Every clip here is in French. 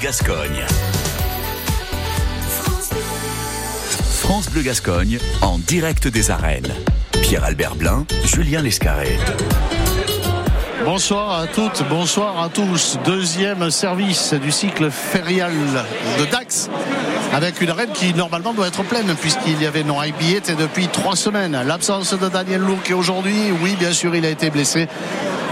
Gascogne. France Bleu Gascogne en direct des arènes. Pierre-Albert Blin, Julien Lescarré. Bonsoir à toutes, bonsoir à tous. Deuxième service du cycle férial de Dax avec une arène qui normalement doit être pleine puisqu'il y avait non billet depuis trois semaines. L'absence de Daniel Louk et aujourd'hui, oui, bien sûr, il a été blessé.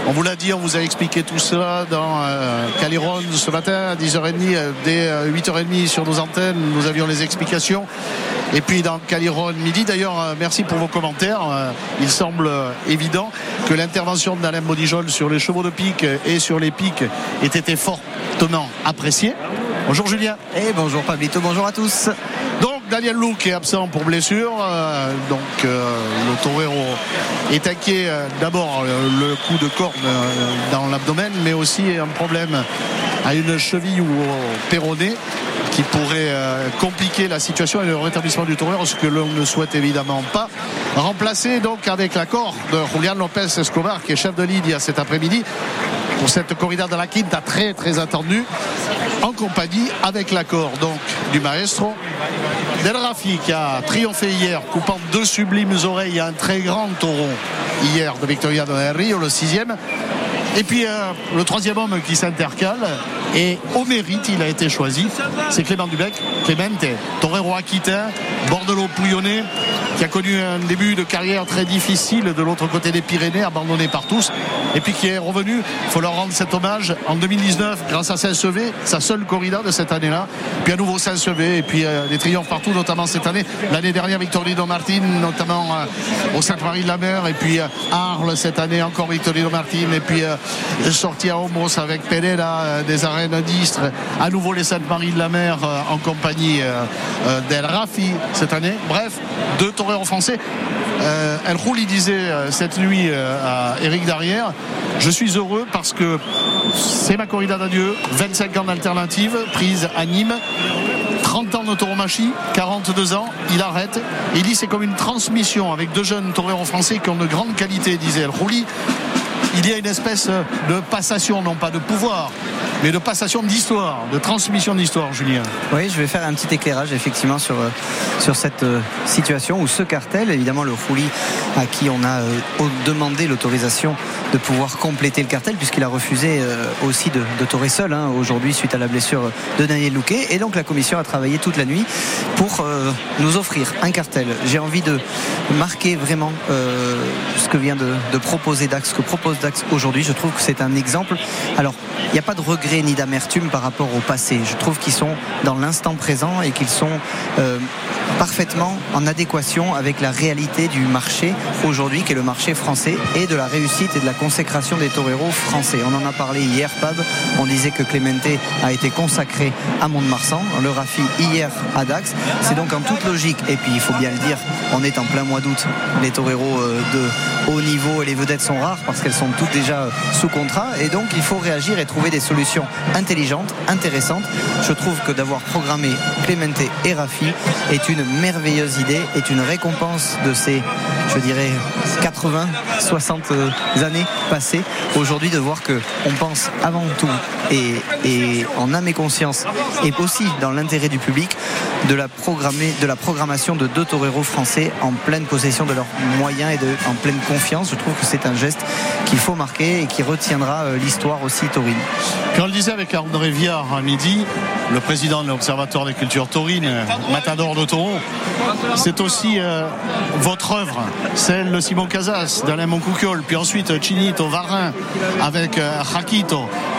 On vous l'a dit, on vous a expliqué tout cela dans euh, Caliron ce matin à 10h30, euh, dès 8h30 euh, sur nos antennes. Nous avions les explications. Et puis dans Caliron midi, d'ailleurs, euh, merci pour vos commentaires. Il semble évident que l'intervention d'Alain Bodijol sur les chevaux de pique et sur les piques ait été fortement appréciée. Bonjour Julien. Et bonjour Pablito, bonjour à tous. Donc Daniel Lou qui est absent pour blessure. Euh, donc euh, le Torero est inquiet euh, d'abord le coup de corde dans l'abdomen, mais aussi un problème à une cheville ou au péroné qui pourrait compliquer la situation et le rétablissement du Torero, ce que l'on ne souhaite évidemment pas. Remplacé donc avec l'accord de Julian Lopez Escobar qui est chef de ligne cet après-midi pour cette corrida de la Quinta très très attendue en compagnie avec l'accord donc du maestro Del Rafi qui a triomphé hier coupant deux sublimes oreilles à un très grand taureau hier de Victoria de Rio le sixième. Et puis euh, le troisième homme qui s'intercale et au mérite il a été choisi c'est Clément Dubec Clémente torero aquitain bordelot pouillonné qui a connu un début de carrière très difficile de l'autre côté des Pyrénées, abandonné par tous, et puis qui est revenu. Il faut leur rendre cet hommage en 2019 grâce à Saint-Sevé, sa seule corrida de cette année-là. Puis à nouveau Saint-Sevé, et puis euh, des triomphes partout, notamment cette année. L'année dernière, Victorino Martin, notamment euh, au Sainte-Marie-de-la-Mer, et puis euh, Arles cette année, encore Victorino Martin, et puis sorti à Homos avec Pereira des arènes d'Istre, à nouveau les Sainte-Marie-de-la-Mer en compagnie d'El Rafi cette année. Bref, deux en français. Euh, El Rouli disait euh, cette nuit euh, à Eric Darrière Je suis heureux parce que c'est ma corrida d'adieu, 25 ans d'alternative prise à Nîmes. 30 ans de tauromachie, 42 ans, il arrête. Il dit c'est comme une transmission avec deux jeunes toreros français qui ont de grandes qualités, disait El Rouli. Il y a une espèce de passation, non pas de pouvoir, mais de passation d'histoire, de transmission d'histoire, Julien. Oui, je vais faire un petit éclairage effectivement sur, euh, sur cette euh, situation où ce cartel, évidemment le Rouli à qui on a euh, demandé l'autorisation de pouvoir compléter le cartel puisqu'il a refusé aussi de, de seul hein, aujourd'hui suite à la blessure de Daniel Louquet et donc la commission a travaillé toute la nuit pour nous offrir un cartel. J'ai envie de marquer vraiment ce que vient de, de proposer Dax, ce que propose Aujourd'hui. Je trouve que c'est un exemple. Alors, il n'y a pas de regret ni d'amertume par rapport au passé. Je trouve qu'ils sont dans l'instant présent et qu'ils sont euh, parfaitement en adéquation avec la réalité du marché aujourd'hui, qui est le marché français, et de la réussite et de la consécration des toreros français. On en a parlé hier, Pab. On disait que Clémente a été consacré à Mont-de-Marsan, le Rafi hier à Dax. C'est donc en toute logique, et puis il faut bien le dire, on est en plein mois d'août. Les toreros euh, de haut niveau et les vedettes sont rares parce qu'elles sont toutes déjà sous contrat, et donc il faut réagir et trouver des solutions intelligentes, intéressantes. Je trouve que d'avoir programmé Clémente et Rafi est une merveilleuse idée, est une récompense de ces, je dirais, 80, 60 années passées. Aujourd'hui, de voir que on pense avant tout et, en âme et conscience, et aussi dans l'intérêt du public, de la, programmer, de la programmation de deux toreros français en pleine possession de leurs moyens et en pleine confiance. Je trouve que c'est un geste qu'il faut marquer et qui retiendra euh, l'histoire aussi taurine. Quand on le disait avec Viard à midi, le président de l'Observatoire des cultures taurines, Matador de C'est aussi euh, votre œuvre, celle de Simon Casas, d'Alain Moncouquiol, puis ensuite Chinito, Varin, avec euh,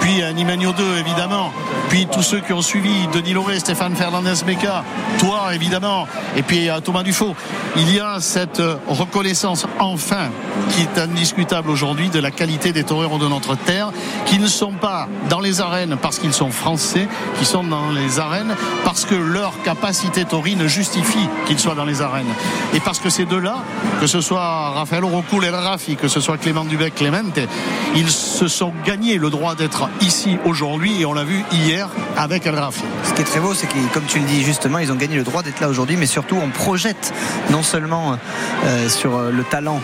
puis euh, Nimagno 2 évidemment, puis tous ceux qui ont suivi, Denis Loré, Stéphane Fernandez-Meca, toi évidemment, et puis euh, Thomas Dufaux. Il y a cette euh, reconnaissance enfin qui est indiscutable aujourd'hui de la qualité des toreros de notre terre, qui ne sont pas dans les arènes parce qu'ils sont français, qui sont dans les arènes parce que leur capacité taurine justifie qu'ils soient dans les arènes. Et parce que ces deux-là, que ce soit Raphaël Orocoul et Rafi, que ce soit Clément Dubec, Clémente, ils se sont gagnés le droit d'être ici aujourd'hui et on l'a vu hier avec El Rafi. Ce qui est très beau, c'est que, comme tu le dis justement, ils ont gagné le droit d'être là aujourd'hui, mais surtout on projette non seulement euh, sur euh, le talent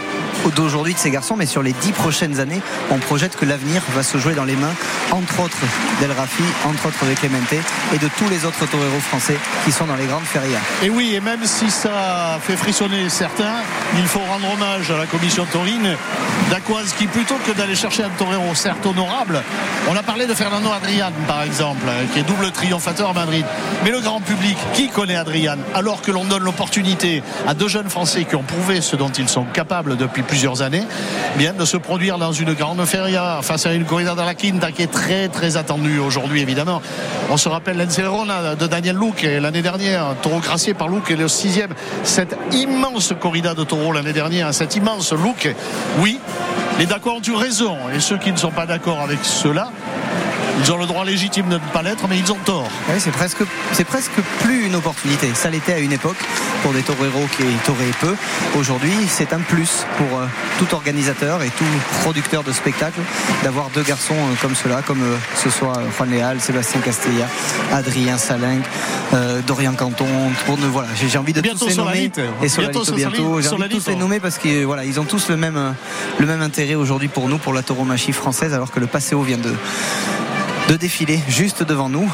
d'aujourd'hui de ces garçons, mais sur les dix prochaines années, on projette que l'avenir va se jouer dans les mains, entre autres d'El Rafi, entre autres de Clemente et de tous les autres toreros français qui sont dans les grandes ferias. Et oui, et même si ça fait frissonner certains, il faut rendre hommage à la commission taurine d'Aquoise qui, plutôt que d'aller chercher un torero certes honorable, on a parlé de Fernando Adrian par exemple, qui est double triomphateur à Madrid. Mais le grand public, qui connaît Adrian alors que l'on donne l'opportunité à deux jeunes Français qui ont prouvé ce dont ils sont capables depuis plusieurs années, bien de se produire dans une grande feria face à une corrida de qui est très très attendue aujourd'hui évidemment. On se rappelle l'Encerona de Daniel Luc l'année dernière, taureau gracié par Luc et le sixième. Cette immense corrida de taureau l'année dernière, cet immense Luc, oui, les d'accord ont eu raison et ceux qui ne sont pas d'accord avec cela ils ont le droit légitime de ne pas l'être, mais ils ont tort. Oui, c'est presque, c'est presque plus une opportunité. Ça l'était à une époque pour des toreros qui toraient peu. Aujourd'hui, c'est un plus pour euh, tout organisateur et tout producteur de spectacle d'avoir deux garçons euh, comme cela, comme euh, ce soit Juan Leal, Sébastien Castella, Adrien Salingue, Dorian Canton. Pour voilà, j'ai envie de tous les nommer. Et bientôt, bientôt. J'ai envie de tous les nommer parce qu'ils voilà, ils ont tous le même, le même intérêt aujourd'hui pour nous, pour la tauromachie française, alors que le Passéo vient de de défiler juste devant nous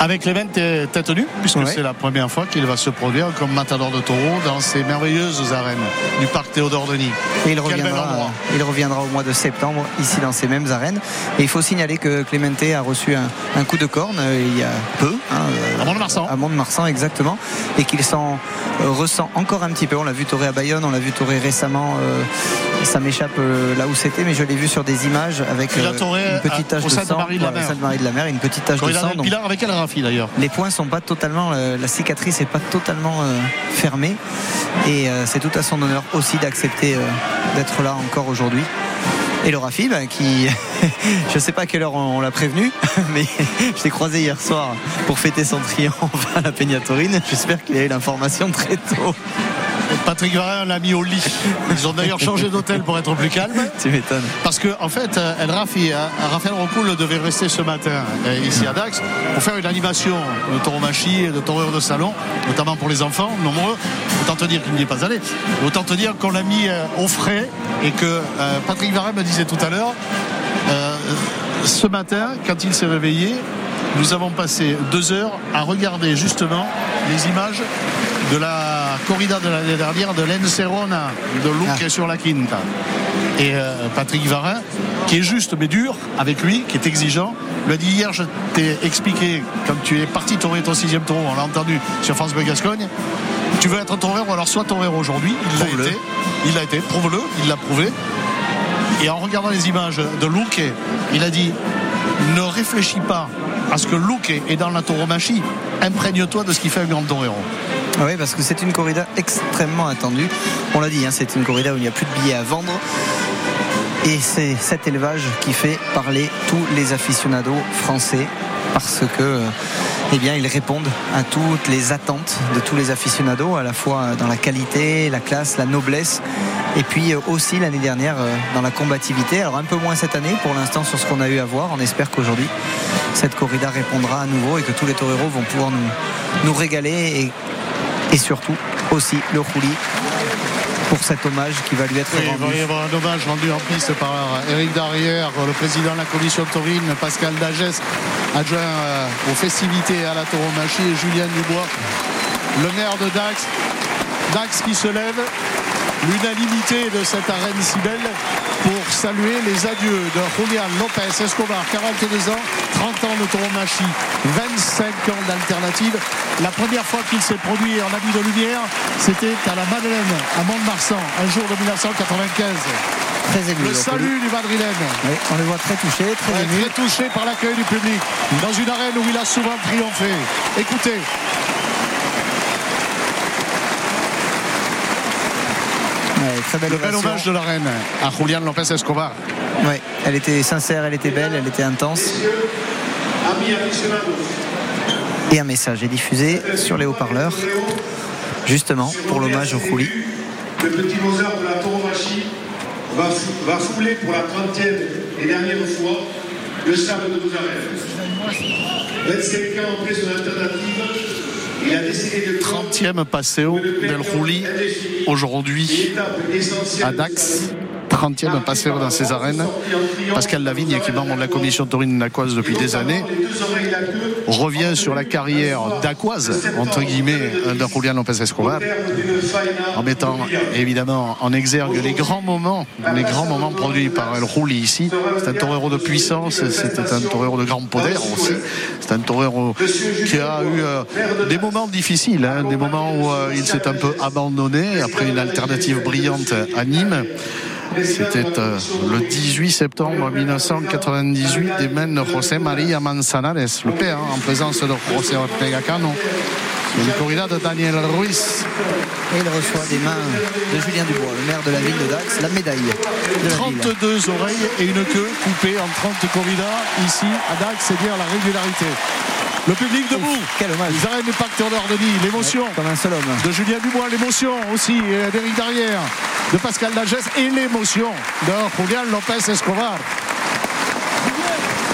avec l'événement tête nue, puisque c'est la première fois qu'il va se produire comme matador de taureau dans ces merveilleuses arènes du parc Théodore Denis. Et il reviendra, il reviendra au mois de septembre ici dans ces mêmes arènes. Et il faut signaler que Clémente a reçu un, coup de corne euh, il y a peu. Hein, à Mont-de-Marsan. À Mont-de-Marsan, exactement. Et qu'il s'en euh, ressent encore un petit peu. On l'a vu torer à Bayonne, on l'a vu torer récemment. Euh, ça m'échappe là où c'était, mais je l'ai vu sur des images avec une petite tache de sang. Marie de la Mer. Marie de la Mer, une petite tache de sang. Donc, avec elle Les points sont pas totalement, la cicatrice n'est pas totalement fermée, et c'est tout à son honneur aussi d'accepter d'être là encore aujourd'hui. Et Laura Fib, qui, je ne sais pas à quelle heure on, l'a prévenu, mais je l'ai croisé hier soir pour fêter son triomphe à la Peñatorine. J'espère qu'il a eu l'information très tôt. Patrick Varin l'a mis au lit. Ils ont d'ailleurs changé d'hôtel pour être plus calme. Tu m'étonnes. Parce que, en fait, El Rafi, euh, Raphaël Rocoul devait rester ce matin euh, ici à Dax pour faire une animation de tauromachie et de taureur de salon, notamment pour les enfants nombreux. Autant te dire qu'il n'y est pas allé. Autant te dire qu'on l'a mis euh, au frais et que Patrick Varin me disait tout à l'heure, ce matin, quand il s'est réveillé, nous avons passé deux heures à regarder justement les images de la corrida de l'année dernière de l'Encerona de Luque ah. sur la Quinta. Et euh, Patrick Varin, qui est juste mais dur avec lui, qui est exigeant, lui a dit hier, je t'ai expliqué, quand tu es parti tourner ton sixième tour, on l'a entendu sur France Bleu Gascogne, tu veux être ton ou alors soit ton aujourd'hui. Il l'a été, il l'a été, prouve-le, il l'a prouvé. Et en regardant les images de Luque, il a dit ne réfléchis pas à ce que Luque est dans la tauromachie, imprègne-toi de ce qui fait un grand torero. Ah oui, parce que c'est une corrida extrêmement attendue. On l'a dit, hein, c'est une corrida où il n'y a plus de billets à vendre. Et c'est cet élevage qui fait parler tous les aficionados français parce que euh, eh bien, ils répondent à toutes les attentes de tous les aficionados, à la fois dans la qualité, la classe, la noblesse, et puis euh, aussi l'année dernière euh, dans la combativité. Alors un peu moins cette année pour l'instant sur ce qu'on a eu à voir. On espère qu'aujourd'hui cette corrida répondra à nouveau et que tous les toreros vont pouvoir nous, nous régaler et surtout aussi le roulis pour cet hommage qui va lui être rendu. Il va y avoir un hommage rendu en piste par Eric Darrière, le président de la commission taurine, Pascal Dagès, adjoint euh, aux festivités à la tauromachie et Julien Dubois, le maire de Dax. Dax qui se lève, l'unanimité de cette arène si belle pour saluer les adieux de Julian Lopez Escobar, 42 ans, 30 ans de tauromachie, 25 ans d'alternative. La première fois qu'il s'est produit en habit de lumière, c'était à la Madeleine, à Mont-de-Marsan, un jour de 1995. Très ému, le salut du Madrilène. on le voit très touché, très Très touché par l'accueil du public dans une arène où il a souvent triomphé. Écoutez. Très belle le bel hommage de la reine à Julian Lopez Escobar. Oui, elle était sincère, elle était belle, elle était intense. Et un message est diffusé sur les haut-parleurs, justement pour l'hommage au Khouli. Le petit Mozart de la tauromachie va, va fouler pour la 30e et dernière fois le sable de nos arènes. 25 ans après son alternative, 30e Passéo del Rouli aujourd'hui à Dax 30e passeur dans ces arènes. Pascal Lavigne, qui est membre de la commission taurine d'Aquoise depuis des années, revient sur la carrière d'Aquoise, entre guillemets, de Julian Lopez Escobar, en mettant évidemment en exergue les grands moments, les grands moments produits par El Rouli ici. C'est un torero de puissance, c'était un torero de grand poder aussi. C'est un torero qui a eu euh, des moments difficiles, hein, des moments où euh, il s'est un peu abandonné après une alternative brillante à Nîmes. C'était euh, le 18 septembre 1998 des mains de José María Manzanares, le père, hein, en présence de José Ortega Cano. Une corrida de Daniel Ruiz. Et il reçoit des mains de Julien Dubois, le maire de la ville de Dax, la médaille. De la 32 ville. oreilles et une queue coupée en 30 corridas ici à Dax, c'est dire la régularité. Le public debout. Quel hommage. Ils arrêtent d'Ordeny, l'émotion. Comme un seul homme. de Julien Dubois, l'émotion aussi d'Éric Darrière, de Pascal Dagès et l'émotion de Julian Lopez Escobar.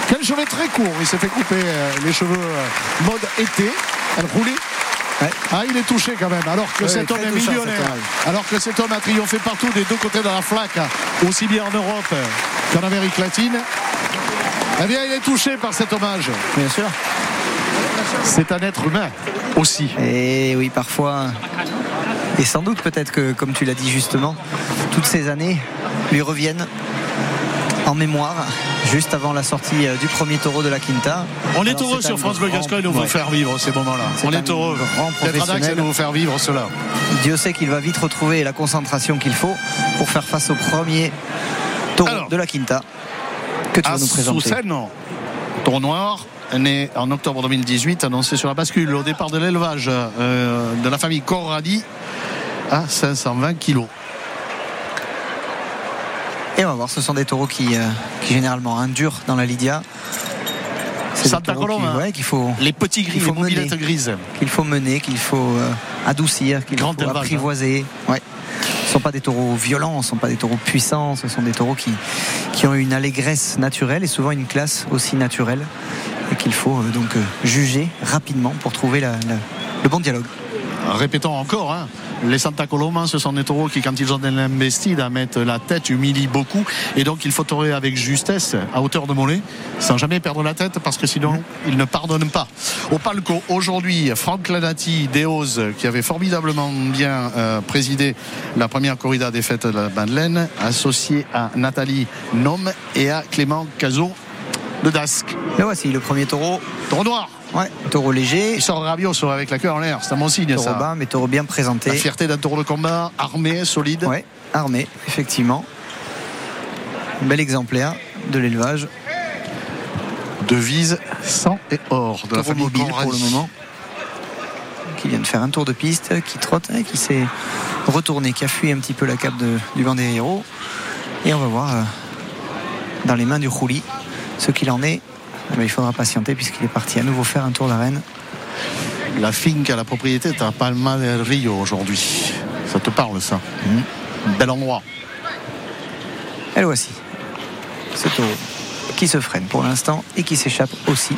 Quel cheveux très court, il s'est fait couper euh, les cheveux euh, mode été, elle roulait. Ouais. Ah, il est touché quand même, alors que cet homme est millionnaire, alors que cet homme a triomphé partout des deux côtés de la flaque, aussi bien en Europe qu'en Amérique latine. Eh bien, il est touché par cet hommage. Bien sûr. C'est un être humain aussi. Et oui, parfois. Et sans doute peut-être que, comme tu l'as dit justement, toutes ces années lui reviennent en mémoire, juste avant la sortie euh, du premier taureau de la Quinta. On est c'est sur France Bleu Gascogne de vous Ouais. faire vivre ces moments-là. On est heureux grand d'être de vous faire vivre cela. Dieu sait qu'il va vite retrouver la concentration qu'il faut pour faire face au premier taureau Alors. de la Quinta que tu vas nous présenter. Soussène, taureau noir, né en octobre 2018, annoncé sur la bascule au départ de l'élevage euh, de la famille Corradi à 520 kilos. Et on va voir, ce sont des taureaux qui, euh, qui généralement endurent dans la Lydia. Santa Coloma. ouais, qu'il faut, Les petits gris, les mobilettes mener. grises. qu'il faut mener, qu'il faut euh, adoucir, qu'il faut hein. apprivoiser. Ouais. Ce ne sont pas des taureaux violents, ce ne sont pas des taureaux puissants, ce sont des taureaux qui, ont une allégresse naturelle et souvent une classe aussi naturelle et qu'il faut euh, donc euh, juger rapidement pour trouver le bon dialogue. Répétons encore, hein, les Santa Coloma, ce sont des taureaux qui, quand ils ont de l'investida, mettent la tête, humilient beaucoup. Et donc, il faut taurer avec justesse, à hauteur de mollet, sans jamais perdre la tête, parce que sinon, ils ne pardonnent pas. Au palco, aujourd'hui, Franck Lanati, Deos, qui avait formidablement bien euh, présidé la première corrida des fêtes de la Madeleine, associé à Nathalie Nom et à Clément Cazot de Dasque. Et voici le premier taureau. Taureau noir, Ouais, taureau léger, il sort rabioso avec la queue en l'air, c'est un bon signe, taureau ça. bas, mais taureau bien présenté. La fierté d'un taureau de combat, armé, solide. Ouais, armé, effectivement. Bel exemplaire de l'élevage. Devise sang et or de la Taureau famille mobile pour le moment. Qui vient de faire un tour de piste, qui trotte, et qui s'est retourné, qui a fui un petit peu la cape de- du Bandériro. Et on va voir euh, dans les mains du Rouli ce qu'il en est. Ben, il faudra patienter puisqu'il est parti à nouveau faire un tour d'arène. La finca, la propriété est à Palma del Rio aujourd'hui. Ça te parle ça Mhm. Bel endroit. Et le voici. Ce taureau qui se freine pour l'instant et qui s'échappe aussi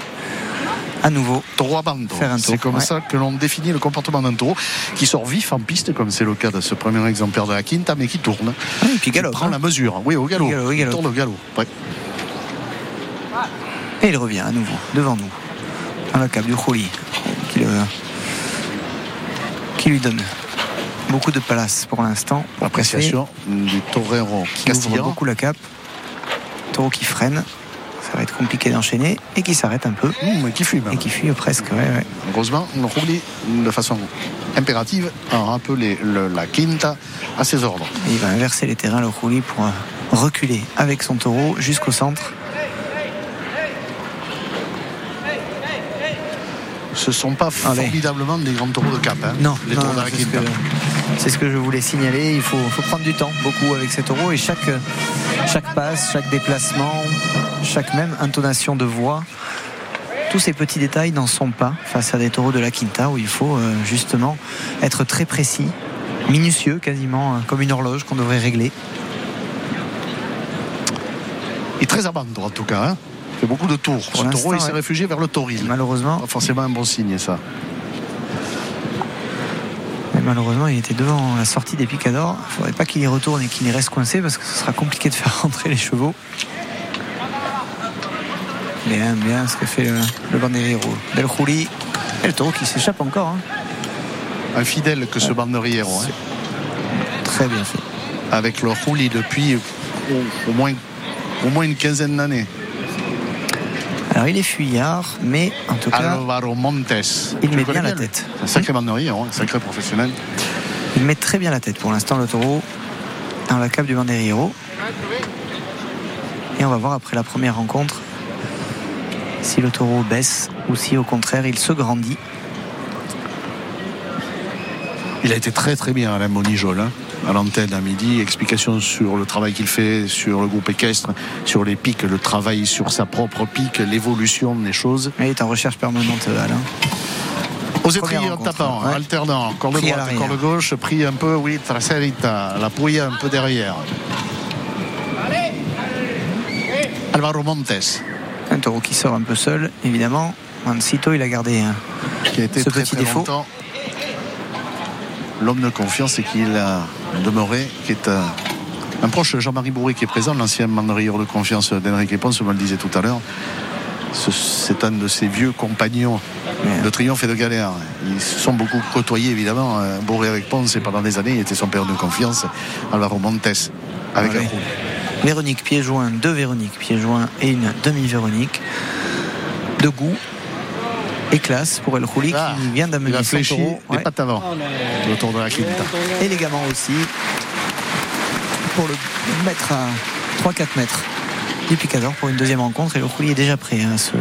à nouveau. Un tour, C'est comme ouais. ça que l'on définit le comportement d'un taureau qui sort vif en piste, comme c'est le cas de ce premier exemplaire de la Quinta, mais qui tourne. Ah, et puis Il galope. prend hein. la mesure. Oui, au galop. Il il tourne au galop. Ouais. Et il revient à nouveau devant nous, dans la cape du Rouli, qui, le- qui lui donne beaucoup de place pour l'instant. pour Appréciation du torero qui ouvre beaucoup la cape. Taureau qui freine, ça va être compliqué d'enchaîner, et qui s'arrête un peu, Mmh, qui fume. et qui fuit presque. ouais, ouais. Heureusement, on roule de façon impérative à rappeler le- la Quinta à ses ordres. Et il va inverser les terrains, le Rouli, pour reculer avec son taureau jusqu'au centre. Ce sont pas Allez. formidablement des grands taureaux de cap. hein, Non, les c'est ce, que, c'est ce que je voulais signaler. Il faut, faut prendre du temps, beaucoup avec ces taureaux. Et chaque, chaque passe, chaque déplacement, chaque même intonation de voix, tous ces petits détails n'en sont pas face à des taureaux de la Quinta où il faut euh, justement être très précis, minutieux quasiment, euh, comme une horloge qu'on devrait régler. Et très abandon en tout cas. Hein. Il fait beaucoup de tours. Ce taureau, il s'est ouais. réfugié vers le tauril. Malheureusement, Pas forcément un bon signe, ça. malheureusement, il était devant la sortie des picadors. Il ne faudrait pas qu'il y retourne et qu'il y reste coincé parce que ce sera compliqué de faire rentrer les chevaux. Bien, bien ce que fait le, le banderillero. Del Rouli. Et le taureau qui s'échappe encore. hein. Infidèle que ce banderillero. hein. Très bien fait. Avec le roulis depuis au, au moins, au moins une quinzaine d'années. Alors il est fuyard, mais en tout cas, Alvaro Montes. il Tu met bien la tête. Un sacré banderillero, hein, un sacré professionnel. il met très bien la tête pour l'instant le taureau dans la cape du banderillero. Et on va voir après la première rencontre si le taureau baisse ou si au contraire il se grandit. Il a été très très bien Alain Monijol hein, à l'antenne à midi. Explication sur le travail qu'il fait sur le groupe équestre, sur les pics, le travail sur sa propre pique, l'évolution des choses. Il est en recherche permanente Alain. Aux étriers en tapant, ouais. alternant, corps de Pris droite, l'arrière. corps de gauche, pris un peu, oui, traserita, la pouille un peu derrière. Alvaro Montes, Un taureau qui sort un peu seul, évidemment. Mancito, il a gardé hein, qui a été Ce très, petit très défaut. l'homme de confiance et qu'il a demeuré, qui est un, un proche Jean-Marie Bourré qui est présent, l'ancien mandrier de confiance d'Henrique Ponce, me le disait tout à l'heure. Ce- C'est un de ses vieux compagnons de triomphe et de galère. Ils se sont beaucoup côtoyés, évidemment. Euh, Bourré avec Ponce, et pendant des années, il était son père de confiance, Alvaro Montes, avec. Véronique pied-joint, deux Véronique pied-joint et une demi-Véronique. De goût et classe pour El Rouli Ah, qui vient d'amener a son fléchi taureau. des Ouais. pattes avant, autour de la quinta. élégamment aussi pour le mettre à 3-4 mètres du Picador pour une deuxième rencontre et le Roulier est déjà prêt hein, à se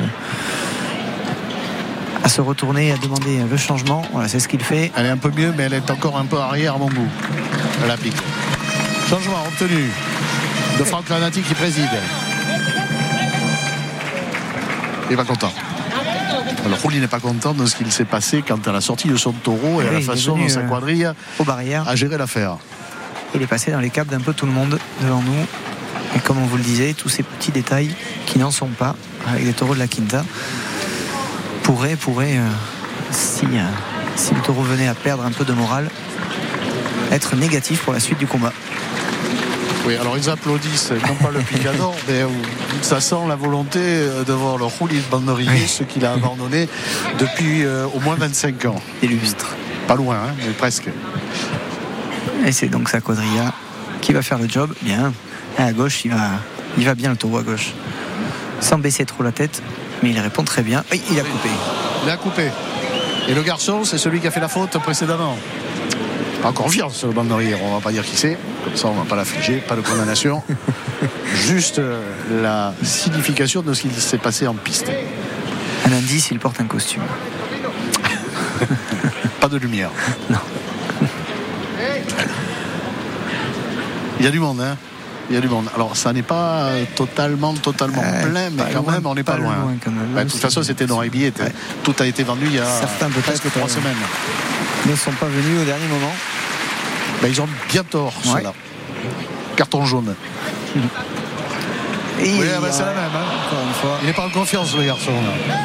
à se retourner à demander le changement voilà c'est ce qu'il fait Elle est un peu mieux, mais elle est encore un peu arrière à mon goût. Elle a pique. Changement obtenu de Franck Lanati qui préside. Il n'est pas content. Alors Rouli n'est pas content de ce qu'il s'est passé quand à la sortie de son taureau et à la façon dont sa euh, quadrille aux barrières. a géré l'affaire. il est passé dans les câbles d'un peu tout le monde devant nous. Et comme on vous le disait tous ces petits détails qui n'en sont pas avec des taureaux de la Quinta pourraient pourraient euh, si, euh, si le taureau venait à perdre un peu de morale être négatif pour la suite du combat Oui, alors ils applaudissent, non pas le Picador, mais euh, ça sent la volonté euh, de voir le Rouli de Banderier, ce qu'il a abandonné depuis euh, au moins 25 ans. des lustres Pas loin, hein, mais presque. Et c'est donc sa quadrilla qui va faire le job. Bien. Et à gauche, il va, il va bien le taureau à gauche. Sans baisser trop la tête. Mais il répond très bien. Oui, il a coupé. Il a coupé. Et le garçon, c'est celui qui a fait la faute précédemment. Pas confiance, le banderier, on va pas dire qui c'est. Comme ça, on va pas l'affliger, pas de condamnation. Juste euh, la signification de ce qui s'est passé en piste. Un indice, il porte un costume. Pas de lumière. Non. Il y a du monde, hein Il y a du monde. Alors, ça n'est pas totalement, totalement Euh, plein, mais quand loin, même, on n'est pas, pas loin. même. Ouais, de toute façon, c'était dans les billets. Ouais. Tout a été vendu il y a Certains, peut-être, presque trois euh, semaines. Ne sont pas venus au dernier moment. Ben, ils ont bien tort, Ouais. ceux-là. Carton jaune. Et Oui, ah y c'est la même. hein. Encore une fois. Il n'est pas en confiance, le garçon. là.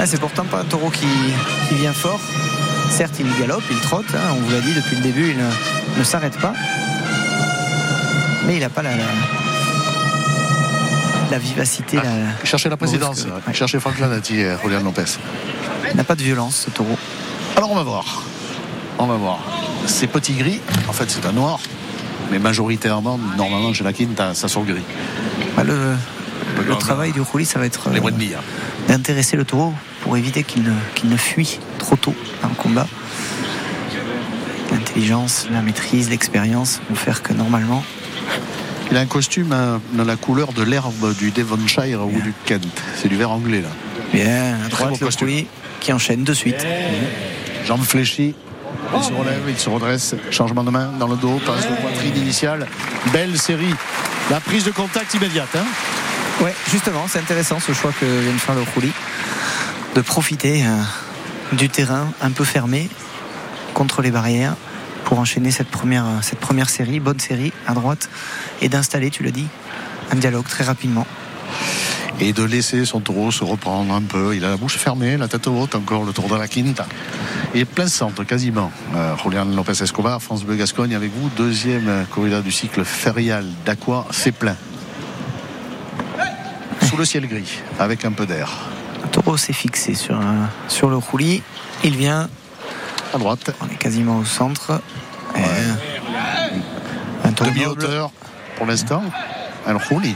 Ah, c'est pourtant pas un taureau qui, qui vient fort. Certes, il galope, il trotte. hein, on vous l'a dit depuis le début, il ne, ne s'arrête pas. Mais il n'a pas la, la, la vivacité, la- Il cherchait la présidence. Il ouais. cherchait Franck Lanati et Julian Lopez. il n'a pas de violence, ce taureau. Alors, on va voir. On va voir. C'est petit gris. En fait, c'est un noir. Mais majoritairement, normalement, chez la Quinta, ça sort gris. Bah, le, travail du roulis, ça va être Les euh, hein. d'intéresser le taureau pour éviter qu'il ne, qu'il ne fuit trop tôt dans le combat. L'intelligence, la maîtrise, l'expérience vont faire que normalement, Il a un costume hein, de la couleur de l'herbe du Devonshire ou du Kent. C'est du vert anglais, là. bien, à Très beau le qui enchaîne de suite. Jambes fléchies. Il se relève, il se redresse. Changement de main dans le dos, passe de poitrine initiale. Belle série. La prise de contact immédiate. hein. Ouais, justement, c'est intéressant ce choix que vient de faire le roulis de profiter euh, du terrain un peu fermé contre les barrières pour enchaîner cette première, euh, cette première série, bonne série à droite, et d'installer, tu l'as dit, un dialogue très rapidement. et de laisser son taureau se reprendre un peu. Il a la bouche fermée, la tête haute, encore le tour de la quinta. Et plein centre, quasiment. Euh, Julian Lopez Escobar, France Bleu Gascogne avec vous. Deuxième corrida du cycle férial d'Aqua, c'est plein. Sous le ciel gris, avec un peu d'air. Le taureau s'est fixé sur le roulis. Il vient, À droite, on est quasiment au centre. Et Un demi-hauteur pour l'instant. Un rouli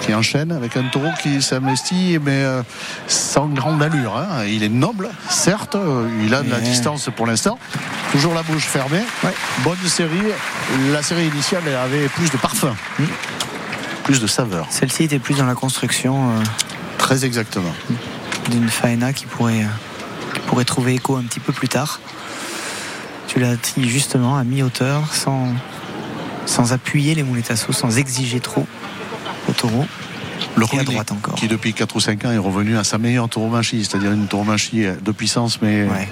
qui enchaîne avec un taureau qui s'investit, mais euh, sans grande allure. hein. Il est noble, certes, il a de la Ouais. distance pour l'instant. Toujours la bouche fermée. Ouais. Bonne série. La série initiale elle avait plus de parfum, plus de saveur. Celle-ci était plus dans la construction euh, Très exactement. d'une faena qui pourrait, euh, qui pourrait trouver écho un petit peu plus tard. Tu l'as dit justement à mi-hauteur, sans, sans appuyer les mouletassos, sans exiger trop au taureau. Le Et à droite encore. qui depuis 4 ou 5 ans est revenu à sa meilleure tauromachie, c'est-à-dire une tauromachie de puissance, mais Ouais.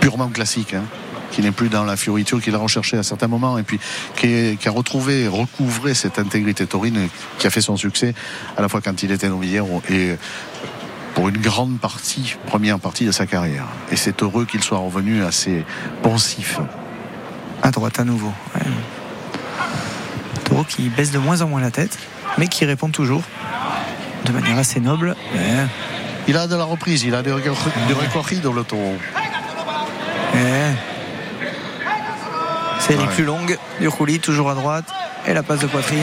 purement classique, hein, qui n'est plus dans la fioriture qu'il a recherché à certains moments, et puis qui, est- qui a retrouvé, recouvré cette intégrité taurine qui a fait son succès à la fois quand il était novillaire et pour une grande partie, première partie de sa carrière. Et c'est heureux qu'il soit revenu assez pensif. À droite à nouveau. ouais. Taureau qui baisse de moins en moins la tête, mais qui répond toujours de manière assez noble. Ouais. Il a de la reprise, il a du récorrido dans le taureau. Ouais. Série Ouais. plus longue du roulis, toujours à droite. Et la passe de poitrine,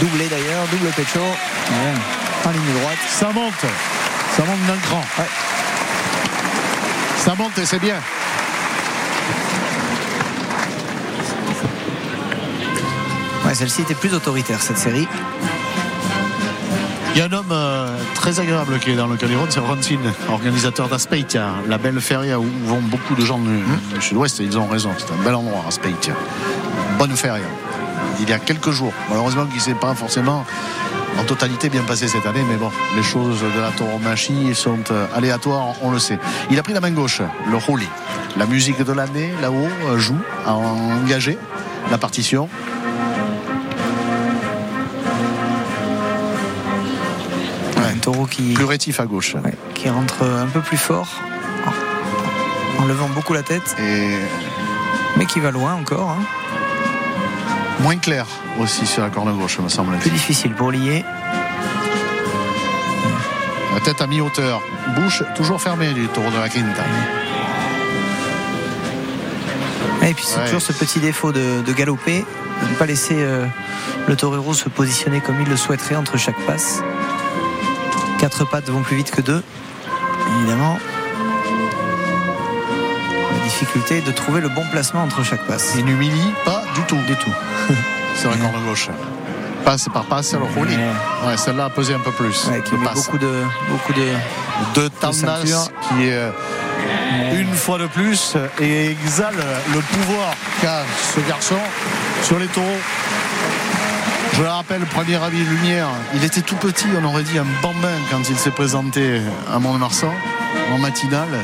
doublée d'ailleurs, double pecho. Ouais. En ligne droite. Ça monte, ça monte d'un cran. Ouais. Ça monte et c'est bien. Ouais, Celle-ci était plus autoritaire, cette série. Il y a un homme euh, très agréable qui est dans le Caliron, c'est Ronsin, organisateur d'Aspeitia, la belle feria où vont beaucoup de gens du, du sud-ouest et ils ont raison, c'est un bel endroit, Aspeitia. Bonne feria. Il y a quelques jours, malheureusement qui ne s'est pas forcément en totalité bien passé cette année, mais bon, les choses de la tauromachie sont euh, aléatoires, on le sait. Il a pris la main gauche, le roulis. La musique de l'année, là-haut, euh, joue, a engagé la partition. Ouais, un taureau qui, Plus rétif à gauche. ouais, qui rentre un peu plus fort, en, en levant beaucoup la tête, Et mais qui va loin encore. hein. Moins clair aussi sur la corne gauche, me semble. Plus difficile pour lier. La tête à mi-hauteur. Bouche toujours fermée du taureau de la Quinta. Et puis c'est Ouais. toujours ce petit défaut de, de galoper, de ne pas laisser euh, le torero se positionner comme il le souhaiterait entre chaque passe. Quatre pattes vont plus vite que deux, évidemment. Difficulté de trouver le bon placement entre chaque passe. Il n'humilie pas du tout. Du tout. Sur la corne gauche. Passe par passe, roulis. Ouais. Celle-là a pesé un peu plus. Ouais, qui passe. beaucoup de, beaucoup de. de qui est euh, une fois de plus et exhale le pouvoir qu'a ce garçon sur les taureaux. Je le rappelle, premier avis de lumière, il était tout petit, on aurait dit un bambin quand il s'est présenté à Mont-de-Marsan en matinale.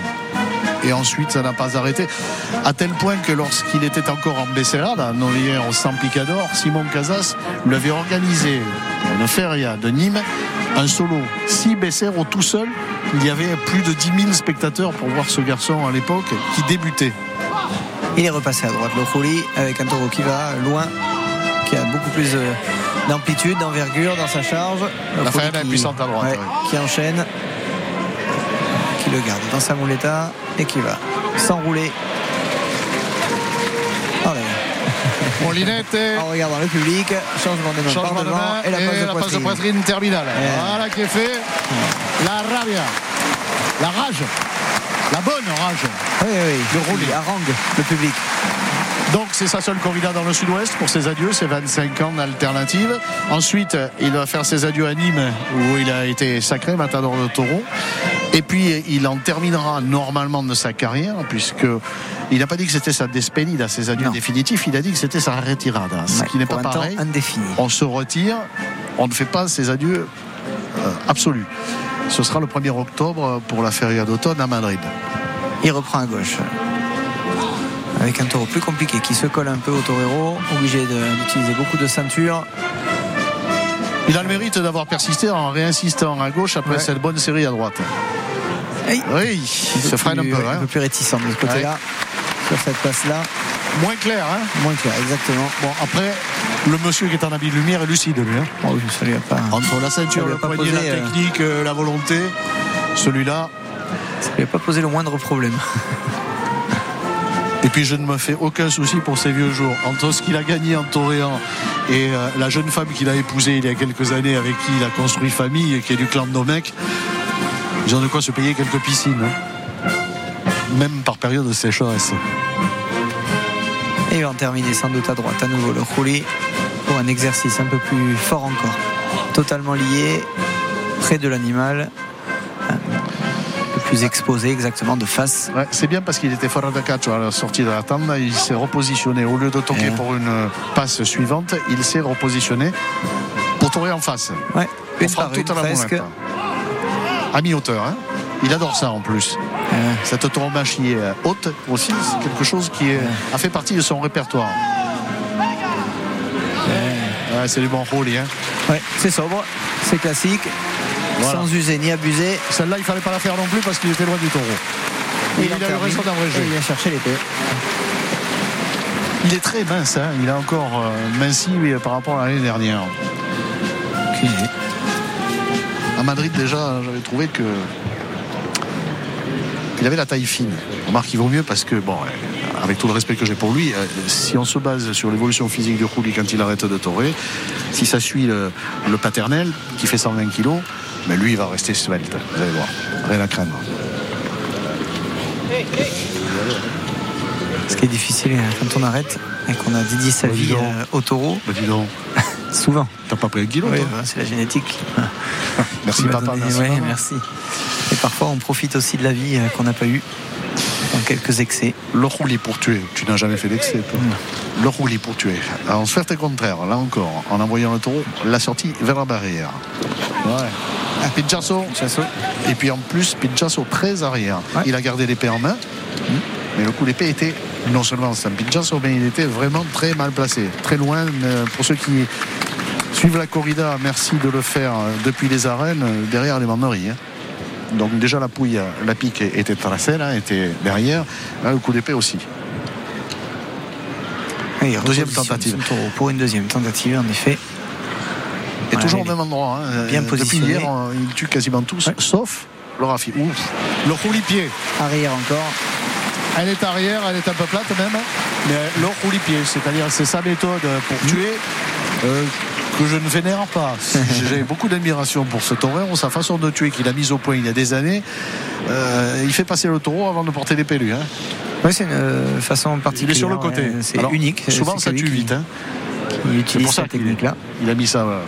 Et ensuite, ça n'a pas arrêté. À tel point que lorsqu'il était encore en Besserade, à Novière au San Picador, Simon Casas lui avait organisé une feria de Nîmes, un solo. Si Bessero tout seul, il y avait plus de 10 000 spectateurs pour voir ce garçon à l'époque qui débutait. Il est repassé à droite, le roulis, avec un taureau qui va loin, qui a beaucoup plus d'amplitude, d'envergure dans sa charge. La qui- puissante à droite, ouais, ouais. Qui enchaîne, le garde dans sa mouletta et qui va s'enrouler. Allez, Molinette, en regardant le public, changement de main par changement de devant main et la passe de passe de poitrine. terminale. Voilà qui est fait. La rabia, la rage, la bonne rage. Oui, oui, Le oui. Roulis. Il harangue le public. Donc c'est sa seule corrida dans le sud-ouest pour ses adieux, c'est 25 ans d'alternative. Ensuite, il va faire ses adieux à Nîmes où il a été sacré matador de taureau. Et puis il en terminera normalement de sa carrière puisque il n'a pas dit que c'était sa despedida, ses adieux Non. définitifs, il a dit que c'était sa retirada, ce Ouais, qui n'est pas pareil. indéfini. On se retire, on ne fait pas ses adieux euh, absolus. Ce sera le 1er octobre pour la feria d'automne à Madrid. Il reprend à gauche. Avec un taureau plus compliqué qui se colle un peu au torero, obligé d'utiliser beaucoup de ceinture. Il a le mérite d'avoir persisté en réinsistant à gauche après Ouais. cette bonne série à droite. Hey. Oui, il se freine un peu. Un hein. peu plus réticent de ce côté-là. Sur cette passe-là, Moins clair. Hein. moins clair, exactement. Bon, après, le monsieur qui est en habit de lumière est lucide, lui. hein. Oh, oui, ça lui a pas, Entre la ceinture, le poignet, la euh, technique, euh, la volonté, celui-là. ça lui a pas posé le moindre problème. Et puis je ne me fais aucun souci pour ces vieux jours. Entre ce qu'il a gagné en toréant et euh, la jeune femme qu'il a épousée il y a quelques années avec qui il a construit famille et qui est du clan de Domecq, ils ont de quoi se payer quelques piscines. hein. Même par période de sécheresse. Et en terminer sans doute à droite à nouveau le roulé pour un exercice un peu plus fort encore. Totalement lié, près de l'animal, plus exposé exactement de face. Ouais, c'est bien parce qu'il était fort de catch à la sortie de la tente. Il s'est repositionné. Au lieu de toquer Ouais. pour une passe suivante, il s'est repositionné pour tourner en face. Ouais, On une fera par tout à la presque. À mi-hauteur. hein. Il adore ça en plus. Euh, Cette tauromachie euh, haute aussi, c'est quelque chose qui est- a fait partie de son répertoire. Ouais, c'est du bon rôle. Hein. ouais, c'est sobre, c'est classique, Voilà. sans user ni abuser. Celle-là, il fallait pas la faire non plus parce qu'il était loin du taureau. Et Et il, a eu termine. raison Et d'abréger. il vient chercher l'épée. Il est très mince. hein. Il a encore euh, minci par rapport à l'année dernière. Idée. À Madrid, déjà, j'avais trouvé que. Il avait la taille fine. Remarque, il vaut mieux parce que, bon, euh, avec tout le respect que j'ai pour lui, euh, si on se base sur l'évolution physique du Rouli quand il arrête de torer, si ça suit le, le paternel, qui fait 120 kilos, mais lui, il va rester svelte. Vous allez voir. Rien à craindre. Ce qui est difficile quand on arrête et qu'on a dédié sa Bah, vie euh, au taureau, Bah, dis donc, souvent. t'as pas pris un kilo, Oui, toi bah, c'est la génétique. Merci, papa. donné- Merci, ouais, maman. merci. Et parfois, on profite aussi de la vie euh, qu'on n'a pas eue dans quelques excès. Le roulis pour tuer. Tu n'as jamais fait d'excès, toi. Le roulis pour tuer. Se fait le contraire, là encore, en envoyant le taureau, la sortie vers la barrière. Ouais. Pinchasso. Chasso. Et puis en plus, Pinchasso très arrière. Ouais. Il a gardé l'épée en main. Mais le coup d'épée était non seulement un Pinchasso, mais il était vraiment très mal placé. Très loin. mais Pour ceux qui suivent la corrida, merci de le faire euh, depuis les arènes, euh, derrière les manneries. hein. Donc déjà la pouille, euh, la pique était tracée, là, était derrière. Là, le coup d'épée aussi. Deuxième tentative. taureau pour une deuxième tentative, en effet. Et Ouais, toujours au même endroit. hein. bien Euh, Depuis positionné. hier, on- il tue quasiment tous, Ouais. sauf le Rafi. Ouf. Le roulis-pied. Arrière encore. Elle est arrière, elle est un peu plate même. Mais le roulis-pied, c'est-à-dire c'est sa méthode pour tuer. euh, que je ne vénère pas. J'ai beaucoup d'admiration pour ce taureau, sa façon de tuer qu'il a mise au point il y a des années. Euh, il fait passer le taureau avant de porter l'épée lui. hein. Oui, c'est une euh, façon Il particulière. est sur le côté. C'est unique. Souvent ça tue vite. hein. qui C'est utilise pour cette technique-là. il a mis ça, euh,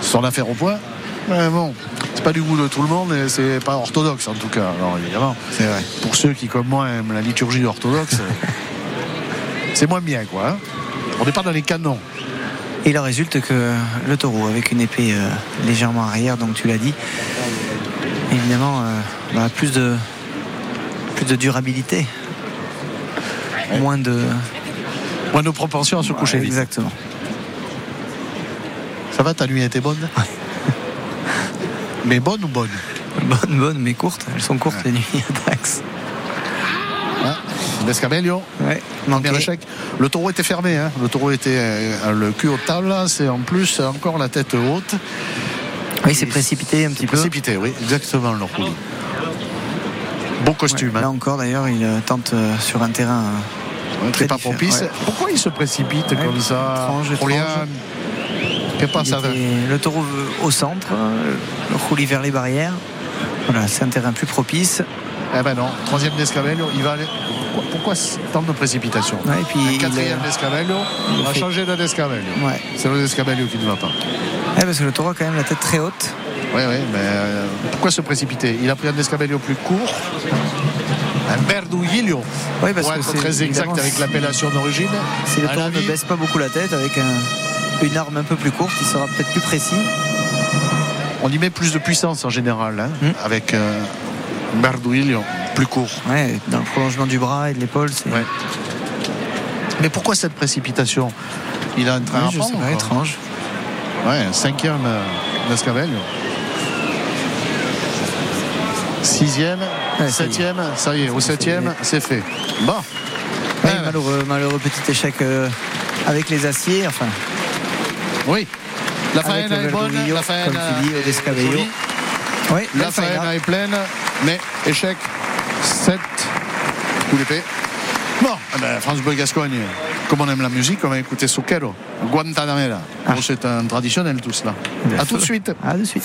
son affaire au point. Mais bon, c'est pas du goût de tout le monde et c'est pas orthodoxe en tout cas. Alors évidemment, C'est vrai. pour ceux qui comme moi aiment la liturgie orthodoxe, c'est moins bien quoi. hein. On n'est pas dans les canons. Et il en résulte que le taureau, avec une épée euh, légèrement arrière, donc tu l'as dit, évidemment, euh, bah, plus, de, plus de durabilité. Moins de. Moins de propension à se coucher Ouais, vite. Exactement. Ça va, ta nuit était bonne Mais bonne ou bonne Bonne, bonne, mais courte. Elles sont courtes les nuits à Dax. hein Descabello, Ouais, échec. Le taureau était fermé, hein. le taureau était euh, le cul au table, c'est en plus encore la tête haute. Oui, c'est précipité un petit peu. Précipité, oui, exactement le roulis. Beau costume, Ouais, Là hein. encore, d'ailleurs, il tente euh, sur un terrain. euh, Ouais, très pas propice. ouais. Pourquoi il se précipite Ouais, comme ça étrange, étrange. Ça le taureau au centre, le roulis vers les barrières. Voilà, c'est un terrain plus propice. Eh ben non, troisième d'Escabello, il va aller. Pourquoi, pourquoi tant de précipitation Ouais, et puis Quatrième d'Escabello, il on va fait- changer de d'Escabello. Ouais. C'est le d'Escabello qui ne va pas. Ouais, parce que le taureau a quand même la tête très haute. Oui, oui, mais euh, pourquoi se précipiter? Il a pris un Descabello plus court. Un Berdouillillo. Oui, parce Pour que être c'est très exact avec l'appellation d'origine. Si le la ne baisse pas beaucoup la tête avec un- une arme un peu plus courte, il sera peut-être plus précis. On y met plus de puissance en général, hein, Hmm. avec euh, Berdouillillo plus court. Ouais, dans le prolongement du bras et de l'épaule, Ouais. Mais pourquoi cette précipitation? Il a un train Ouais, à prendre, étrange. Ouais, cinquième euh. Sixième, Ouais, ça y est. septième, ça y est, au septième, c'est fait. Bon. Ouais, Ouais, malheureux, malheureux petit échec euh, avec les aciers. Enfin, Oui. La le est bonne, la faena comme tu dis, au est Descabello. jolie, oui, la faena. est pleine, mais échec 7 coup d'épée. Bon, eh ben, France Bleu Gascogne, comme on aime la musique, on va écouter Zucchero, Guantanamera. Ah. Bon, c'est un traditionnel tout cela. Bien À tout de suite. À de suite.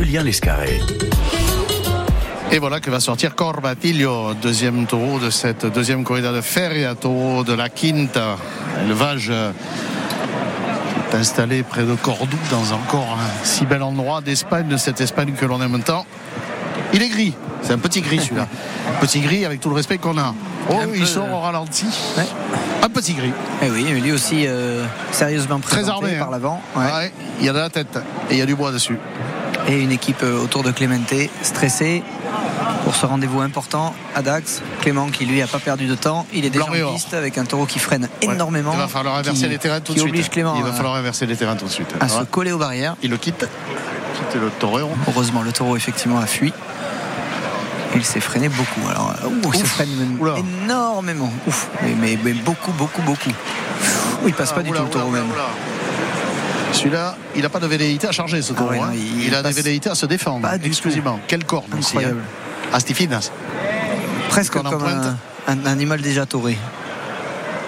Julien Lescarré. Et voilà que va sortir Corbatillo, deuxième taureau de cette deuxième corrida de Feria, taureau de la Quinta. Élevage euh, est installé près de Cordoue, dans encore un si bel endroit d'Espagne, de cette Espagne que l'on aime tant. Il est gris, c'est un petit gris celui-là. petit gris avec tout le respect qu'on a. Oh, Un il sort euh, au ralenti. Ouais. Un petit gris. Eh oui, lui aussi euh, sérieusement Très présenté armé. par hein. l'avant. Ouais. Ouais, il y a de la tête et il y a du bois dessus. Et une équipe autour de Clemente stressée pour ce rendez-vous important à Dax. Clément qui lui a pas perdu de temps, il est déjà en piste avec un taureau qui freine Ouais. énormément. Il va falloir inverser les terrains tout de qui suite. oblige Clément Il va à- falloir inverser les terrains tout de suite. à se coller aux barrières. Il le quitte. Quitte le torero. Heureusement, le taureau effectivement a fui. Il s'est freiné beaucoup. Alors, euh, ouh, il se freine Oula. énormément. Ouf. Mais, mais- mais beaucoup, beaucoup, beaucoup. Il passe pas du Oula, tout le taureau même. Celui-là, il n'a pas de velléité à charger ce taureau. ouais, hein. il- a des velléités à se défendre. pas exclusivement. Quelle corne hein. Incroyable. Astifinas. Presque comme un, un animal déjà tauré.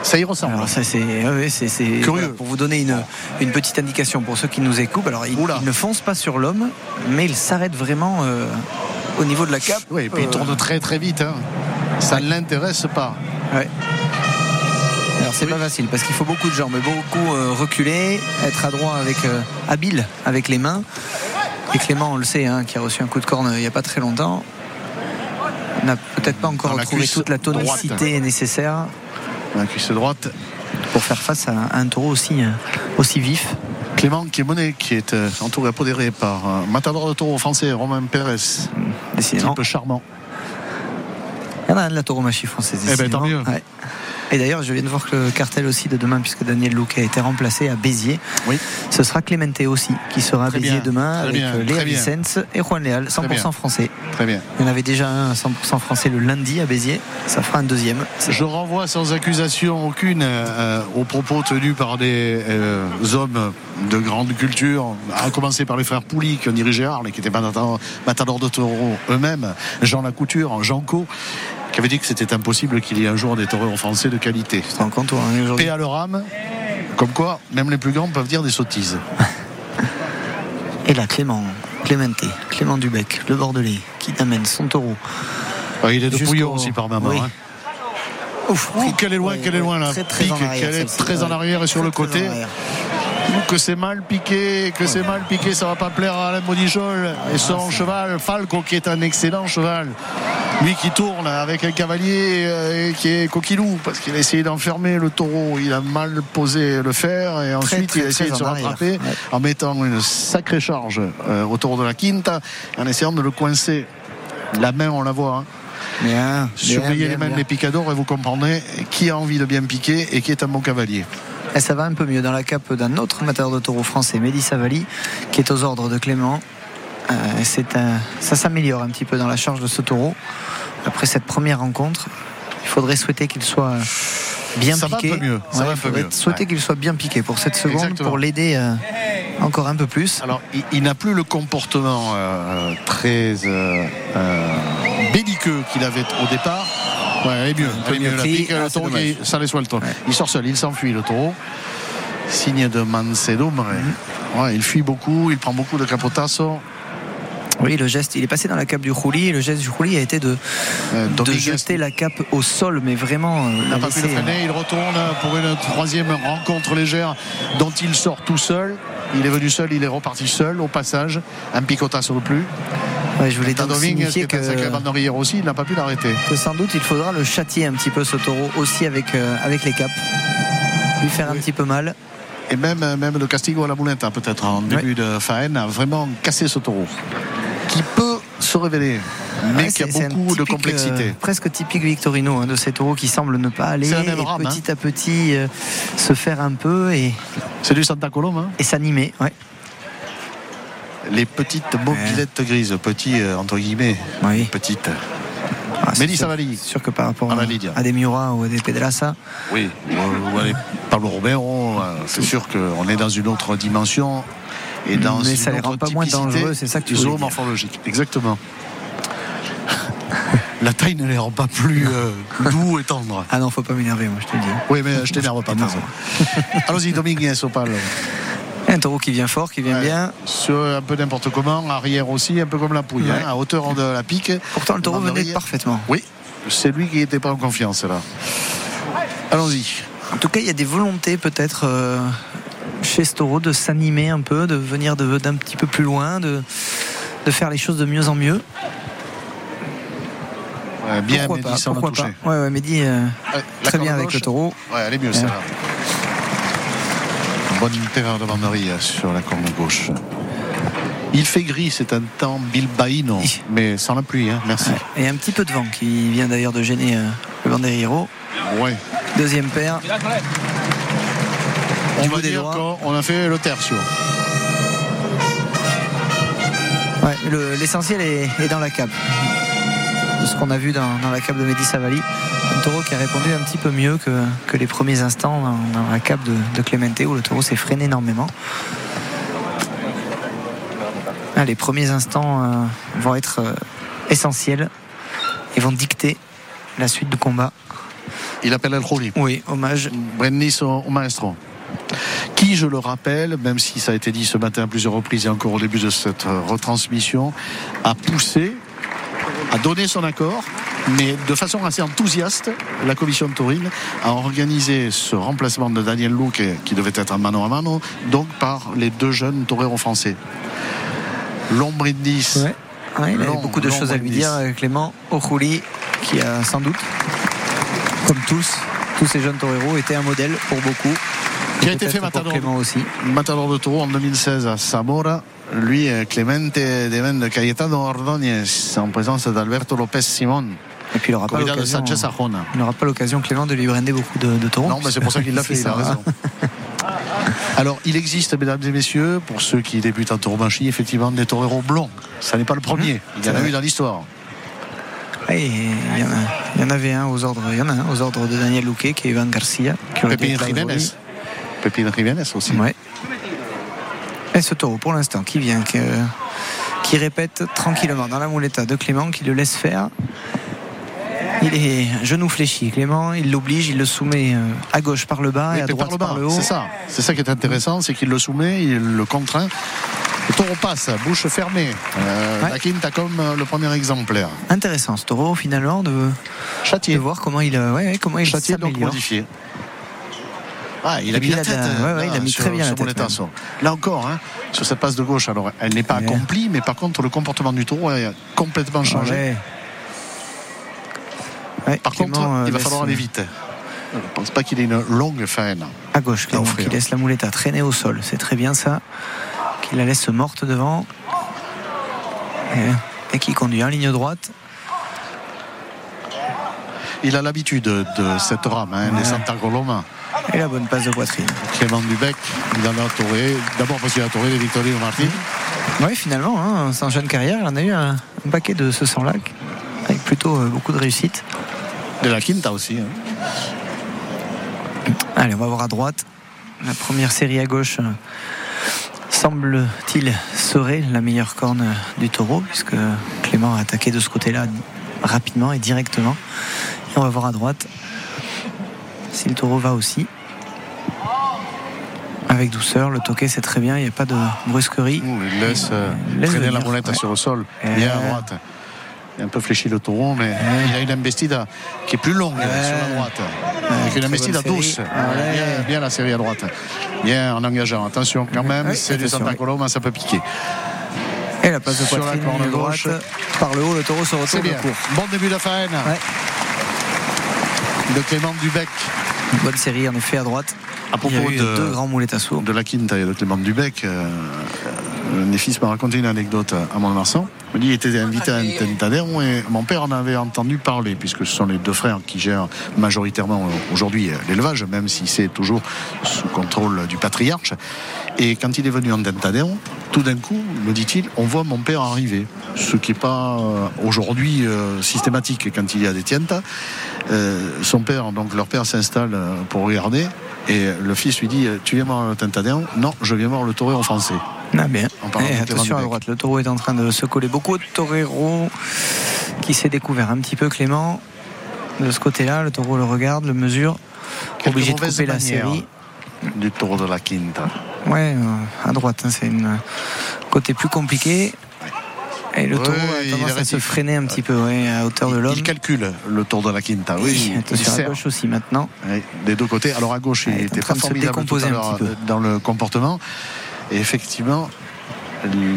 Ça y ressemble. Alors ça c'est ouais, ouais, c'est c'est- Curieux. voilà, pour vous donner une, une petite indication pour ceux qui nous écoutent. Alors il, ne fonce pas sur l'homme, mais il s'arrête vraiment euh, au niveau de la cape. Oui, et puis il Euh, tourne très très vite. hein. Ça ne l'intéresse pas. ouais. Alors c'est pas facile parce qu'il faut beaucoup de jambes, beaucoup euh, reculer, être adroit avec euh, habile avec les mains. Et Clément, on le sait, hein, qui a reçu un coup de corne il n'y a pas très longtemps, n'a peut-être pas encore retrouvé toute la droite. tonicité nécessaire La cuisse droite. pour faire face à un, un taureau aussi, euh, aussi vif. Clément qui est monnaie, qui est euh, entouré, apodéré par un matador de taureau français, Romain Pérez. Décidément. Type charmant. Il y en a un de la tauromachie française. Eh ben, tant mieux. Ouais. Et d'ailleurs, je viens de voir que le cartel aussi de demain, puisque Daniel Louquet a été remplacé à Béziers, Oui. ce sera Clemente aussi, qui sera à Béziers bien, demain avec bien, euh, Léa. Vicens et Juan Léal, 100% bien. français. Très bien. Il y en avait déjà un à 100% français le lundi à Béziers, ça fera un deuxième. Je renvoie sans accusation aucune euh, aux propos tenus par des euh, hommes de grande culture, à commencer par les frères Pouli qui ont dirigé Arles et qui étaient matadors de taureaux eux-mêmes, Jean Lacouture, Jean Co, qui avait dit que c'était impossible qu'il y ait un jour des taureaux français de qualité. Te rends compte, toi, hein, Paix à leur âme, comme quoi même les plus grands peuvent dire des sottises. Et là, Clément, Clémenté, Clément Dubec, le Bordelais, qui amène son taureau. Ah, il est de Pouillon aussi par maman. Oui. hein. Ouf, Ouh, qu'elle est loin, Ouais, qu'elle est loin là. Très, très Pique, en arrière, qu'elle est très en arrière et sur Très, le côté. Que c'est mal piqué, que c'est mal piqué, ça va pas plaire à Alain Modichol et son cheval Falco qui est un excellent cheval. Lui qui tourne avec un cavalier euh, qui est coquilou parce qu'il a essayé d'enfermer le taureau, il a mal posé le fer et ensuite très, il a essayé de se rattraper Ouais. en mettant une sacrée charge euh, autour de la quinta en essayant de le coincer. La main on la voit. hein. Bien, Surveillez bien, les mains bien. des picadors et vous comprendrez qui a envie de bien piquer et qui est un bon cavalier. Et ça va un peu mieux dans la cape d'un autre amateur de taureau français, Mehdi Savali, qui est aux ordres de Clément. Euh, c'est un- ça s'améliore un petit peu dans la charge de ce taureau. Après cette première rencontre, il faudrait souhaiter qu'il soit bien Ça va un piqué. peu mieux, ça va un peu mieux. souhaiter Ouais. qu'il soit bien piqué pour cette seconde, Exactement. pour l'aider euh, encore un peu plus. Alors, il, il n'a plus le comportement euh, très euh, euh, belliqueux qu'il avait au départ. Ouais, elle est mieux. Elle est. La pique, Ah, le taureau qui- ça les suelto. Il sort seul, il s'enfuit le taureau. Signe de Mansedumbre. Mhm. Ouais, il fuit beaucoup, il prend beaucoup de capotasso. Oui, le geste, il est passé dans la cape du roulis et le geste du roulis a été de, Euh, de jeter la cape au sol, mais vraiment. euh, Il la n'a pas pu le laisser, freiner, il retourne pour une troisième rencontre légère dont il sort tout seul. Il est venu seul, il est reparti seul au passage. Un picotasso de plus. Ouais, je voulais donc signifier que. banderière aussi, il n'a pas pu l'arrêter. que sans doute il faudra le châtier un petit peu ce taureau aussi avec, euh, avec les capes. Lui faire un petit peu mal. Et même, même le Castigo à la Moulette, hein, peut-être en début de faine, a vraiment cassé ce taureau. Qui peut se révéler, mais Ouais, qui a beaucoup de complexité. euh, presque typique Victorino hein, de ces taureaux qui semblent ne pas aller et rame, petit à petit euh, se faire un peu et, C'est du Santa Colombe, hein. et s'animer. Ouais. Les petites mobilettes grises, petits euh, entre guillemets, Oui. petites. Ah, c'est Mehdi sûr- Savali. c'est sûr que par rapport À à, à des Murat ou à des Pedrassa, Oui, ou, ou allez, Pablo Romero, euh, c'est sûr qu'on est dans une autre dimension et dans Mais une ça les autre rend pas moins dangereux, c'est ça que tu voulais dire. zoomorphologique. Exactement. La taille ne les rend pas plus euh, doux et tendres. ah non, faut pas m'énerver, moi je te le dis. Oui, mais je t'énerve pas. Allons-y, Dominguez, Opal. Un taureau qui vient fort, qui vient Ouais. bien. Sur un peu n'importe comment, arrière aussi, un peu comme la pouille, Ouais. hein, à hauteur de la pique. Pourtant le taureau venait parfaitement. Oui, c'est lui qui n'était pas en confiance là. Allons-y. En tout cas, il y a des volontés peut-être euh, chez ce taureau de s'animer un peu, de venir de- d'un petit peu plus loin, de, de faire les choses de mieux en mieux. Ouais, bien, pourquoi Mehdi, pas, pourquoi pas. Ouais, ouais, Mehdi, euh, très bien avec le taureau. Ouais, elle est mieux celle-là. Bonne terreur de banderie sur la corne gauche. Il fait gris, c'est un temps bilbaïno, mais sans la pluie, hein, merci. Et un petit peu de vent qui vient d'ailleurs de gêner euh, le Banderiro. Ouais. Deuxième paire. On va dire qu'on a fait le tertio. Ouais, le- L'essentiel est, est dans la cape. De ce qu'on a vu dans, dans la cape de Mehdi Savali. Un taureau qui a répondu un petit peu mieux que, que les premiers instants dans, dans la cape de, de Clemente où le taureau s'est freiné énormément. Ah, les premiers instants euh, vont être euh, essentiels et vont dicter la suite du combat. Il appelle El Khoury. Oui, hommage. Brendis au, au maestro. Qui, je le rappelle, même si ça a été dit ce matin à plusieurs reprises et encore au début de cette euh, retransmission, a poussé, a donné son accord, mais de façon assez enthousiaste, la commission de Taurine a organisé ce remplacement de Daniel Lou qui, qui devait être un mano à mano, donc par les deux jeunes toreros français. Lombrindis, Ouais. Ouais, il avait Long, beaucoup de choses à lui dire, euh, Clément Ojouli, qui a sans doute, comme tous, tous ces jeunes toreros, été un modèle pour beaucoup. Qui a été fait matador. Clément aussi. matador de taureau en 2016 à Zamora. Lui, euh, Clemente Deven de Cayetano Ordóñez, en présence d'Alberto López Simón, Et puis il n'aura pas l'occasion. Il n'aura pas l'occasion, Clément, de lui brander beaucoup de, de taureaux. Non, mais c'est pour ça qu'il l'a fait, il a raison. Alors, il existe, mesdames et messieurs, pour ceux qui débutent en tauromachie, effectivement, des toreros blonds. Ça n'est pas le premier. Il y en a eu dans l'histoire. Et il y, en a- il y en avait un aux ordres, il y en a un aux ordres de Daniel Luque, qui est Ivan Garcia, Pépin Jiménez. Pépin Jiménez aussi. Ouais. Et ce taureau, pour l'instant, qui vient, qui, euh, qui répète tranquillement dans la mouletta de Clément, qui le laisse faire. Il est genou fléchi, Clément, il l'oblige, il le soumet euh, à gauche par le bas Oui, et à droite par le par bas, le haut. c'est ça. C'est ça qui est intéressant, c'est qu'il le soumet, il le contraint. Le taureau passe, bouche fermée. Euh, Ouais. La quinte a comme euh, le premier exemplaire. Intéressant ce taureau finalement de, voir comment il, euh, ouais, comment il Châtier donc modifié. Ah, il a mis la tête. ouais, ouais, il a mis sur- très bien la sur tête, Molettasso. Là encore, hein, sur cette passe de gauche, alors elle n'est pas Ouais. accomplie, mais par contre le comportement du taureau a complètement changé. Ouais. Ouais, Par Clément, contre, euh, il va falloir aller vite. Je ne pense pas qu'il ait une longue faine. À gauche, Clément, qui laisse la moulette à traîner au sol. C'est très bien ça. Qui la laisse morte devant. Et, et qui conduit en ligne droite. Il a l'habitude de cette rame, hein, des Santa Coloma. Et la bonne passe de poitrine. Clément Dubec, il en a touré. D'abord parce qu'il a touré les Victorino Martin. Oui, finalement, hein, sans jeune carrière, il en a eu un, un paquet de ce sang-là. Avec plutôt euh, beaucoup de réussite. De la Quinta aussi. hein. Allez, on va voir à droite. La première série à gauche euh, semble-t-il serait la meilleure corne euh, du taureau, puisque Clément a attaqué de ce côté-là rapidement et directement. Et on va voir à droite si le taureau va aussi. Avec douceur, le toquet c'est très bien, il n'y a pas de brusquerie. Ouh, Il laisse, euh, Il laisse traîner la ouais. sur le sol. Euh. Bien à droite. Il est un peu fléchi le taureau, mais il a une embestida qui est plus longue sur la droite. Avec une embestida douce. Ouais. Bien, bien la série à droite. Bien en engageant. Attention quand même, c'est du Santa. Coloma, ça peut piquer. Et la passe de Sur la corne gauche. droite. Par le haut, le taureau se retourne bien. Bon début de faine Ouais. de Clément Dubec. Bonne série en effet à droite. À Il y a propos eu de- deux grands moulets à de la Quinta et de Clément Dubec, euh, euh, mes fils m'a raconté une anecdote à mon garçon. Il était invité à un Tentadero et mon père en avait entendu parler, puisque ce sont les deux frères qui gèrent majoritairement euh, aujourd'hui euh, l'élevage, même si c'est toujours sous contrôle du patriarche. Et quand il est venu en Tentadero, tout d'un coup, me dit-il, on voit mon père arriver. Ce qui n'est pas euh, aujourd'hui euh, systématique quand il y a des tientas. Euh, son père, donc leur père s'installe euh, pour regarder et le fils lui dit Tu viens voir le Tentadéon Non, je viens voir le torero français. Ah bien. De attention à droite, le taureau est en train de se coller beaucoup de toreros qui s'est découvert un petit peu Clément. De ce côté-là, le taureau le regarde, le mesure. Quelques Obligé de couper la série. Du taureau de la Quinta. Ouais, euh, à droite, hein, c'est une côté plus compliqué. Et le taureau a il tendance à se freiner un petit peu ouais, à hauteur de l'homme. il calcule le tour de la Quinta. Oui, il attention à gauche aussi maintenant. Oui, des deux côtés. Alors à gauche, il il était se formidable tout décomposer à un petit peu. euh, dans le comportement. Et effectivement,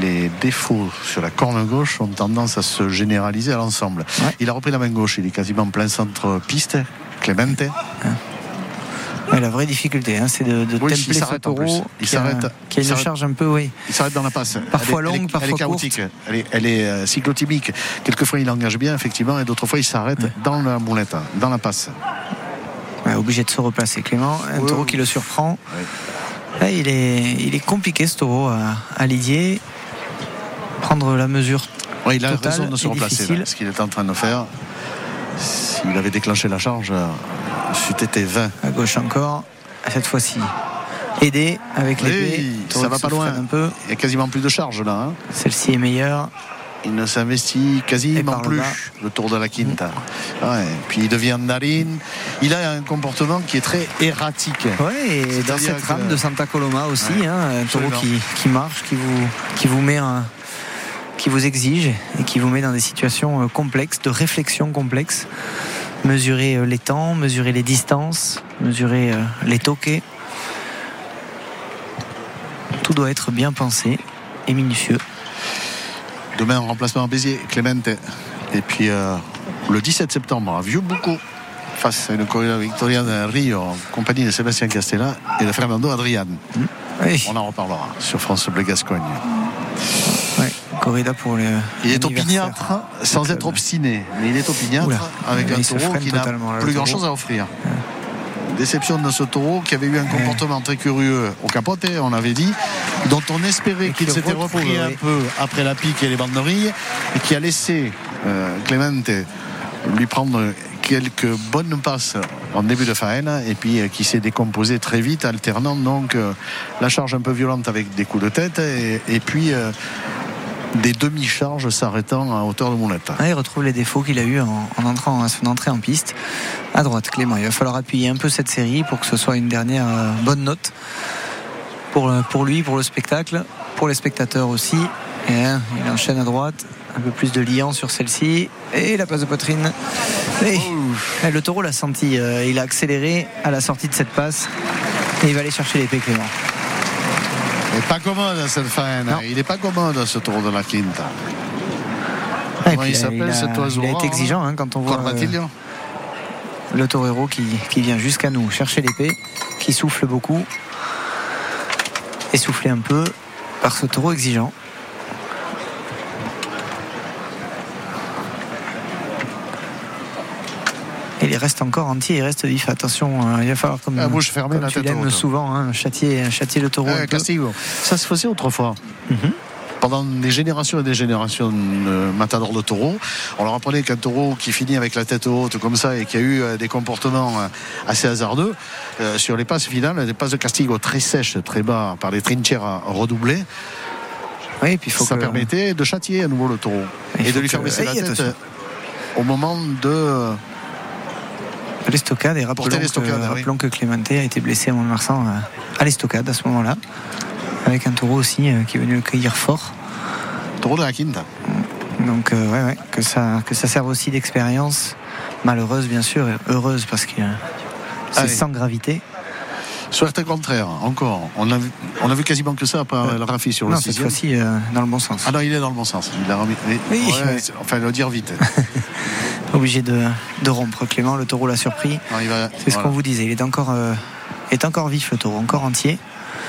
les défauts sur la corne gauche ont tendance à se généraliser à l'ensemble. Ouais. Il a repris la main gauche, il est quasiment en plein centre piste. Clemente. Ouais, la vraie difficulté, hein, c'est de, de Oui, il templer ce taureau Il qui a, qui a Il une s'arrête. charge un peu, oui. Il s'arrête dans la passe. Parfois Elle est- elle est- longue, parfois Elle est chaotique. Elle est, elle est euh, cyclotimique. Quelquefois, il engage bien, effectivement, et d'autres fois, il s'arrête dans la moulette, dans la passe. Ouais, obligé de se replacer. Clément, un taureau qui le surprend. Là, il, est, il est compliqué ce taureau à, à lidier. Prendre la mesure. Oui, il a raison de se replacer. là, ce qu'il est en train de faire. S'il avait déclenché la charge, euh, c'eût été 20. À gauche encore. Cette fois-ci. Aidé avec l'épée. Oui, ça va pas loin. Un peu. Il y a quasiment plus de charge là. hein. Celle-ci est meilleure. Il ne s'investit quasiment plus bas. le tour de la quinta. Ouais, Puis il devient narine. Il a un comportement qui est très erratique. Ouais, et dans cette que- rame de Santa Coloma aussi, Ouais, hein, un taureau qui, qui marche, qui vous, qui vous met un, qui vous exige et qui vous met dans des situations euh, complexes, de réflexion complexe. Mesurer euh, les temps, mesurer les distances, mesurer euh, les toquets. Tout doit être bien pensé et minutieux. Demain, en remplacement à Béziers, Clemente. Et puis euh, le 17 septembre, à Vieux-Boucau, face à une corrida Victoria de Rio, en compagnie de Sébastien Castella et de Fernando Adrian. Oui, On en reparlera sur France Bleu Gascogne. ouais, corrida pour le. Il est opiniâtre sans être obstiné, mais il est opiniâtre Oula, avec un taureau qui n'a plus taureau. grand chose à offrir. Déception de ce taureau qui avait eu un comportement très curieux au capote, on avait dit, dont on espérait qu'il qui s'était repris un peu après la pique et les banderilles et qui a laissé euh, Clemente lui prendre quelques bonnes passes en début de faena et puis euh, qui s'est décomposé très vite alternant donc euh, la charge un peu violente avec des coups de tête et, et puis euh, des demi-charges s'arrêtant à hauteur de moulette. Ah, il retrouve les défauts qu'il a eu en, en entrant à son entrée en piste. À droite, Clément. Il va falloir appuyer un peu cette série pour que ce soit une dernière euh, bonne note pour, euh, pour lui, pour le spectacle, pour les spectateurs aussi. Et, hein, il enchaîne à droite, un peu plus de liant sur celle-ci et la passe de poitrine. Et, et le taureau l'a senti. euh, il a accéléré à la sortie de cette passe et il va aller chercher l'épée, Clément. Il n'est pas commode cette faena. Non. Il n'est pas commode ce tour de la quinta. Ah, Comment puis, il euh, s'appelle, cet oiseau Il a été rare, exigeant hein, quand on voit. euh, le torero qui, qui vient jusqu'à nous chercher l'épée, qui souffle beaucoup, essoufflé un peu par ce taureau exigeant. Il reste encore entier, il reste vif. Attention, euh, il va falloir comme, La bouche fermée, comme la tu l'aimes souvent, hein, châtier, châtier le taureau. Ah. Castillo. Ça se faisait autrefois. Mhm. Pendant des générations et des générations de matadors de taureaux, on leur apprenait qu'un taureau qui finit avec la tête haute comme ça et qui a eu euh, des comportements euh, assez hasardeux, euh, sur les passes finales, des passes de Castillo très sèches, très bas, par des trincheras redoublées, Oui, et puis il faut ça que- permettait de châtier à nouveau le taureau et de lui faire baisser la tête attention. euh, au moment de. L'estocade et rappelons, que, oui. rappelons que Clémenté a été blessé à Mont-de-Marsan euh, à l'estocade à ce moment-là, avec un taureau aussi euh, qui est venu le cueillir fort. Taureau de la quinta. Donc euh, ouais, ouais, que ça que ça serve aussi d'expérience, malheureuse bien sûr, et heureuse parce que euh, c'est sans gravité. Soit le contraire, encore. On a vu, on a vu quasiment que ça par le Rafi sur le non, cette sixième. fois-ci euh, dans le bon sens. Ah non, il est dans le bon sens. Il a remis. oui. Ouais, Enfin, le dire vite. Obligé de, de rompre Clément, le taureau l'a surpris. Va- C'est ce voilà. qu'on vous disait, il est encore euh, est encore vif le taureau, encore entier.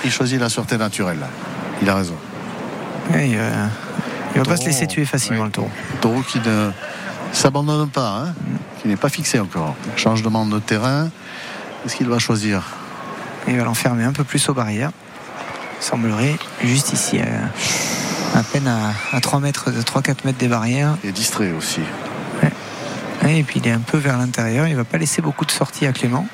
Il choisit la sûreté naturelle. Il a raison. Et, euh, il va pas se laisser tuer facilement ouais. le taureau. Taureau qui ne s'abandonne pas, hein, qui n'est pas fixé encore. Changement de terrain. Qu'est-ce qu'il va choisir? Il va l'enfermer un peu plus aux barrières. Semblerait juste ici, euh, à peine à, à 3 mètres, 3-4 mètres des barrières. Il est distrait aussi. Et puis il est un peu vers l'intérieur. Il va pas laisser beaucoup de sorties à Clément.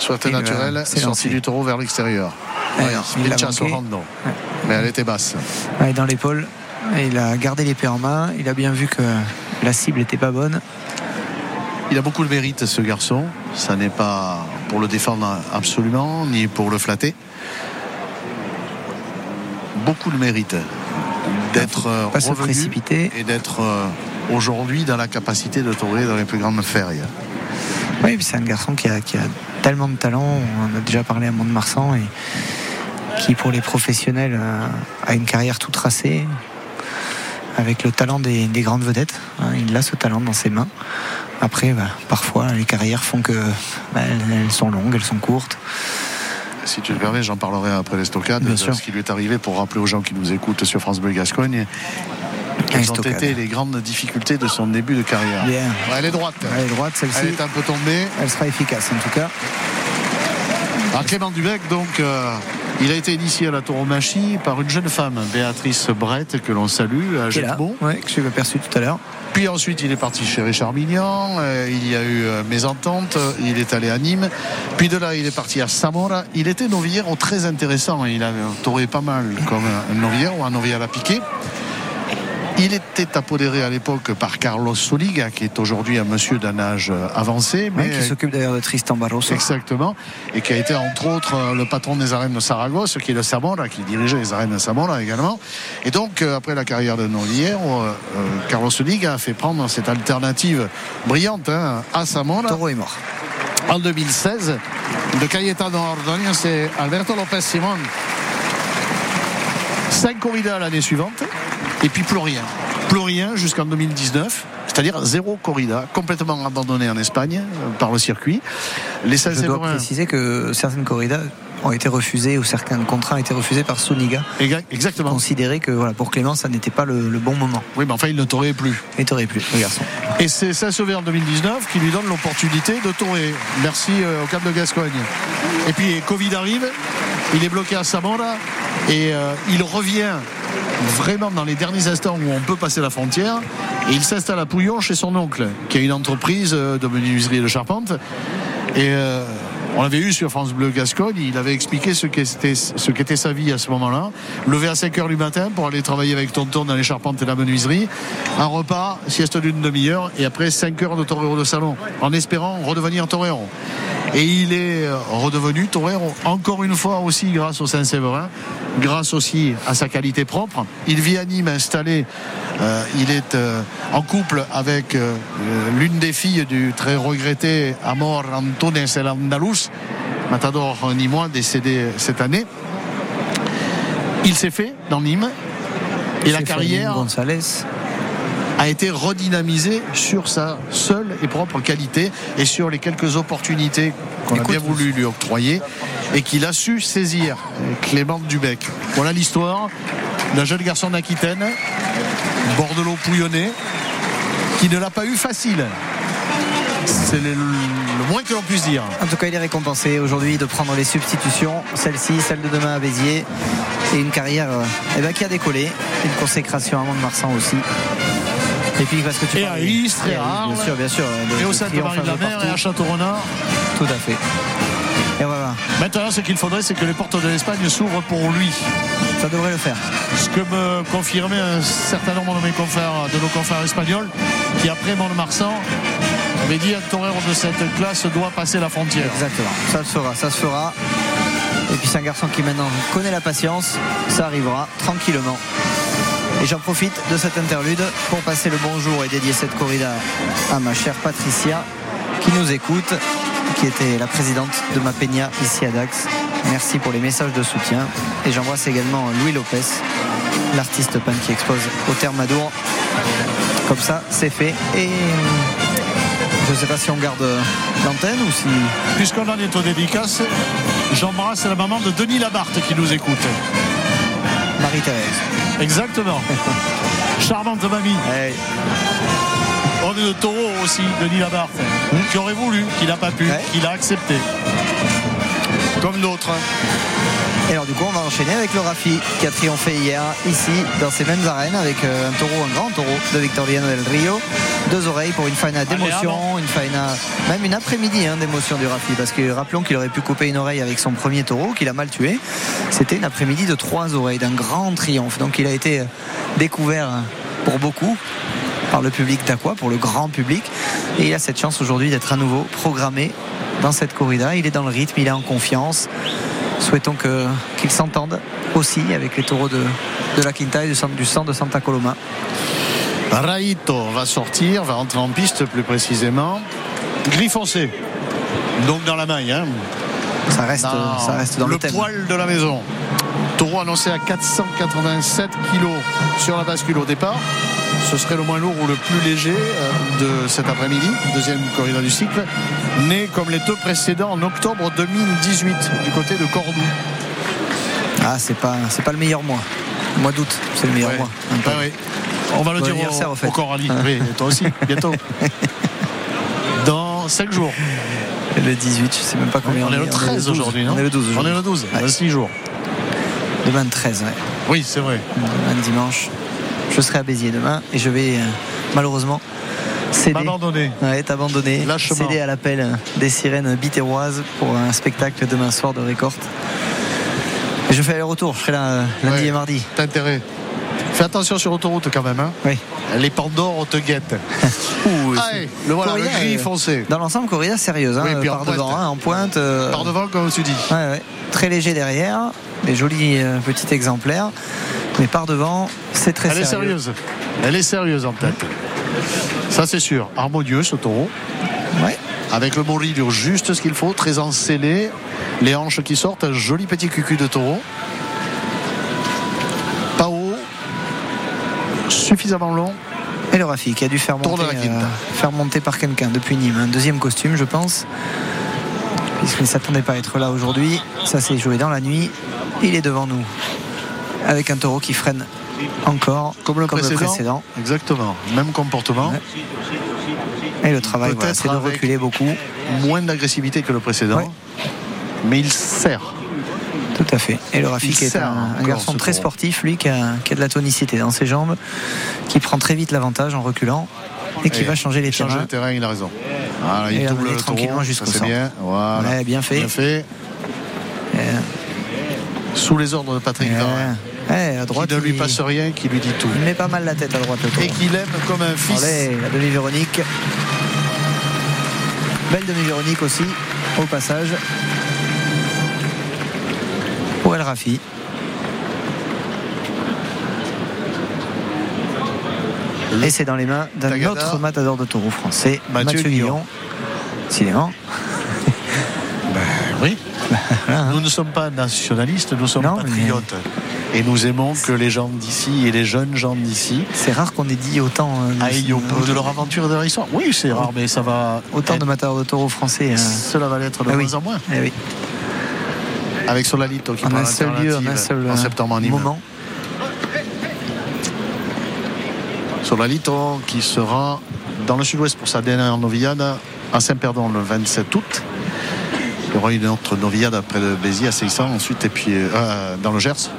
Il va naturelle, sortie du taureau vers l'extérieur. Ouais, Ouais, il l'a Spincha manqué. Sorrando. Mais elle était basse. Ouais, dans l'épaule. Il a gardé l'épée en main. Il a bien vu que la cible n'était pas bonne. Il a beaucoup de mérite, ce garçon. Ça n'est pas pour le défendre absolument, ni pour le flatter. Beaucoup de mérite d'être précipiter. et d'être euh, aujourd'hui dans la capacité de tourner dans les plus grandes férias. Oui, c'est un garçon qui a, qui a tellement de talent. On en a déjà parlé à Mont-de-Marsan et qui, pour les professionnels, euh, a une carrière tout tracée avec le talent des, des grandes vedettes. hein. il a ce talent dans ses mains. Après, bah, parfois, les carrières font que bah, elles, sont longues, elles sont courtes. Si tu le permets, j'en parlerai après l'estocade, Bien de ce qui lui est arrivé pour rappeler aux gens qui nous écoutent sur France Bleu Gascogne quelles ont été les grandes difficultés de son début de carrière. Elle est droite. Elle est droite, Elle celle-ci. est un peu tombée. Elle sera efficace en tout cas. Ah, Clément Dubec, donc, euh, il a été initié à la tauromachie par une jeune femme, Béatrice Brett, que l'on salue, à Jetbon. ouais, que j'ai aperçu tout à l'heure. Puis ensuite, il est parti chez Richard Mignon. euh, il y a eu euh, Mésentente. Il est allé à Nîmes. Puis de là, il est parti à Samora. Il était novillero très intéressant. Il avait tauré pas mal comme un novillero ou un novillero à piqué. Il était apodéré à l'époque par Carlos Soliga, qui est aujourd'hui un monsieur d'un âge euh, avancé. Mais qui s'occupe d'ailleurs de Tristan Barroso. Exactement. Et qui a été entre autres euh, le patron des arènes de Saragosse, qui est le Samora, qui dirigeait les arènes de Samora également. Et donc, euh, après la carrière de euh, Carlos Liga a fait prendre cette alternative brillante hein, à Samora. Taureau est mort. En 2016, de Cayetano Ordonez, c'est Alberto Lopez Simon. Cinq corridas l'année suivante, et puis plus rien. Plus rien jusqu'en 2019. C'est-à-dire zéro corrida, complètement abandonné en Espagne euh, par le circuit. Les Je dois préciser que certaines corridas ont été refusées ou certains contrats ont été refusés par Soniga. Exa- exactement. Considéré que voilà, pour Clément, ça n'était pas le, le bon moment. Oui, mais enfin, il ne taurait plus. Et t'aurais pu, le garçon. Et c'est Saint-Sauvé en 2019 qui lui donne l'opportunité de tourner. Merci euh, au Cap de Gascogne. Et puis Covid arrive, il est bloqué à Samora et euh, il revient vraiment dans les derniers instants où on peut passer la frontière il s'installe à Pouillon chez son oncle qui a une entreprise euh, de menuiserie et de charpente et euh, on l'avait eu sur France Bleu Gascogne, il avait expliqué ce qu'était, ce qu'était sa vie à ce moment-là. Levé à 5 heures du matin pour aller travailler avec tonton dans les charpentes et la menuiserie. Un repas, sieste d'une demi-heure et après 5 heures de torero de salon en espérant redevenir torero. Et il est euh, redevenu torero encore une fois aussi grâce au Saint-Séverin, grâce aussi à sa qualité propre. Il vit à Nîmes installé, euh, il est euh, en couple avec euh, l'une des filles du très regretté Amor Antunes El Andalus, matador nîmois décédé cette année. Il s'est fait dans Nîmes et la carrière González. A été redynamisé sur sa seule et propre qualité et sur les quelques opportunités qu'on a bien voulu lui octroyer et qu'il a su saisir. Clément Dubec. Voilà l'histoire d'un jeune garçon d'Aquitaine, bordelot pouillonné, qui ne l'a pas eu facile. C'est le, le moins que l'on puisse dire. En tout cas, il est récompensé aujourd'hui de prendre les substitutions, celle-ci, celle de demain à Béziers, et une carrière euh, eh ben, qui a décollé, une consécration à Mont-de-Marsan aussi. Et puis parce que tu Et à Istres, bien sûr, bien sûr. de- Et au de Sainte-Marie de la triomphe un peu Mer et à. Château-Renard. Tout à fait. Et voilà, Maintenant, ce qu'il faudrait, c'est que les portes de l'Espagne s'ouvrent pour lui. ça devrait le faire. Ce que me confirmait un certain nombre de mes confrères, de nos confrères espagnols, qui après Mont-de-Marsan avait dit un torero de cette classe doit passer la frontière. Exactement, ça se fera, ça se fera. Et puis c'est un garçon qui maintenant connaît la patience, ça arrivera tranquillement. Et j'en profite de cette interlude pour passer le bonjour et dédier cette corrida à ma chère Patricia qui nous écoute, qui était la présidente de ma peña ici à Dax. Merci pour les messages de soutien. Et j'embrasse également Louis Lopez, l'artiste peintre qui expose au Thermadour. Comme ça, c'est fait. Et je ne sais pas si on garde l'antenne ou si Puisqu'on en est aux dédicaces, j'embrasse la maman de Denis Labarthe qui nous écoute. Marie-Thérèse. Exactement. Charmante mamie. Hey. On est de taureau aussi, Denis Labarthe, qui aurait voulu, qu'il n'a pas pu, Ouais. qu'il a accepté. Comme d'autres. Et alors du coup on va enchaîner avec le Rafi qui a triomphé hier ici dans ces mêmes arènes avec euh, un taureau, un grand taureau de Victoriano del Rio. Deux oreilles pour une faina d'émotion, une faina, même une après-midi hein, d'émotion du Rafi parce que rappelons qu'il aurait pu couper une oreille avec son premier taureau qu'il a mal tué. C'était une après-midi de trois oreilles, d'un grand triomphe. Donc il a été euh, découvert euh, pour beaucoup par le public d'Aqua, pour le grand public. Et il a cette chance aujourd'hui d'être à nouveau programmé dans cette corrida. Il est dans le rythme, il est en confiance. Souhaitons que- qu'il s'entende aussi avec les taureaux de, de la Quinta et du du centre de Santa Coloma. Raito va sortir, va rentrer en piste plus précisément. Gris foncé. Donc dans la maille. Hein. Ça reste, Dans ça reste dans le, le thème. poil de la maison. Taureau annoncé à 487 kilos sur la bascule au départ. ce serait le moins lourd ou le plus léger euh, de cet après-midi, deuxième corrida du cycle, né comme les deux précédents en octobre 2018 du côté de Cordoue. Ah, c'est pas, c'est pas le meilleur mois. Le mois d'août, c'est le meilleur Ouais. mois. Ah oui. On va le Bon dire au, au fait. au Coralie. Oui, toi aussi, bientôt. Dans 5 jours. Le 18, je sais même pas combien on est le est 13 12. aujourd'hui, non On est le 12 On est le 12, Ouais. dans 6 jours. Demain le 13, ouais. Oui, c'est vrai. Demain dimanche. Je serai à Béziers demain et je vais euh, malheureusement céder. M'abandonner. Ouais, abandonné, Lâchement. céder à l'appel des sirènes bitéroises pour un spectacle demain soir de récorte. Et je fais aller-retour, je serai là euh, lundi Ouais. et mardi. T'as intérêt. Fais attention sur l'autoroute quand même. Hein. Oui. Les Pandores te guettent. Allez, le voilà, le gris euh, foncé. Dans l'ensemble, corrida sérieuse, hein, Oui, en par pointe. devant, hein, en pointe. euh, Par devant, comme tu dis. ouais, ouais. Très léger derrière, des jolis euh, petits exemplaires. Mais par devant, c'est très Elle est sérieux. sérieuse. Elle est sérieuse en tête. Ça, c'est sûr. Harmonieux, ce taureau. Ouais. Avec le morilure juste ce qu'il faut, très encellé. Les hanches qui sortent, un joli petit cucu de taureau. Suffisamment long. Et le Rafi qui a dû faire monter, euh, faire monter par quelqu'un depuis Nîmes. Un deuxième costume, je pense. Puisqu'il ne s'attendait pas à être là aujourd'hui. Ça s'est joué dans la nuit. Il est devant nous. Avec un taureau qui freine encore. Comme le précédent. Exactement. Même comportement. Ouais. Et le travail, voilà, c'est de reculer beaucoup. Moins d'agressivité que le précédent. Ouais. Mais il sert. Tout à fait. Et le Rafi Il qui est un, garçon très sportif, lui, qui a, qui a de la tonicité dans ses jambes, qui prend très vite l'avantage en reculant et qui Et va changer les Changer terrains. le terrain, il a raison. Voilà, Et il double le tranquillement jusqu'au centre. bien. Voilà. Ouais, bien fait. Bien fait. Et, Sous les ordres de Patrick Varin. ouais, à droite, qui ne lui passe rien, qui lui dit tout. Il met pas mal la tête à droite le Et qu'il aime comme un fils. Allez, la demi-Véronique. Belle demi-Véronique aussi, au passage. Rafi. Et c'est dans les mains d'un autre matador de taureau français, Mathieu Mathieu, Guillon. Guillon. Décidément. Oui. Nous ne sommes pas nationalistes, nous sommes Non, mais- patriotes. Et nous aimons que les gens d'ici et les jeunes gens d'ici C'est rare qu'on ait dit autant, euh, aillent au bout de leur aventure et de leur histoire. Oui, c'est rare, mais ça va. autant de matadors de taureau français. euh, Cela va l'être de ah moins oui. en moins. eh oui. Avec Solalito qui En prend un seul lieu, en un l'alternative seul en euh, septembre en moment. Solalito qui sera dans le sud-ouest pour sa dernière novillade à Saint-Perdon le 27 août. Il y aura une autre novillade après de Béziers à 600 ensuite et puis euh, dans le Gers.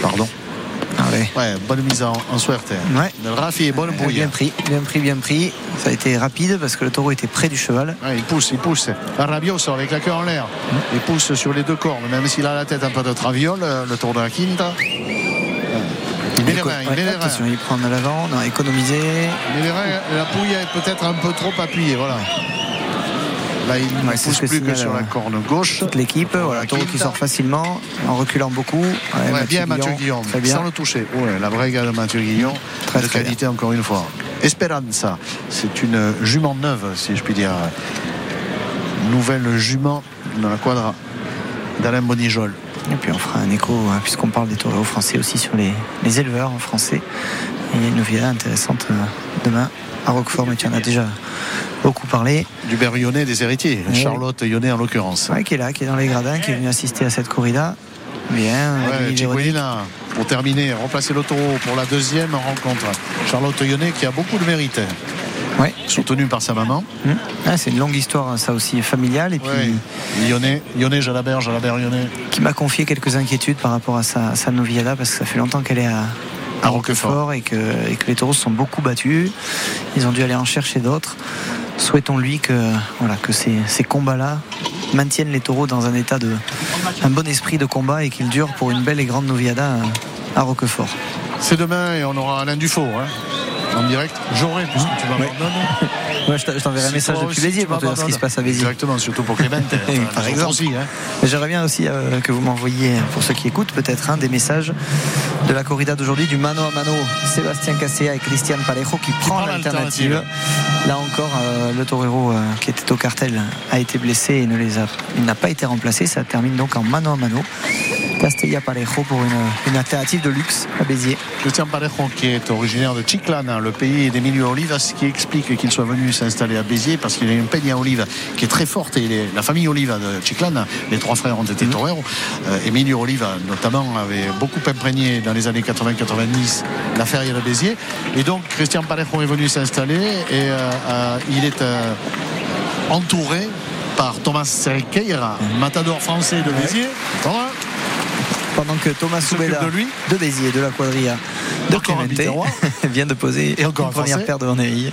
Pardon. Ouais. Ouais, bonne mise en, en suerte. Ouais. Le Rafi est bonne bouille. Bien pris, bien pris, bien pris. Ça a été rapide parce que le taureau était près du cheval. Ouais, il pousse, il pousse. Rabioso avec la queue en l'air. Il pousse sur les deux cornes, même s'il a la tête un peu de traviole, le tour de la quinta. Il met les reins, il met les reins. il prend de l'avant, non, économiser. Il met les reins, la pouille est peut-être un peu trop appuyée, voilà. Là, il ne Ouais, pousse que plus que sur la euh, corne gauche. Toute l'équipe, voilà, la taureau qui sort facilement, en reculant beaucoup. Ouais, Ouais, Mathieu bien Mathieu bien. sans le toucher. Ouais, la vraie gare de Mathieu Guillon, Très, de très qualité encore une fois. Esperanza, c'est une jument neuve, si je puis dire. Nouvelle jument dans la quadra d'Alain Bonijol. Et puis on fera un écho, hein, puisqu'on parle des taureaux français aussi sur les, les éleveurs en français. Et il y a une novilla intéressante euh, demain à Roquefort, mais tu en as déjà beaucoup parlé. Du beurre lyonnais des héritiers, Oui. Charlotte Lyonnais en l'occurrence. Ouais, qui est là, qui est dans les gradins, qui est venu assister à cette corrida. Bien, Ouais, pour terminer, remplacer le taureau pour la deuxième rencontre. Charlotte Lyonnais qui a beaucoup de mérite, Ouais. soutenue par sa maman. Hum. Ah, c'est une longue histoire, ça aussi, familiale. Et puis, Ouais. Lyonnais, Lyonnais, Jalabert, Jalabert, Lyonnais. qui m'a confié quelques inquiétudes par rapport à sa, sa novillada, parce que ça fait longtemps qu'elle est à, À Roquefort. et que, et que les taureaux se sont beaucoup battus. Ils ont dû aller en chercher d'autres. Souhaitons-lui que, voilà, que ces, ces combats-là maintiennent les taureaux dans un état de un bon esprit de combat et qu'ils durent pour une belle et grande novillada à, Roquefort. C'est demain et on aura Alain Dufaux hein, en direct. J'aurai, puisque tu Ouais. m'abandonnes. Ouais, je t'enverrai un message depuis Béziers tu pour te dire ce qui se passe à Béziers. Exactement, surtout pour Clément. Par exemple. Aussi, hein. J'aimerais bien aussi euh, que vous m'envoyiez, pour ceux qui écoutent peut-être, hein, des messages de la corrida d'aujourd'hui, du mano à mano, Sébastien Cassea et Christian Parejo qui prend l'alternative. Là encore, euh, le torero euh, qui était au cartel a été blessé et ne les a, il n'a pas été remplacé. Ça termine donc en mano à mano. Castella Parejo pour une, une alternative de luxe à Béziers. Christian Parejo, qui est originaire de Chiclana, le pays d'Emilio Oliva, ce qui explique qu'il soit venu s'installer à Béziers parce qu'il a une peña Oliva qui est très forte et les- la famille Oliva de Chiclana, les trois frères ont été toreros. Euh, Emilio Oliva, notamment, avait beaucoup imprégné dans les années 80-90 la feria de Béziers. Et donc, Christian Parejo est venu s'installer et euh, euh, il est euh, entouré par Thomas Sequeira, matador français de Béziers. Pendant que Thomas Soubeda de lui. de Béziers, de l'Aquadria, de Encore un Clemente, vient de poser Et encore une un première paire de Orneilles.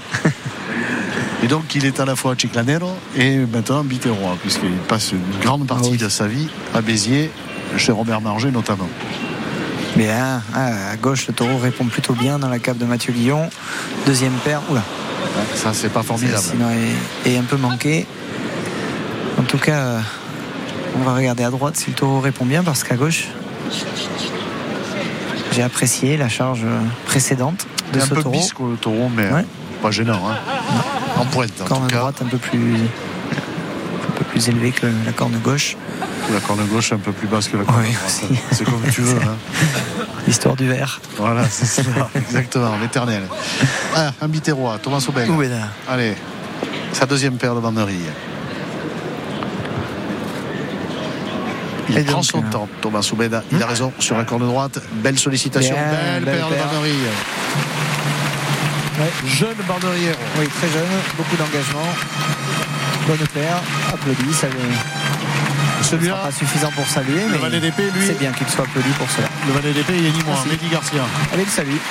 Et donc il est à la fois chiclanero et maintenant biterrois, puisqu'il passe une grande partie Ah oui. de sa vie à Béziers, chez Robert Marger notamment. Bien, ah, à gauche, le taureau répond plutôt bien dans la cave de Mathieu Guillon. Deuxième paire, oula, Ça c'est pas formidable. sinon est, est un peu manqué. En tout cas, euh, on va regarder à droite si le taureau répond bien, parce qu'à gauche, j'ai apprécié la charge précédente de est un ce peu taureau. bisque le taureau, mais Ouais. pas gênant. hein. En pointe en Corne tout cas. droite un peu plus un peu plus élevé que la corne gauche. La corne gauche un peu plus basse que la corne Oui, droite. C'est comme tu veux. hein. L'histoire du verre. Voilà, c'est ça, exactement, l'éternel. Ah, un biterrois, Thomas Aubel. Allez, sa deuxième paire de banderilles. Il Et prend donc, son euh, temps, Thomas Soubeda. Il a raison sur la corde droite. Belle sollicitation, Bien, belle, belle paire, de banderilles. Jeune banderillero. Oui, très jeune, beaucoup d'engagement. Bonne paire, applaudi, ça Celui-là, pas suffisant pour saluer, le mais d'épée, lui, c'est bien qu'il soit applaudi pour cela. le valet d'épée, il est ni moins. Mehdi Garcia. Allez, le salut.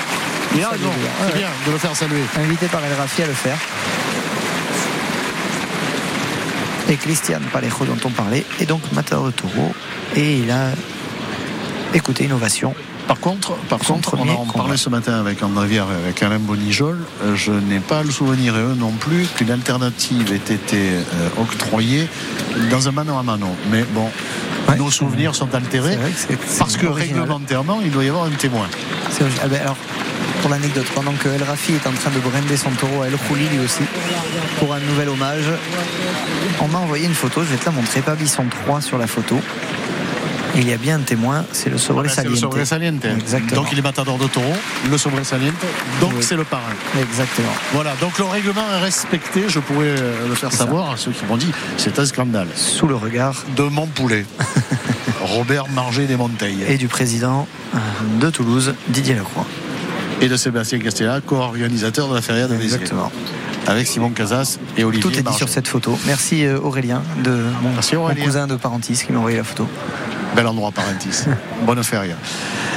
Il a raison, c'est bien de le faire saluer. Invité par El Rafi à le faire. Et Christian Parejo dont on parlait, et donc Matador Taureau. Et il a écouté une ovation. Par contre, par contre, on en parlait ce matin avec André et avec Alain Bonijol. Euh, Je n'ai pas le souvenir, et eux non plus, qu'une alternative ait été euh, octroyée dans un mano à mano. Mais bon, Ouais. nos souvenirs sont altérés que parce que original. réglementairement, il doit y avoir un témoin. Ah ben alors, pour l'anecdote, pendant que El Rafi est en train de brander son taureau à El Khouli lui aussi, pour un nouvel hommage, on m'a envoyé une photo, je vais te la montrer, pas Bisson 3 sur la photo. Il y a bien un témoin, c'est le C'est le sobresaliente. sobresaliente. Exactement. Donc il est matador de taureau, le sobresaliente. Donc Oui. c'est le parrain. Exactement. Voilà, donc le règlement est respecté. Je pourrais euh, le faire ça. savoir à ceux qui m'ont dit c'est un scandale. Sous le regard De mon poulet. Robert Marger des Monteilles. et du président euh, de Toulouse, Didier Lacroix. Et de Sébastien Castella, co-organisateur de la Feria de. Exactement. Avec Simon Casas et Olivier Tout est dit sur cette photo. Merci euh, Aurélien, de mon, Merci, mon Aurélien. cousin de Parentis qui m'a envoyé la photo. Bel endroit Parentis. Bonne feria.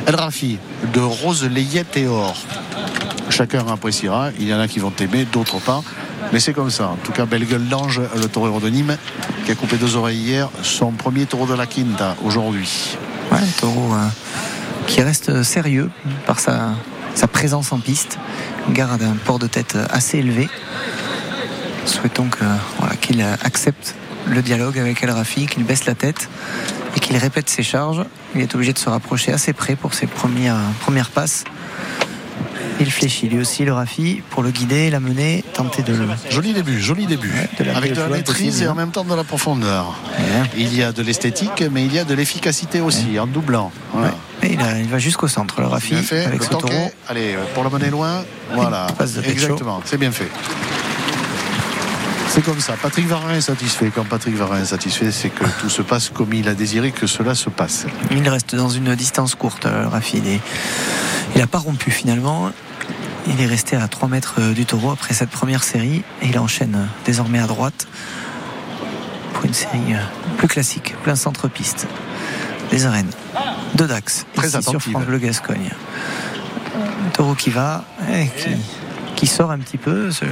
El Rafi, de rose layette et or. Chacun appréciera. Il y en a qui vont aimer, d'autres pas. Mais c'est comme ça. En tout cas, belle gueule d'ange, le torero de Nîmes, qui a coupé deux oreilles hier. Son premier taureau de la Quinta aujourd'hui. Ouais, un taureau euh, qui reste sérieux par sa, sa présence en piste. Garde un port de tête assez élevé. Souhaitons voilà, qu'il accepte le dialogue avec El Rafi, qu'il baisse la tête et qu'il répète ses charges. Il est obligé de se rapprocher assez près pour ses premières, premières passes. Il fléchit lui aussi le Rafi pour le guider, la mener, tenter de le. Joli début, joli début. de Avec de la maîtrise et en même temps de la profondeur. Ouais. Il y a de l'esthétique, mais il y a de l'efficacité aussi, en doublant. Voilà. Et il, a- il va jusqu'au centre, le Rafi, Bien fait. avec le ce tanké. taureau. Allez, euh, pour la mener loin. Voilà. Exactement. C'est bien fait. C'est comme ça. Patrick Varin est satisfait. Quand Patrick Varin est satisfait, c'est que tout se passe comme il a désiré que cela se passe. Il reste dans une distance courte, euh, Rafi. Il n'a pas rompu finalement. Il est resté à 3 mètres euh, du taureau après cette première série et il enchaîne désormais à droite pour une série plus classique, plein centre-piste. Les arènes de Dax, Très ici sur attentive. France Bleu Gascogne. Un taureau qui va, et qui, qui sort un petit peu. ce-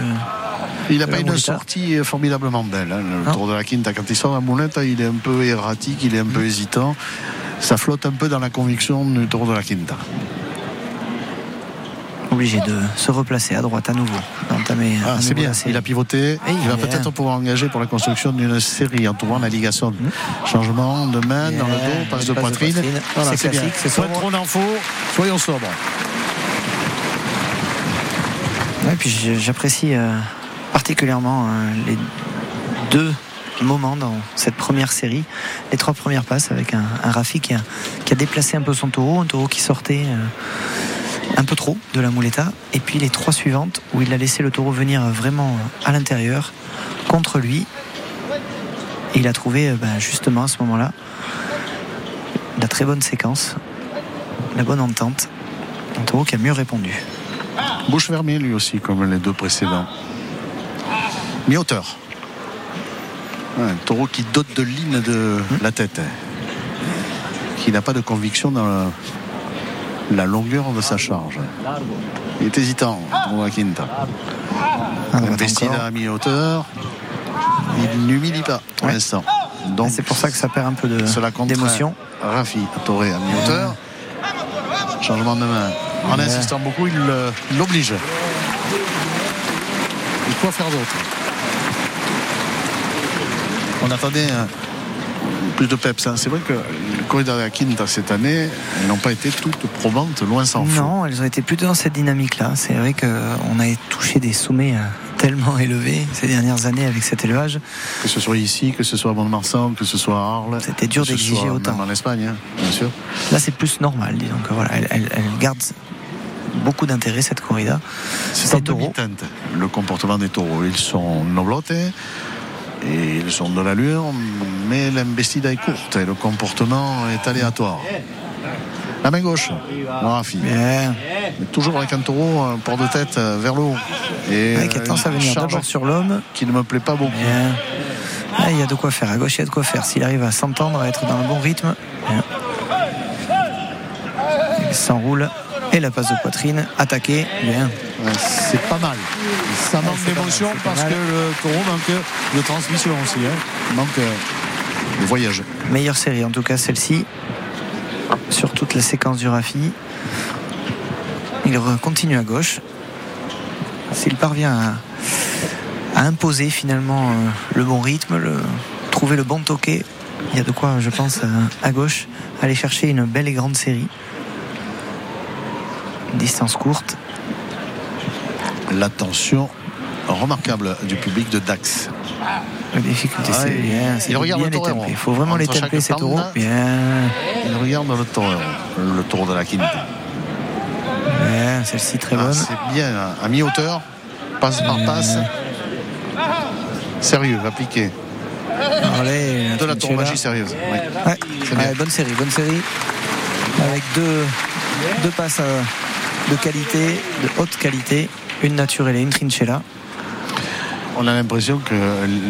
Il n'a pas une sortie formidablement belle. hein. Le Non. tour de la Quinta, quand il sort la moulette, il est un peu erratique, il est un peu hésitant. Ça flotte un peu dans la conviction du tour de la Quinta. Obligé de se replacer à droite à nouveau, Ah, c'est bien, il a pivoté. Et il va peut-être pouvoir engager pour la construction d'une série en trouvant la ligation. Changement de main dans le dos, passe de passe de poitrine. Voilà, C'est bien. sobre. trop d'infos, soyons sobres. Ouais, puis j'apprécie euh, particulièrement euh, les deux moments dans cette première série. Les trois premières passes avec un, un Rafi qui a, qui a déplacé un peu son taureau, un taureau qui sortait euh, un peu trop de la muleta. Et puis les trois suivantes où il a laissé le taureau venir vraiment à l'intérieur contre lui. Et il a trouvé euh, ben, justement à ce moment-là la très bonne séquence, la bonne entente. Un taureau qui a mieux répondu. Bouche fermée lui aussi, comme les deux précédents. Mi-hauteur. Un taureau qui dote de ligne de la tête. Qui n'a pas de conviction dans la, la longueur de sa charge. Il est hésitant, pour quinta. À Investi à mi-hauteur. Il n'humilie pas pour Ouais. l'instant. Donc, C'est pour ça que ça perd un peu de- cela d'émotion. Rafi Toré à mi-hauteur. Changement de main. En Ouais. insistant beaucoup, il euh, il l'oblige. Et quoi faire d'autre? On attendait un- plus de peps. hein. C'est vrai que les corridas de la Quinta cette année elles n'ont pas été toutes probantes, loin s'en faut. Non, elles ont été plutôt dans cette dynamique-là. C'est vrai qu'on a touché des sommets euh, tellement élevés ces dernières années avec cet élevage. Que ce soit ici, que ce soit à Mont-de-Marsan, que ce soit à Arles. C'était dur d'exiger autant. En Espagne, hein, bien sûr. Là, c'est plus normal, disons que voilà, elle, elle- elle garde beaucoup d'intérêt cette corrida. C'est demi-teinte, le comportement des taureaux. Ils sont noblotés et ils sont de l'allure, mais l'investida est courte et le comportement est aléatoire. La main gauche, Rafi. Bien. Mais Toujours avec un taureau, un port de tête euh, vers le haut. Et Ouais, qui a euh, à venir d'abord sur l'homme. qui ne me plaît pas beaucoup. Bien. Il y a de quoi faire. À gauche, il y a de quoi faire. S'il arrive à s'entendre, à être dans le bon rythme. bien. Il s'enroule. Et la passe de poitrine. Attaqué. Bien. Ouais, C'est pas mal. Ça manque d'émotion parce que le taureau manque de transmission aussi. hein. Il manque euh, de voyage. Meilleure série, en tout cas celle-ci. Sur toute la séquence du Rafi. Il continue à gauche. S'il parvient à, à imposer finalement euh, le bon rythme, le, trouver le bon toqué, il y a de quoi, je pense, à gauche, aller chercher une belle et grande série. Distance courte. L'attention remarquable du public de Dax. La difficulté, Ah, c'est il- bien. il de regarde bien le templer. Il faut vraiment les Entre chaque ces taureaux. Bien. Il regarde le taureau, le taureau de la Quinta. Bien. Celle-ci très Ah, bonne. c'est bien, hein. à mi-hauteur, passe par passe. Sérieux, appliqué. Allez, De la tauromachie sérieuse. oui. Ouais, bonne série, bonne série. Avec deux, deux passes euh, de qualité, de haute qualité, une naturelle et une trinchella. On a l'impression que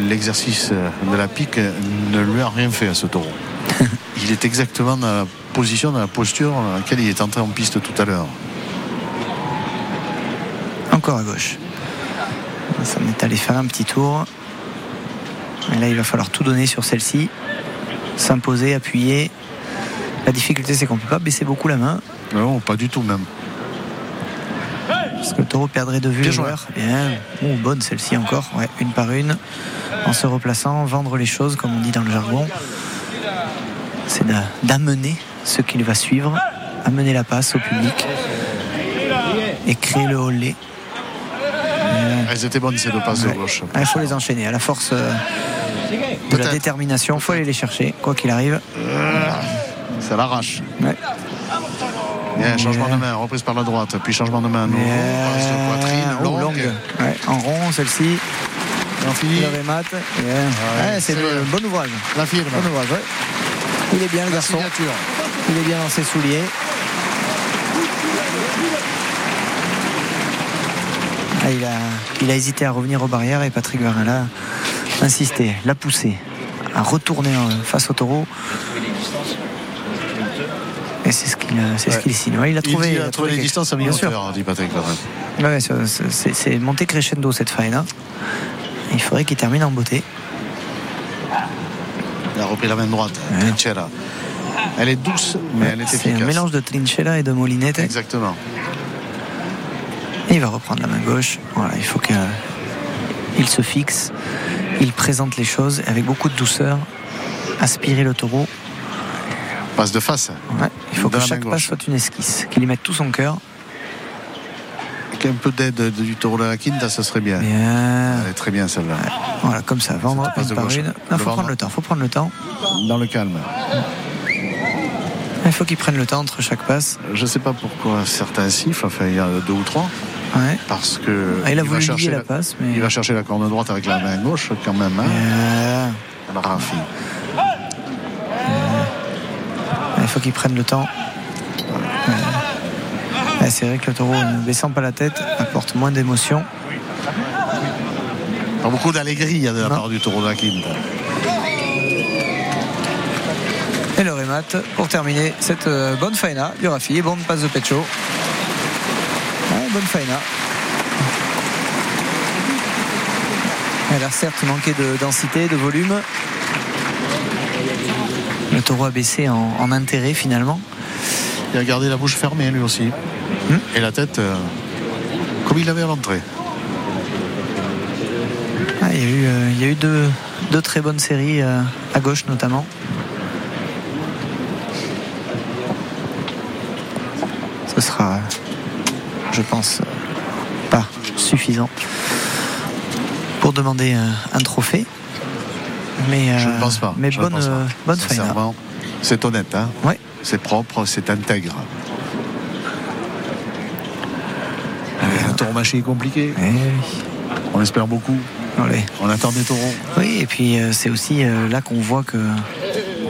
l'exercice de la pique ne lui a rien fait à ce taureau. Il est exactement dans la position, dans la posture dans laquelle il est entré en piste tout à l'heure. Encore à gauche. Ça en est allé faire un petit tour. Et là, il va falloir tout donner sur celle-ci. S'imposer, appuyer. La difficulté, c'est qu'on ne peut pas baisser beaucoup la main. Non, pas du tout même. Parce que le taureau perdrait de vue Bien le joué. joueur. Bien. Oh, bonne celle-ci encore. Ouais, une par une. En se replaçant, vendre les choses, comme on dit dans le jargon. C'est d'a- d'amener ce qu'il va suivre, amener la passe au public et créer le holé. Elles étaient bonnes ces deux passes de gauche. Ah, Il faut les enchaîner. À la force euh, de la détermination, il faut aller les chercher, quoi qu'il arrive. Ça l'arrache. Ouais. Changement de main, reprise par la droite, puis changement de main. nouveau, passe de poitrine, Oh, longue. longue. Ouais, en rond, celle-ci. Et on finit Le. Ouais, c'est un bon ouvrage. la firme. Bon ouvrage, ouais. Il est bien le La garçon. signature. Il est bien dans ses souliers. Ah, il, a, il a hésité à revenir aux barrières et Patrick Varela a insisté, l'a poussé à retourner en- face au taureau. Et c'est ce qu'il c'est ce qu'il signe. Ouais, il a Il trouvé, dit, il a a trouvé les quelque- distances à Bien sûr. dit Patrick. Ouais, c'est- c'est c'est monté crescendo cette faena. Il faudrait qu'il termine en beauté. Il a repris la main droite. Trinchera. Elle est douce, mais elle est C'est efficace. un mélange de trinchella et de molinette. Et Exactement. il va reprendre la main gauche. Voilà, il faut qu'il se fixe. Il présente les choses avec beaucoup de douceur. Aspirer le taureau. Passe de face. Ouais, il faut que chaque passe soit une esquisse. Qu'il y mette tout son cœur. qu'un peu d'aide du taureau de la Quinta, ça serait bien. Bien. Elle est très bien celle-là. Voilà, comme ça, vendre passe une de par gauche. une. Non, faut prendre le temps, faut prendre le temps. Dans le calme. Il faut qu'ils prennent le temps entre chaque passe. Je sais pas pourquoi certains sifflent, enfin il y a deux ou trois, Ouais. parce que Ah, il a va voulu chercher la la, passe, mais. il va chercher la corne droite avec la main gauche quand même. Hein. Il faut qu'ils prennent le temps. Ouais. C'est vrai que le taureau, ne baissant pas la tête, apporte moins d'émotion. Pas beaucoup d'allégrie de la Non. part du taureau Quinta. Et le remat pour terminer cette euh, bonne faena du Rafi. Bonne passe de Pecho. Ouais, bonne faena. Elle a certes manqué de densité, de volume. Le taureau a baissé en, en intérêt finalement. Il a gardé la bouche fermée lui aussi. Hmm. Et la tête euh, comme il l'avait à l'entrée. Ah, il y a eu, euh, il y a eu deux, deux très bonnes séries euh, à gauche notamment. Ce sera, je pense, pas suffisant pour demander un trophée. Mais, Je euh, ne pense pas. Mais Je bonne, pense pas. euh, bonne. Sincèrement, c'est honnête. Hein Ouais. C'est propre, c'est intègre. Euh, Un taureau mâché est compliqué. Eh. On espère beaucoup. Allez. On attend des taureaux. Oui, et puis euh, c'est aussi euh, là qu'on voit que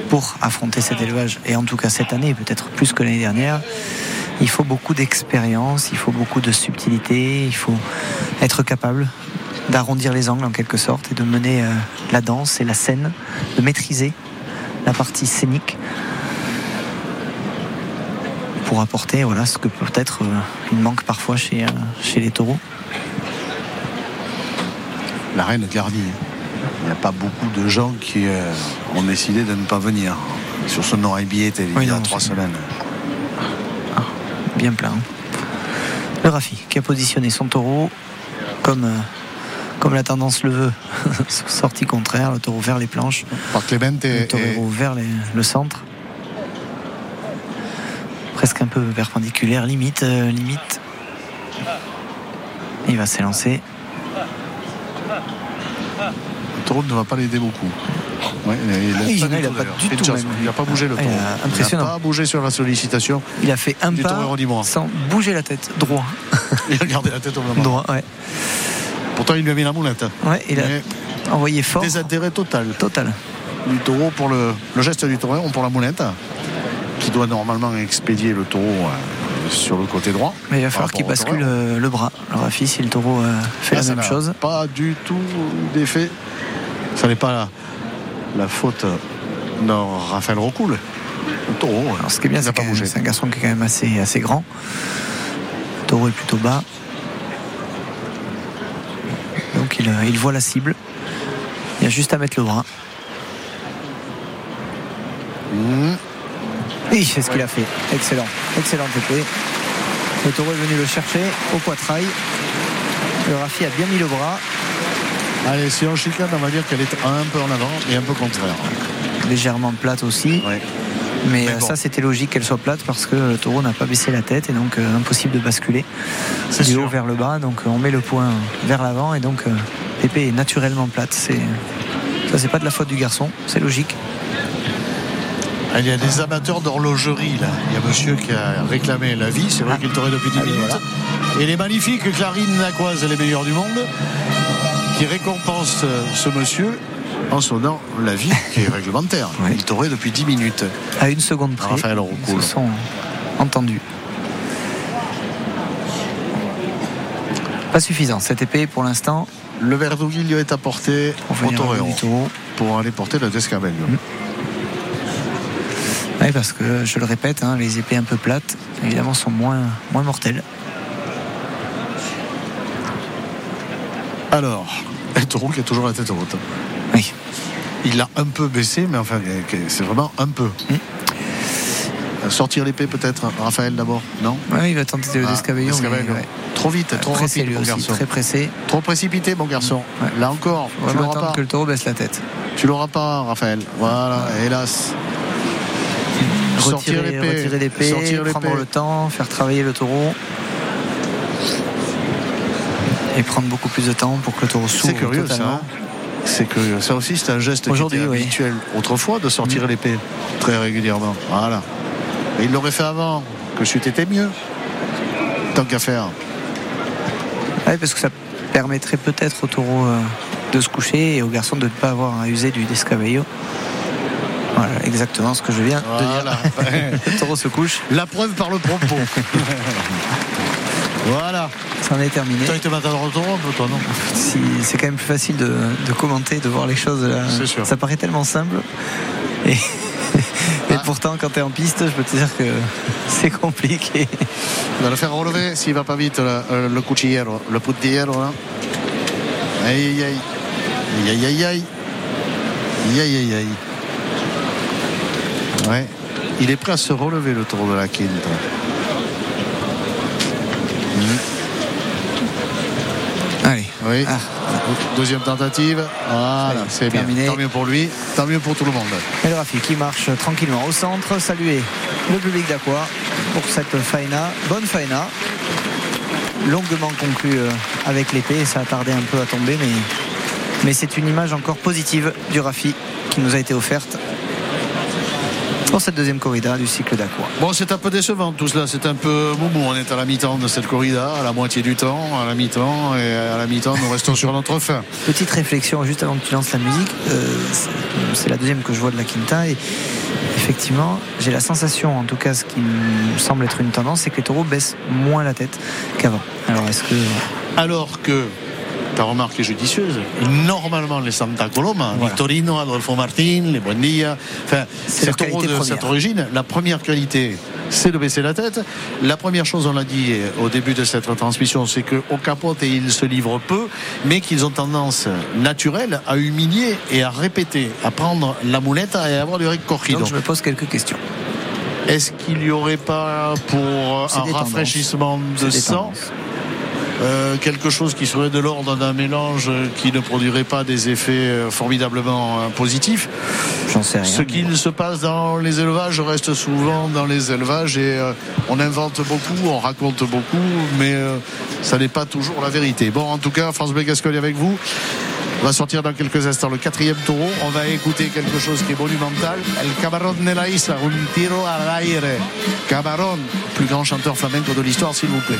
pour affronter cet élevage, et en tout cas cette année, peut-être plus que l'année dernière, il faut beaucoup d'expérience, il faut beaucoup de subtilité, il faut être capable d'arrondir les angles en quelque sorte et de mener euh, la danse et la scène, de maîtriser la partie scénique pour apporter voilà, ce que peut-être euh, il manque parfois chez, euh, chez les taureaux. La reine garnie. Il n'y a pas beaucoup de gens qui euh, ont décidé de ne pas venir sur ce non billet il Oui, y a non, trois semaines. bien plein. Le Rafi qui a positionné son taureau comme, euh, comme la tendance le veut, sortie contraire, le taureau vers les planches, Par Clemente le et, taureau vers les- le centre. Presque un peu perpendiculaire, limite, euh, limite. Il va s'élancer. le taureau ne va pas l'aider beaucoup. Ouais, il a- il a Oui, pas il du tout, même. Il n'a pas bougé le Ah, il taureau. impressionnant. Il n'a pas bougé sur la sollicitation. Il a fait un pas sans bouger la tête, droit. Il a gardé la tête au moment. droit ouais. Pourtant, il lui a mis la moulette. Ouais, il a Mais envoyé fort. désintérêt total Total. du taureau pour le, le geste du taureau pour la moulette qui doit normalement expédier le taureau euh, sur le côté droit. Mais il va falloir qu'il bascule euh, le bras. Le Rafi, si le taureau euh, fait Là, la ça même chose. Pas du tout d'effet. Ça n'est pas la, la faute de Raphaël Rocoul. Le taureau, Alors, ce qui est bien, c'est un garçon qui est quand même assez, assez grand. Le taureau est plutôt bas. Il, euh, il voit la cible. Il y a juste à mettre le bras. Mmh. Oui, c'est ce qu'il a fait. Excellent. Excellent TP. Le taureau est venu le chercher au poitrail. Le Rafi a bien mis le bras. Allez, si on chicane, on va dire qu'elle est un peu en avant et un peu contraire. Légèrement plate aussi. Ouais. Mais, Mais euh, bon. ça, c'était logique qu'elle soit plate parce que le taureau n'a pas baissé la tête et donc euh, impossible de basculer C'est du sûr. haut vers le bas. Donc euh, on met le point vers l'avant et donc euh, l'épée est naturellement plate. C'est ça, c'est pas de la faute du garçon, c'est logique. Ah, Il y a des amateurs d'horlogerie là. Il y a monsieur qui a réclamé la vie, c'est vrai Ah. qu'il t'aurait depuis 10 Ah, ben minutes. Et les magnifiques clarines naquoises, les meilleures du monde, qui récompensent euh, ce monsieur en sonnant la vie qui est réglementaire. Ouais. Il t'aurait depuis 10 minutes. À une seconde près, Raphaël ils Roucoul. se sont entendus. Pas suffisant. Cette épée, pour l'instant, Le Verduguillo est apporté au Torero pour aller porter le Descabello. Oui, parce que je le répète, hein, les épées un peu plates, évidemment, sont moins, moins mortelles. Alors, le taureau qui a toujours la tête haute. Oui. Il l'a un peu baissé, mais enfin, c'est vraiment un peu. Mm. Euh, Sortir l'épée peut-être, Raphaël d'abord, non Ouais, il va tenter le Ah, descabellon. Descabello. mais, ouais. Trop vite, trop pressé rapide, lui mon aussi, garçon. très pressé. Trop précipité, mon garçon. Ouais. Là encore, tu Vraiment l'auras pas. que le taureau baisse la tête. Tu l'auras pas, Raphaël. Voilà, hélas. Sortir Retirer l'épée. retirer l'épée, Sortir prendre le temps, faire travailler le taureau. et prendre beaucoup plus de temps pour que le taureau s'ouvre C'est curieux ça. totalement. hein. C'est curieux. Ça aussi, c'est un geste qui était oui. habituel autrefois de sortir l'épée très régulièrement. Voilà. Et il l'aurait fait avant, que chute était mieux. Tant qu'à faire. Ouais, parce que ça permettrait peut-être au taureau euh, de se coucher et au garçon de ne pas avoir à user du descavello. Voilà, exactement ce que je viens de dire. le taureau se couche, La preuve par le propos. voilà. c'en est terminé. Tu as été matador un peu, toi, non Si, c'est quand même plus facile de, de commenter, de voir les choses. là. C'est sûr. Ça paraît tellement simple. Et, et Ah. pourtant, quand tu es en piste, je peux te dire que c'est compliqué. Il va le faire relever s'il va pas vite, le, euh, le cuchillero, le. Aïe, aïe, aïe. Aïe, aïe, aïe, aïe. Aïe, aïe, aïe, aïe. Ouais. Il est prêt à se relever, le tour de la quinte. Allez. Oui. Ah. Deuxième tentative. Voilà, c'est bien. terminé. Tant mieux pour lui, tant mieux pour tout le monde. Et le Rafi qui marche tranquillement au centre. Saluer le public d'Aqua pour cette faena. Bonne faena. Longuement conclue euh, avec l'épée. Ça a tardé un peu à tomber, mais, mais c'est une image encore positive du Rafi qui nous a été offerte pour cette deuxième corrida du cycle d'Aqua. Bon, c'est un peu décevant tout cela. C'est un peu moumou. On est à la mi-temps de cette corrida, à la moitié du temps, à la mi-temps, et à la mi-temps, nous restons sur notre fin. Petite réflexion juste avant que tu lances la musique. Euh, c'est- c'est la deuxième que je vois de la Quinta et effectivement, j'ai la sensation, en tout cas, ce qui me semble être une tendance, c'est que les taureaux baissent moins la tête qu'avant. Alors est-ce que Alors que, ta remarque est judicieuse, normalement les Santa Coloma, Voilà. Victorino, Adolfo Martin, les Buendia, enfin, qualité de cette origine, la première qualité, c'est de baisser la tête. La première chose, on l'a dit au début de cette transmission, c'est qu'au capote, ils se livrent peu, mais qu'ils ont tendance naturelle à humilier et à répéter, à prendre la moulette et à avoir du recorrido. donc je me pose quelques questions. Est-ce qu'il n'y aurait pas pour un rafraîchissement de sang tendances. Euh, quelque chose qui serait de l'ordre d'un mélange qui ne produirait pas des effets euh, formidablement euh, positifs. J'en sais rien. Ce qu'il se passe dans les élevages reste souvent dans les élevages et euh, on invente beaucoup, on raconte beaucoup, mais euh, ça n'est pas toujours la vérité. Bon, en tout cas, France Bleu Gascogne avec vous. On va sortir dans quelques instants le quatrième taureau. On va écouter quelque chose qui est monumental. El Camarón de la Isla, un tiro al aire. Camarón, plus grand chanteur flamenco de l'histoire, s'il vous plaît.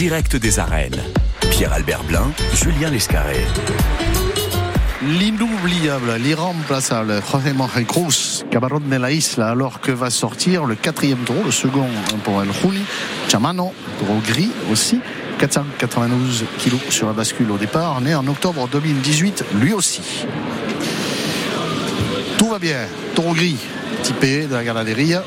Direct des arènes. Pierre-Albert Blin, Julien Lescarré. L'inoubliable, l'irremplaçable Jorge Jorge Cruz, Cabaron de la Isla, alors que va sortir le quatrième taureau, le second pour El Juli, Chamano, taureau gris aussi, 492 kilos sur la bascule au départ, né en octobre 2018, lui aussi. Tout va bien, taureau gris, typé de la ganaderia,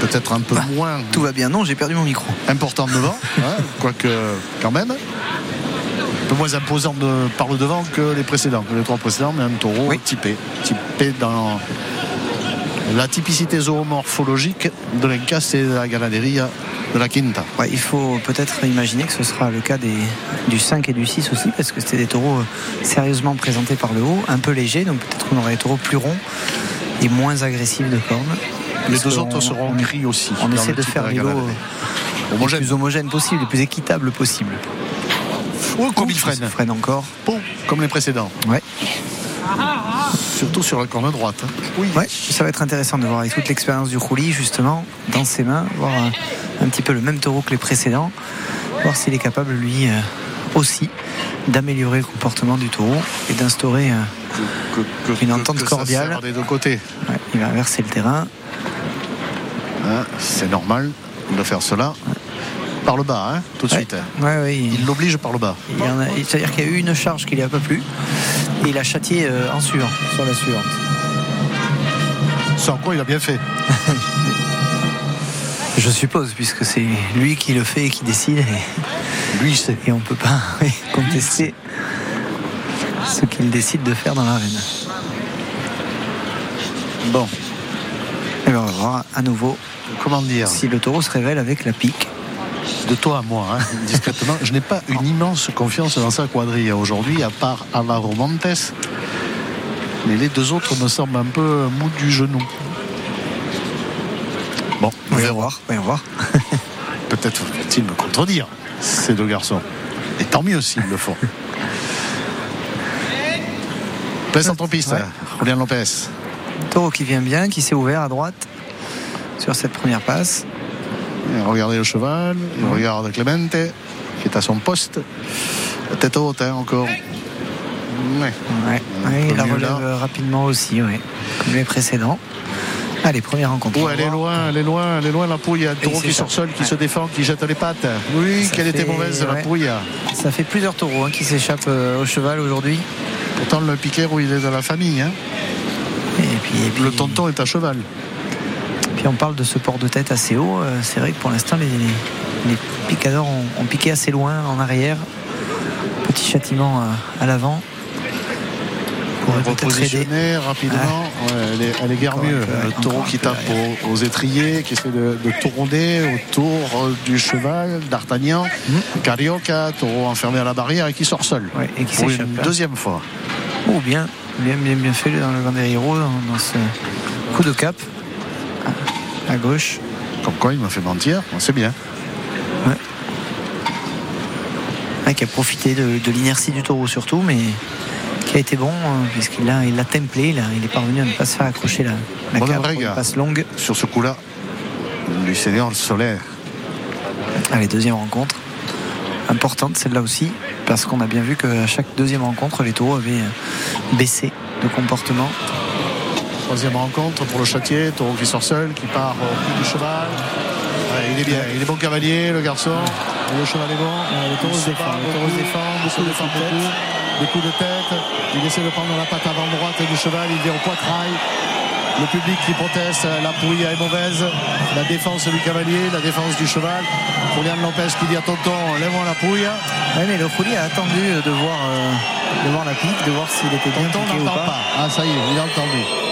peut-être un peu moins Tout va bien. Non, j'ai perdu mon micro. important devant, hein, quoique quand même. Un peu moins imposant de, par le devant que les précédents, que les trois précédents, mais un taureau Oui. typé. Typé dans la typicité zoomorphologique de l'Incas et de la ganaderia de la Quinta. Ouais, il faut peut-être imaginer que ce sera le cas des, du 5 et du 6 aussi, parce que c'était des taureaux euh, sérieusement présentés par le haut, un peu légers, donc peut-être qu'on aurait des taureaux plus ronds et moins agressifs de cornes. Les deux autres seront on- gris aussi. On essaie le de faire les lots euh, Homogène. plus homogènes possibles, les plus équitables possibles. Ou comme il freine. freine encore. Bon, comme les précédents. Ouais. Surtout sur la corne droite. hein. Oui. Ouais, ça va être intéressant de voir avec toute l'expérience du roulis justement dans ses mains, voir un, un petit peu le même taureau que les précédents, voir s'il est capable lui euh, aussi d'améliorer le comportement du taureau et d'instaurer. euh, Une entente que cordiale. des deux côtés. ouais, il va inverser le terrain. Hein. C'est normal de faire cela par le bas, hein, tout de Ouais. suite. Ouais, ouais, il- l'oblige par le bas. C'est-à-dire qu'il y a eu une charge qui lui a pas plu et il a châtié euh, en suivant sur la suivante. Sans quoi il a bien fait. Je suppose, puisque c'est lui qui le fait et qui décide et, Lui, sait. et on peut pas oui, contester ce qu'il décide de faire dans l'arène. Bon, Et ben, on va voir à nouveau comment dire si le taureau se révèle avec la pique. De toi à moi, hein, discrètement, je n'ai pas une immense confiance dans sa quadrille aujourd'hui, à part Alvaro Montes. Mais les deux autres me semblent un peu mou du genou. Bon, on Voyons verra. voir, voyons voir. Peut-être vont-ils me contredire, ces deux garçons. Et tant mieux s'ils le font. Plein centre-piste, Ouais. Julian Lopez. Taureau qui vient bien, qui s'est ouvert à droite sur cette première passe. Et Regardez le cheval, il regarde Clemente, qui est à son poste. Tête haute, hein, encore. Ouais. Ouais, ouais, il la relève là. rapidement aussi, ouais, comme les précédents. Allez, première rencontre. On va elle est loin, elle est loin, elle est loin la pouille. Taureau qui sort seul, qui se défend, qui jette les pattes. Oui, Ça qu'elle était mauvaise la ouais. pouille. Ça fait plusieurs taureaux hein, qui s'échappent euh, au cheval aujourd'hui. Pourtant, le piquet, il est de la famille. hein. Et puis, et puis- Le tonton est à cheval. Puis on parle de ce port de tête assez haut. euh, C'est vrai que pour l'instant, les, les picadors ont, ont piqué assez loin en arrière. Petit châtiment euh, à l'avant. Repositionner rapidement. Ouais, elle, est, elle est guère Encore mieux. le taureau qui tape aux, aux étriers, qui essaie de, de tourner autour du cheval, d'Artagnan, Carioca, taureau enfermé à la barrière et qui sort seul. Ouais, et qui Pour une là. deuxième fois. Oh, bien, bien, bien, bien fait dans le Vanderiro, dans, dans ce coup de cap. À, gauche. Comme quoi, il m'a fait mentir. Bon, C'est bien. Ouais, qui a profité de, de l'inertie du taureau surtout, mais qui a été bon, hein, puisqu'il il l'a templé, il, a- il est parvenu à ne pas se faire accrocher la, la Bon, une passe longue. Sur ce coup-là, du Seigneur solaire. Allez, deuxième rencontre. Importante celle-là aussi, parce qu'on a bien vu qu'à chaque deuxième rencontre, les taureaux avaient euh, baissé de comportement. Troisième rencontre pour le châtier, taureau qui sort seul, qui part au coup du cheval. Ouais, il est bien, il est bon cavalier, le garçon. Le cheval est bon. le taureau se défend, le taureau se défend, beaucoup de beaucoup. Des coups de tête. Il essaie de prendre la patte avant droite du cheval, il vient au poitrail. Le public qui proteste, la pouille est mauvaise. La défense du cavalier, la défense du cheval. Julian Lopez qui dit à Tonton, lève-moi la pouille. Ouais, mais le Rouli a attendu de voir, euh, de voir la pique, de voir s'il était bien Tonton n'entend pas. pas. Ah, ça y est, il a entendu.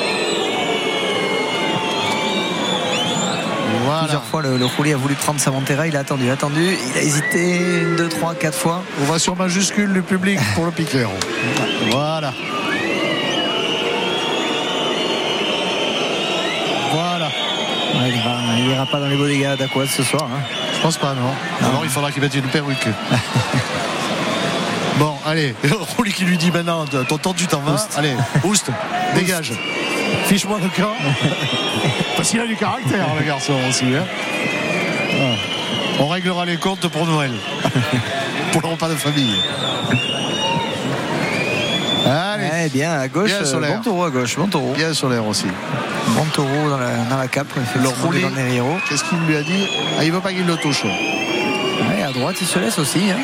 Voilà. Plusieurs fois, le, le a voulu prendre sa Montera, il a attendu, attendu, il a hésité une, deux, trois, quatre fois. Ovation majuscule du public pour le piqueur. Voilà. Voilà. Ouais, il, ira, il ira pas dans les bodyguards d'Aquad ce soir. hein. Je pense pas, non. Alors il faudra qu'il mette une perruque. bon, allez, Rouli qui lui dit maintenant, tonton, tu t'en vas. Allez, Oust, dégage. Fiche-moi le camp. Parce qu'il a du caractère, le garçon aussi. hein. Ah. On réglera les comptes pour Noël. pour le repas de famille. Allez, Ouais, bien, à gauche, Bien euh, bon taureau à gauche, bon taureau. bien solaire aussi. Bon taureau dans la, dans la cape, devant Neriero. Qu'est-ce qu'il lui a dit? Ah, Il veut pas qu'il le touche. Ouais, à droite, il se laisse aussi. hein.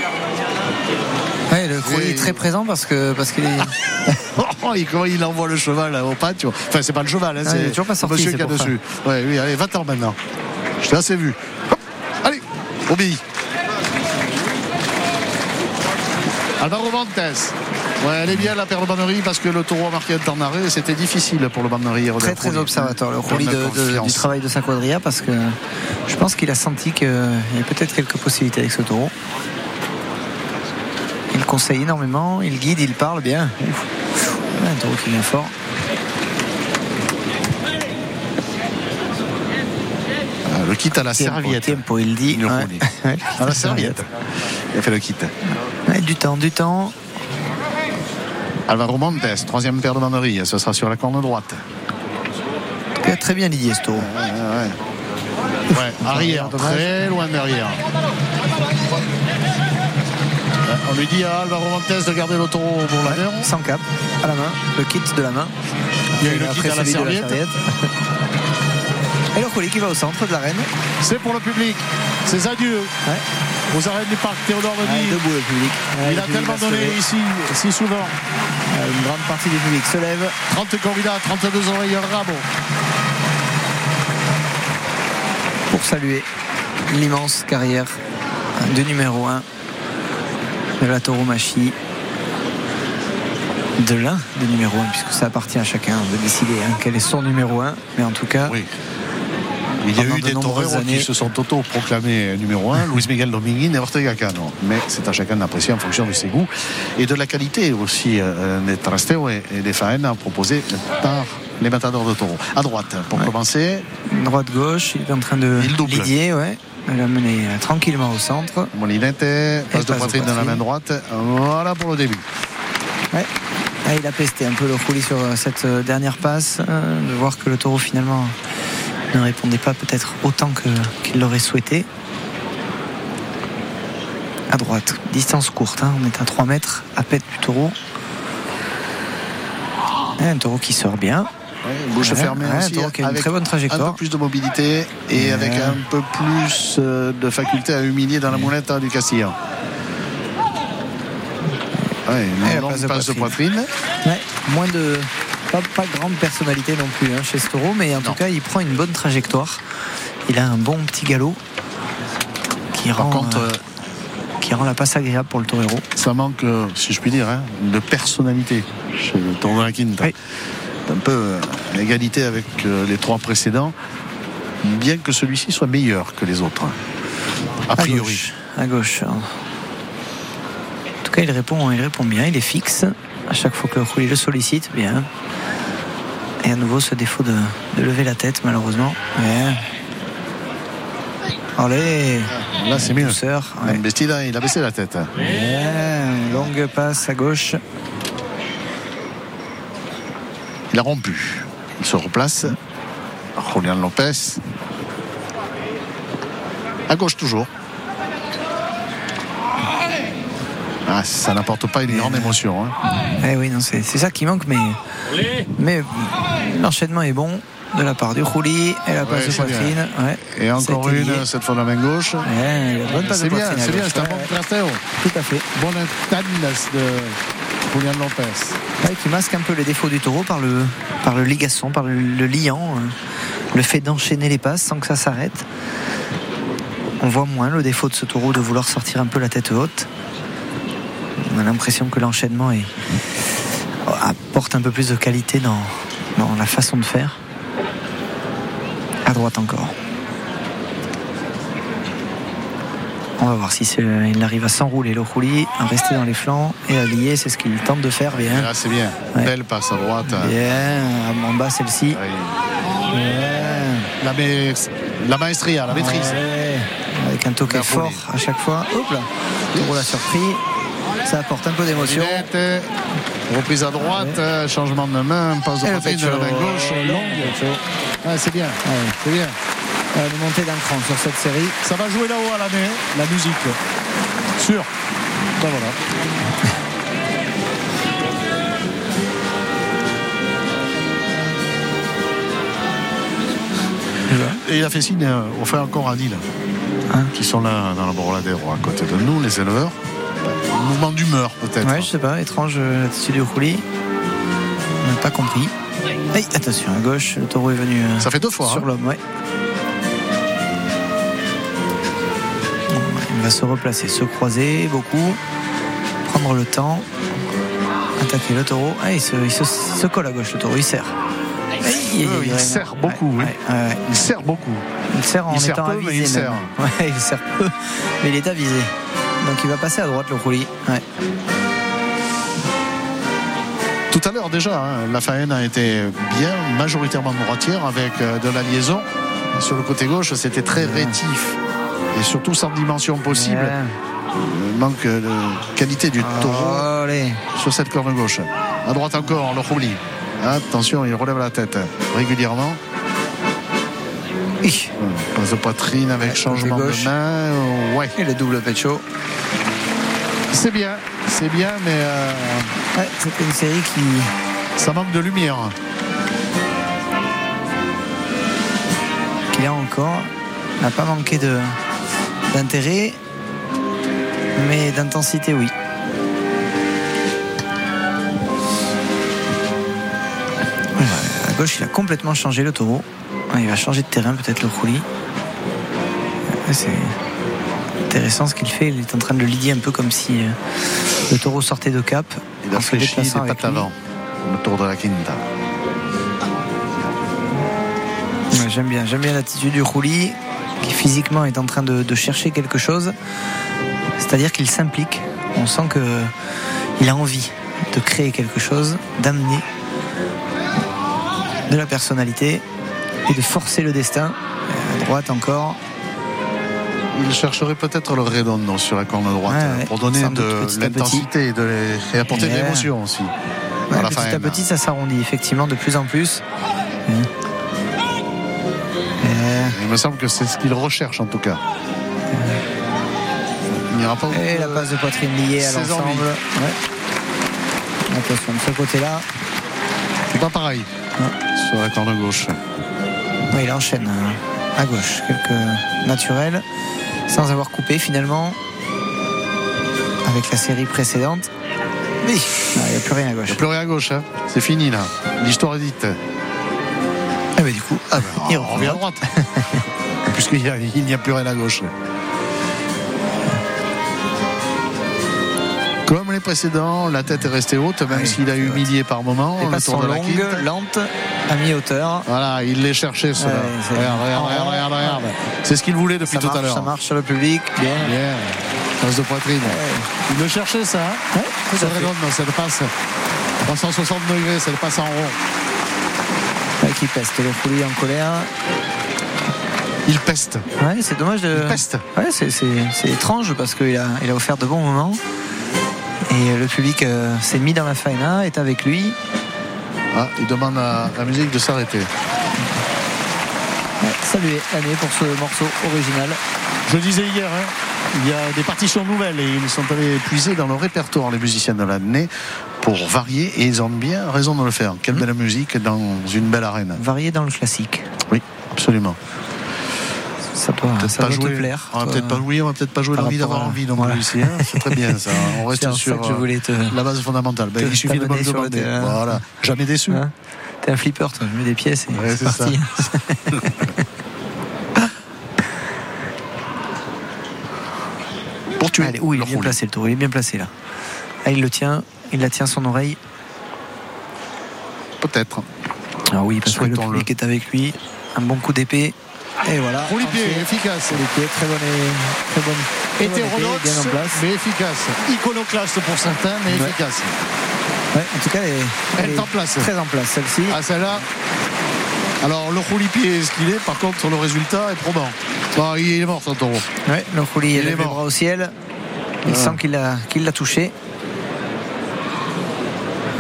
Ouais, le Oui. est très présent parce que parce qu'il est. Oh, il, envoie le cheval au pas, tu vois. Enfin, c'est pas le cheval, hein, c'est toujours pas le sorti, monsieur qui ça. dessus. Ouais, oui, allez, va-t'en maintenant. Je t'ai assez vu. Hop, allez, obéis. Alvaro Montes. Ouais, elle est bien la paire de bannerie parce que le taureau a marqué un temps d'arrêt et c'était difficile pour le bannerie. Très très observateur le de- du travail de sa quadrilla parce que je pense qu'il a senti qu'il y a peut-être quelques possibilités avec ce taureau. Il conseille énormément, il guide, il parle bien. Un taureau qui vient fort. Euh, Le kit à la serviette. il dit. Ouais. Ouais, À la serviette. Il a fait le kit. Ouais, du temps, du temps. Alvaro Montes, troisième paire de bannerie. Ce sera sur la corne droite. Très bien. Ouais, ouais. Ouais, arrière, très loin derrière. On lui dit à Alvaro Montes de garder le taureau pour l'avant. Sans cap, à la main, le kit de la main. Il y a eu le kit à la de serviette. Et le Rouli qui va au centre de l'arène. C'est pour le public. Ses adieux Ouais. aux arènes du parc Théodore Ouais, Denis. debout le public. Ouais, Il a tellement donné ici, si souvent. Une grande partie du public se lève. 30 corridas, 32 oreilles rabot. pour saluer l'immense carrière de numéro 1 de la tauromachie de l'un de numéro 1 puisque ça appartient à chacun de décider hein, quel est son numéro 1 mais en tout cas Oui. Il y a eu de des toreros années. qui se sont auto-proclamés numéro 1, Luis Miguel Dominguin et Ortega Cano. Mais c'est à chacun d'apprécier en fonction de ses goûts et de la qualité aussi euh, des trasteo et des faenes proposées par les matadors de taureaux. À droite, pour Ouais. commencer, droite gauche il est en train de Il double. lidier ouais elle a mené euh, tranquillement au centre Molinette, passe passe de poitrine dans la main droite. Voilà pour le début. Ouais. Ah, il a pesté un peu le roulis sur euh, cette euh, dernière passe, de voir que le taureau finalement ne répondait pas peut-être autant qu'il l'aurait souhaité. À droite, distance courte, hein, on est à 3 mètres à peine du taureau. Et un taureau qui sort bien. Ouais, bouche Ouais, fermée ouais, un aussi, taureau une avec très bonne un trajectoire. peu plus de mobilité et avec un peu plus euh, de faculté à humilier dans la moulette hein, du Castillan. Ouais, longue passe de passe de poitrine. Ouais, moins de. Pas, pas grande personnalité non plus hein, chez ce taureau, mais en Non. tout cas, il prend une bonne trajectoire. Il a un bon petit galop qui Par rend, contre, euh, qui rend la passe agréable pour le torero. ça manque, euh, si je puis dire, hein, de personnalité chez le Tour de la Quinta. Oui. Un peu à égalité avec euh, les trois précédents, bien que celui-ci soit meilleur que les autres. A À priori. gauche. À gauche. En tout cas, il répond, il répond bien, il est fixe. À chaque fois que le roulis le sollicite, bien. Et à nouveau, ce défaut de, de lever la tête, malheureusement. Allez, Là, c'est mieux. ouais. Il a baissé la tête. Ouais, longue passe à gauche. Il a rompu. Il se replace. Julian Lopez. À gauche toujours. Ah, ça n'apporte pas une grande émotion. hein. Eh oui, non, c'est c'est ça qui manque, mais, mais l'enchaînement est bon de la part du roulis et la passe Ouais, de poitrine. Ouais. Et encore une, lié. cette fois de la main gauche. Ouais, bonne C'est bien, c'est bien, c'est un bon. Tout à fait. Bon intendas de Qui masque un peu les défauts du taureau par le, par le ligasson, par le, liant, euh, le fait d'enchaîner les passes sans que ça s'arrête. On voit moins le défaut de ce taureau de vouloir sortir un peu la tête haute. On a l'impression que l'enchaînement est- apporte un peu plus de qualité dans, dans la façon de faire. À droite encore. On va voir si il arrive à s'enrouler le roulis, à rester dans les flancs et à lier. C'est ce qu'il tente de faire bien. Et là, c'est bien. Ouais. Belle passe à droite. Bien, en bas celle-ci. Oui. La, ma- la maestria, la maîtrise. Avec un toquet fort à chaque fois. Hop là. Taureau l'a surpris. Ça apporte un peu d'émotion. Reprise à droite, changement de main, passe de la gauche, longue. Ouais, c'est bien, c'est bien. Euh, Une montée d'un cran sur cette série. Ça va jouer là-haut à l'année, la musique. Sûr. Ben voilà. Et il a fait signe euh, aux frères Coradil, Hein qui sont là dans la Borladère, à côté de nous, les éleveurs. Un mouvement d'humeur, peut-être. Ouais, je sais pas, étrange euh, l'attitude du roulis. On n'a pas compris. Aïe, attention, à gauche, le taureau est venu euh, Ça fait deux fois. sur hein. l'homme, ouais. Va se replacer, se croiser beaucoup, prendre le temps, attaquer le taureau. Ah, il, se, il se- il se colle à gauche, le taureau, il serre. Euh, aïe, il ouais, serre ouais, beaucoup, oui. ouais, ouais, ouais. Il sert beaucoup. Il sert en étant peu, mais il. Ouais, il sert peu, mais il est avisé. Donc il va passer à droite le roulis. Tout à l'heure déjà, hein, la a été bien, majoritairement droitière avec euh, de la liaison. Sur le côté gauche, c'était très rétif. Et surtout sans dimension possible. Le manque de qualité du taureau Allez. sur cette corne gauche. À droite encore, le rouli. Attention, il relève la tête régulièrement. Hi. Passe de poitrine avec Ouais, changement de main. Euh, Ouais, Et le double pecho. c'est bien, c'est bien, mais euh, Ouais, C'était une série qui, ça manque de lumière. qui là encore n'a pas manqué de d'intérêt, mais d'intensité oui. À gauche, il a complètement changé le taureau. Il va changer de terrain, peut-être le roulis. C'est intéressant ce qu'il fait. Il est en train de le lidier un peu comme si euh, le taureau sortait de cap. Il a fléchi avec pattes avant. Le tour de la quinta. Ouais, j'aime bien, j'aime bien l'attitude du roulis qui physiquement est en train de, de chercher quelque chose. C'est-à-dire qu'il s'implique. On sent que il a envie de créer quelque chose, d'amener de la personnalité et de forcer le destin. À droite encore. Il chercherait peut-être le redondo sur la corne droite Ouais, ouais. pour donner de l'intensité et, de les- et apporter de l'émotion aussi. Ouais, petit à petit, ça s'arrondit effectivement de plus en plus. Il me semble que c'est ce qu'il recherche en tout cas. Il n'ira pas au Et la passe de poitrine liée à l'ensemble. Ouais. Attention, de ce côté-là, C'est pas pareil. Sur la corne gauche. Il enchaîne euh, à gauche, quelques naturels, sans avoir coupé finalement avec la série précédente. Il n'y a plus rien à gauche. Il n'y a plus rien à gauche. hein. C'est fini là. L'histoire est dite. Ah, mais du coup, Ah il on revient à droite. Puisqu'il n'y a, il n'y a plus rien à gauche. Comme les précédents, la tête est restée haute, même Oui, s'il a c'est humilié par moment. Les le tour de la quinte. lentes, à mi-hauteur. Voilà, il les cherchait cela. Ouais, c'est- regarde, regarde, regarde, regarde, regarde. C'est ce qu'il voulait depuis Ça tout marche, à l'heure. ça marche sur le public. Bien. Bien. Passe de poitrine. Ouais. Il le cherchait ça. Hein Ouais, fait. redonne cette passe. 360 degrés, cette passe en rond. Qui peste le roulis en colère. Il peste. Ouais, c'est dommage de. Il peste. Ouais, c'est, c'est- c'est étrange parce qu'il a, il a offert de bons moments. Et le public euh, s'est mis dans la faena, est avec lui. Ah, il demande à la musique de s'arrêter. Ouais, saluer l'année pour ce morceau original. Je le disais hier, hein, il y a des partitions nouvelles et ils sont allés puiser dans le répertoire les musiciens de l'année pour varier et ils ont bien raison de le faire. Quelle belle musique dans une belle arène. Varié dans le classique. Oui, absolument. Ça doit, Peut-être ça pas doit te jouer. plaire. On va peut-être pas jouer, on va peut-être pas jouer l'envie d'avoir envie non Voilà. plus ici. hein. C'est très bien ça. On reste ça sur que je euh, voulais te. la base fondamentale. Ben, te- il suffit de me le le demander. Voilà. Jamais déçu. Hein T'es un flipper, toi. Je mets des pièces et Ouais, c'est parti. Pour tuer. Allez, où il le est bien placé le tour, il est bien placé là. Ah, il le tient, il la tient son oreille. Peut-être. Ah oui, parce que le public est avec lui. Un bon coup d'épée. Et voilà. Efficace. Les pieds, très bonne, très bonne. très Hétérodoxe, bien en place. mais efficace. Iconoclaste pour certains, mais Ouais. efficace. Ouais, en tout cas, elle est, Elle est en place. Très en place, celle-ci. Ah, celle-là. Alors, le roulis-pied est ce qu'il est? Par contre, le résultat est probant. Bon, il est mort, son taureau. Ouais, le roulis, Il est mort. bras au ciel. Il Ah. sent qu'il l'a qu'il l'a touché.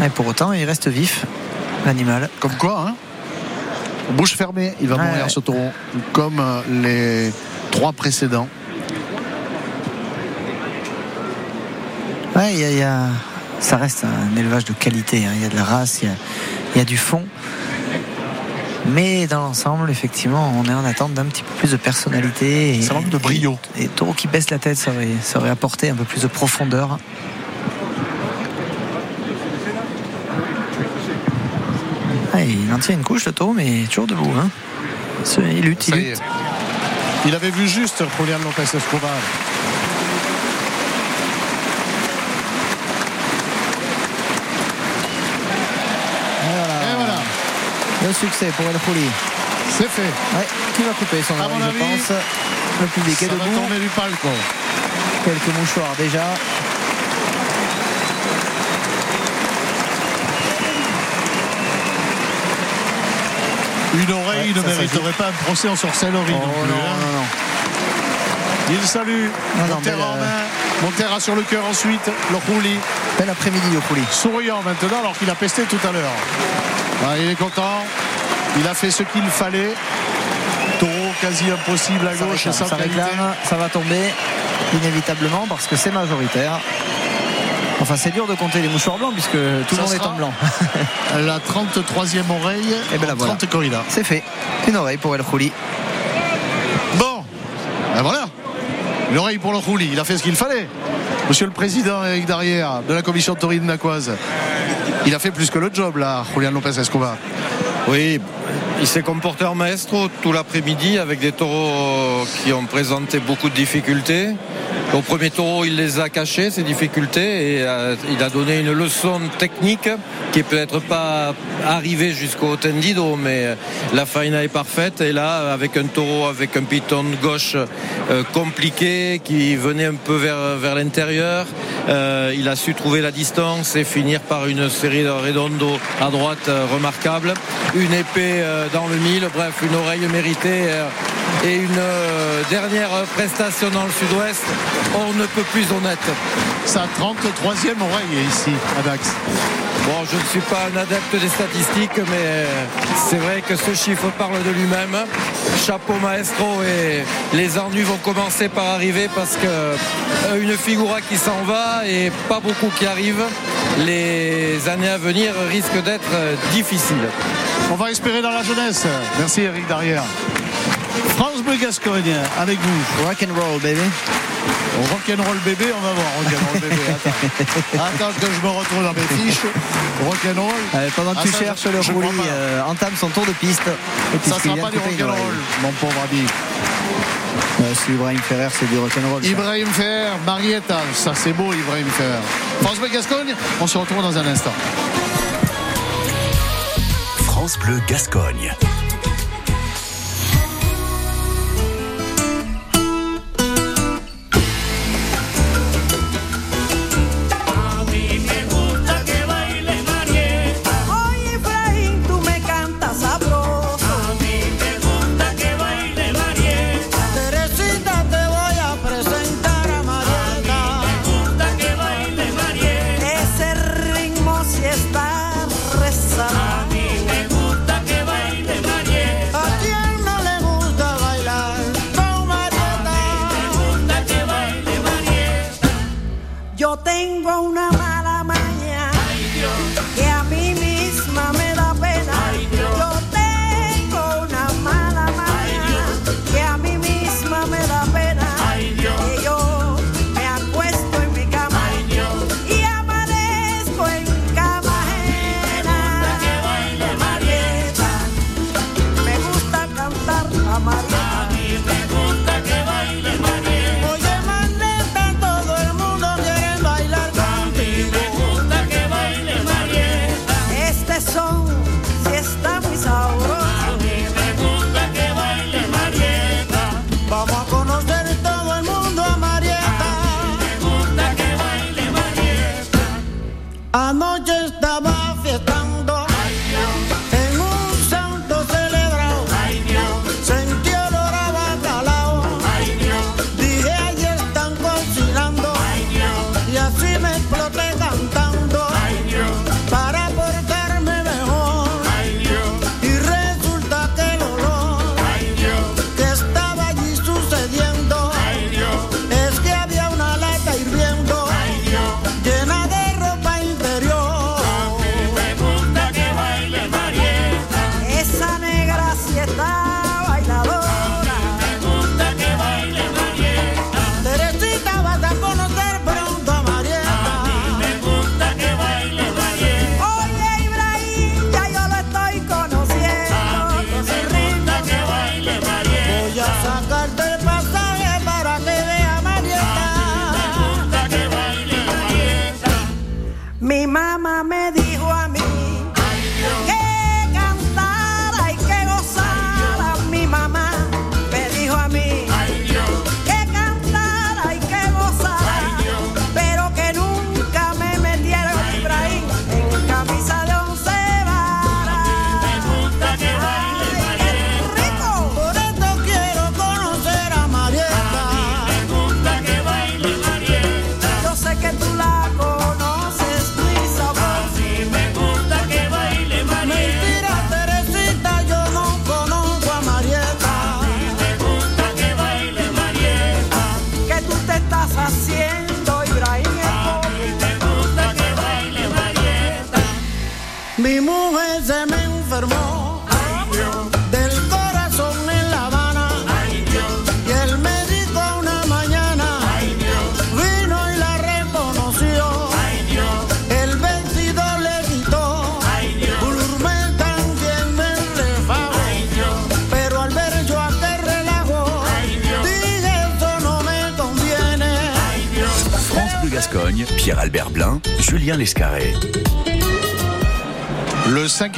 Et pour autant, il reste vif, l'animal. Comme quoi, hein? Bouche fermée, il va Ouais, mourir ouais. ce taureau. Comme euh, les trois précédents. Ouais, il y a- il y a- ça reste un élevage de qualité. hein. Il y a de la race, il y a, il y a du fond. Mais dans l'ensemble, effectivement, on est en attente d'un petit peu plus de personnalité. Et, Ça manque de brio. Et, et taureau qui baisse la tête, ça aurait, ça aurait apporté un peu plus de profondeur. Il en tient une couche, le taureau, mais toujours debout. Hein. Il lutte, il est. lutte. Il avait vu juste Julian Lopez Escobar. Et voilà, Le succès pour El Khouli. c'est fait. Ouais, qui va couper son mon je avis, pense. Le public est Ça va debout. tourner du palco. Quelques mouchoirs déjà. Une oreille Ouais, ne mériterait pas un procès en sorcellerie Oh non non, plus. hein. non, non. Il salue Montera en euh, main. Montera sur le cœur ensuite. Le Rouli. Bel après-midi le Khouli. Souriant maintenant alors qu'il a pesté tout à l'heure. Il est content. Il a fait ce qu'il fallait. Taureau quasi impossible à Ça gauche réclame, ça réclame, ça va tomber inévitablement parce que c'est majoritaire. Enfin, c'est dur de compter les mouchoirs blancs puisque tout le monde est en blanc. La 33e oreille. Et ben la voilà. 30 corridas. C'est fait. Une oreille pour El Khouli. Bon, ben voilà. Une oreille pour le Rouli. Il a fait ce qu'il fallait. Monsieur le Président Eric Darrière de la commission taurine nacoise. Il a fait plus que le job là, Julian Lopez Escobar. Oui, il s'est comporté en maestro tout l'après-midi avec des taureaux qui ont présenté beaucoup de difficultés. Au premier taureau, il les a cachés, ces difficultés, et euh, il a donné une leçon technique qui peut-être pas arrivée jusqu'au tendido, mais la faina est parfaite. Et là, avec un taureau avec un piton de gauche euh, compliqué qui venait un peu vers, vers l'intérieur, euh, il a su trouver la distance et finir par une série de redondo à droite euh, remarquable. Une épée euh, dans le mille, bref, une oreille méritée euh, et une euh, dernière prestation dans le sud-ouest. On ne peut plus honnête. Sa 33e oreille ici à Dax. Bon, je ne suis pas un adepte des statistiques, mais euh, c'est vrai que ce chiffre parle de lui-même. Chapeau maestro et les ennuis vont commencer par arriver parce que euh, une figura qui s'en va et pas beaucoup qui arrivent. Les années à venir risquent d'être difficiles. On va espérer dans la jeunesse. Merci Eric Darrière. France Bleu Gascogne avec vous. Rock and roll, baby. Rock'n'roll bébé, on va voir rock'n'roll bébé. Attends. Attends que je me retrouve dans mes fiches. Rock'n'roll. Allez, pendant que Ah, tu ça, cherches, le je Rouli crois pas. euh, entame son tour de piste. Et Ça sera pas de du rock'n'roll, mon pauvre ami. Euh, c'est Ibrahim Ferrer, c'est du rock'n'roll. Ibrahim Fer, Marietta, ça c'est beau Ibrahim Fer. France Bleu Gascogne, on se retrouve dans un instant. France Bleu Gascogne.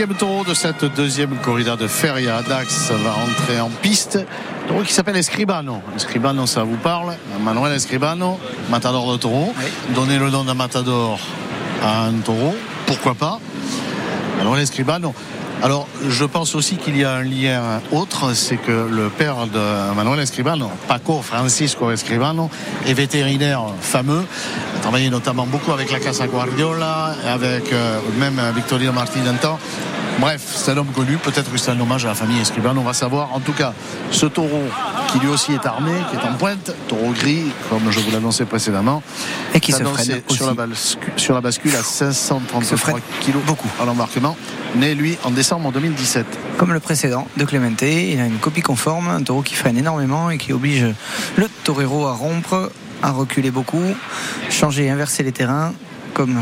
Le cinquième taureau de cette deuxième corrida de Feria Dax va entrer en piste. Taureau qui s'appelle Escribano. Escribano, ça vous parle Manuel Escribano, matador de taureau. Donner le nom d'un matador à un taureau, pourquoi pas? Manuel Escribano. Alors, je pense aussi qu'il y a un lien autre, c'est que le père de Manuel Escribano, Paco Francisco Escribano, est vétérinaire fameux, a travaillé notamment beaucoup avec la Casa Guardiola, avec euh, même Victorino Martin un temps. Bref, c'est un homme connu, peut-être que c'est un hommage à la famille Escribano, on va savoir. En tout cas, ce taureau qui lui aussi est armé, qui est en pointe, taureau gris, comme je vous l'annonçais précédemment, Et qui se freine sur la, bascule, sur la bascule à Se 533 freine kilos beaucoup. à l'embarquement, né lui en décembre 2017. Comme le précédent de Clemente, il a une copie conforme, un taureau qui freine énormément et qui oblige le torero à rompre, à reculer beaucoup, changer et inverser les terrains, comme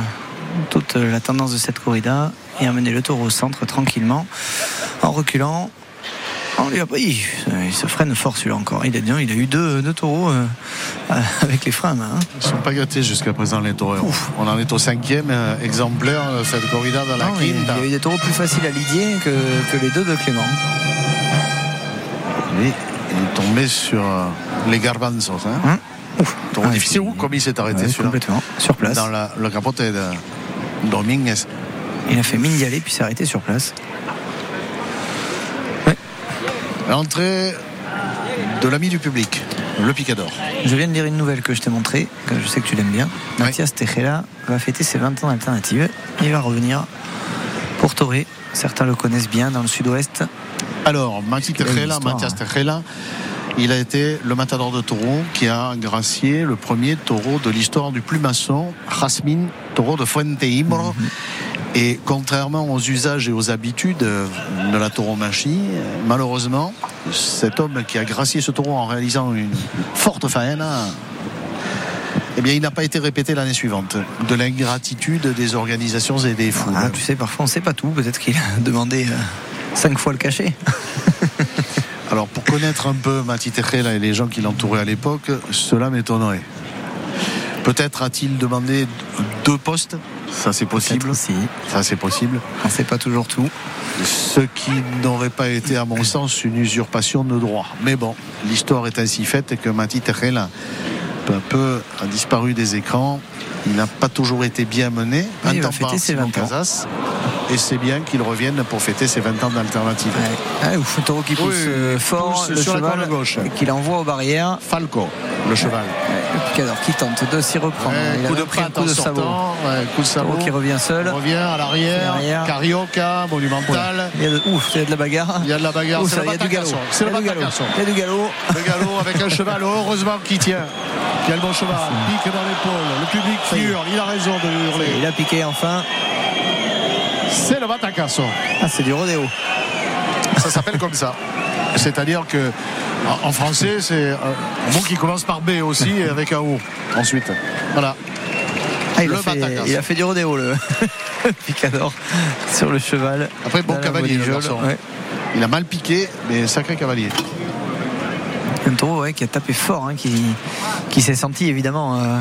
toute la tendance de cette corrida, et amener le taureau au centre tranquillement, en reculant. Lui- il, il se freine fort celui-là encore. Il a, il a eu deux, deux taureaux euh, avec les freins hein. Ils ne sont pas gâtés jusqu'à présent les taureaux. On en est au cinquième euh, exemplaire de cette corrida de la Non, il, Quinta. il y a eu des taureaux plus faciles à lidier que, que les deux de Clément. Il est tombé sur euh, les garbanzos. Hein. Ouf. Taureau Ah, difficile. comme il s'est arrêté Ouais, complètement, sur place. Dans la- le capote de Dominguez. Il a fait mine d'y aller puis s'est arrêté sur place. L'entrée de l'ami du public, le picador. Je viens de lire une nouvelle que je t'ai montrée, que je sais que tu l'aimes bien. Oui. Mathias Tejera va fêter ses 20 ans d'alternative. Il va revenir pour Toré. Certains le connaissent bien dans le sud-ouest. Alors, Maxi Tejela, Mathias hein. Tejela, il a été le matador de taureau qui a gracié le premier taureau de l'histoire du plumasson, Jasmine, taureau de Fuente Imbro. Mhm. Et contrairement aux usages et aux habitudes euh, de la tauromachie, malheureusement, cet homme qui a gracié ce taureau en réalisant une forte faena, eh bien, il n'a pas été répété l'année suivante. De l'ingratitude des organisations et des foules. Ah, tu sais, parfois on sait pas tout. Peut-être qu'il a demandé euh, cinq fois le cachet. Alors pour connaître un peu Mati Tejela et les gens qui l'entouraient à l'époque, cela m'étonnerait. Peut-être a-t-il demandé deux postes, ça c'est possible. Aussi. Ça c'est possible. On sait pas toujours tout. Ce qui n'aurait pas été à mon sens une usurpation de droit. Mais bon, l'histoire est ainsi faite que Mati Tejela peu à peu a disparu des écrans. Il n'a pas toujours été bien mené. Un temps fêter ses Simon 20 ans. Casas. Et c'est bien qu'il revienne pour fêter ses 20 ans d'alternative. Ouais. Ah, taureau qui pousse Oui, euh, fort, pousse le sur la cheval corde gauche. qu'il envoie aux barrières. Falco, le cheval. Qui tente de s'y reprendre. Ouais, il coup de patte coup de sabot. sortant, ouais, coup de sabot. Qui revient seul. On revient à l'arrière. Carioca, monumental. Il y a de, ouf, il y a de la bagarre. Il y a de la bagarre, c'est le il y a du galop. C'est le Il y a du galop. Batacasson. Il y a du galop. Le galop avec un cheval, heureusement qui tient. Quel bon cheval, pique dans l'épaule. Le public hurle, il a raison de Il hurler. a piqué enfin. C'est le Batacasson. Ah, c'est du rodéo. Ça s'appelle comme ça. C'est-à-dire que en- français, c'est un mot qui commence par B aussi et avec un O ensuite. Voilà. Ah, il, Le a fait, Batacasson. il a fait du rodéo, le picador, sur le cheval. Après, bon cavalier, le bodigeole. garçon. Ouais. Il a mal piqué, mais sacré cavalier. Un taureau ouais, qui a tapé fort, hein, qui, qui s'est senti évidemment euh,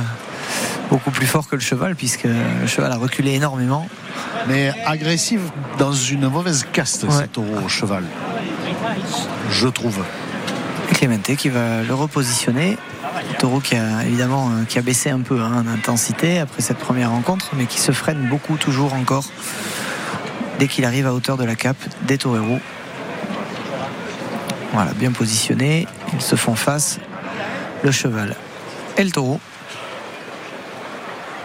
beaucoup plus fort que le cheval, puisque le cheval a reculé énormément. mais agressif dans une mauvaise caste, Ouais. ce taureau au cheval. Je trouve. Clémenté qui va le repositionner. Un taureau qui a évidemment euh, qui a baissé un peu hein, d'intensité après cette première rencontre, mais qui se freine beaucoup toujours encore dès qu'il arrive à hauteur de la cape des taureaux. Voilà, bien positionné. Ils se font face, le cheval et le taureau.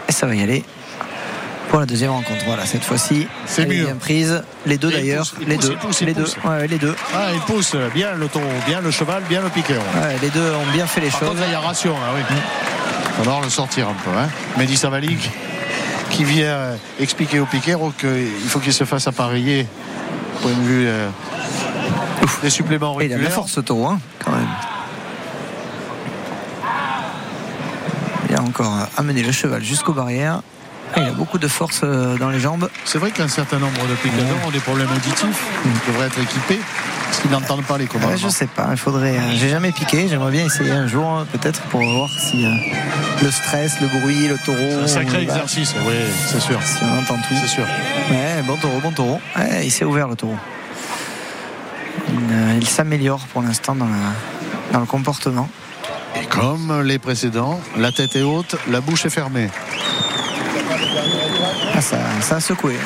Et ça va y aller la deuxième rencontre. Voilà, cette fois-ci, C'est mieux. bien prise. Les deux d'ailleurs, les pousse, deux, pousse, les deux. Ouais, les deux. Ah, il pousse bien le taureau, bien le cheval, bien le piqueur. Ouais, les deux ont bien fait les Par choses. contre, là, il y a ration, là, oui. Va falloir le sortir un peu. Hein. Mehdi Savalik, qui vient expliquer au piquero qu'il faut qu'il se fasse appareiller, point de vue euh, des suppléments Et il a la force ce taureau, hein, quand même. Il a encore amené le cheval jusqu'aux barrières. Et il a beaucoup de force euh, dans les jambes. C'est vrai qu'un certain nombre de picadors ont des problèmes auditifs. Ils devraient être équipés parce qu'ils n'entendent pas les Ouais, commandements. je sais pas, il faudrait. euh, J'ai jamais piqué, j'aimerais bien essayer un jour, euh, peut-être, pour voir si euh, le stress, le bruit, le taureau. C'est un sacré exercice, oui, c'est sûr. Si on entend tout. C'est sûr. Ouais, bon taureau, bon taureau. Ouais, il s'est ouvert le taureau. Il, il s'améliore pour l'instant dans, la- dans le comportement. Et comme les précédents, la tête est haute, la bouche est fermée. Ah, ça, ça a secoué. là.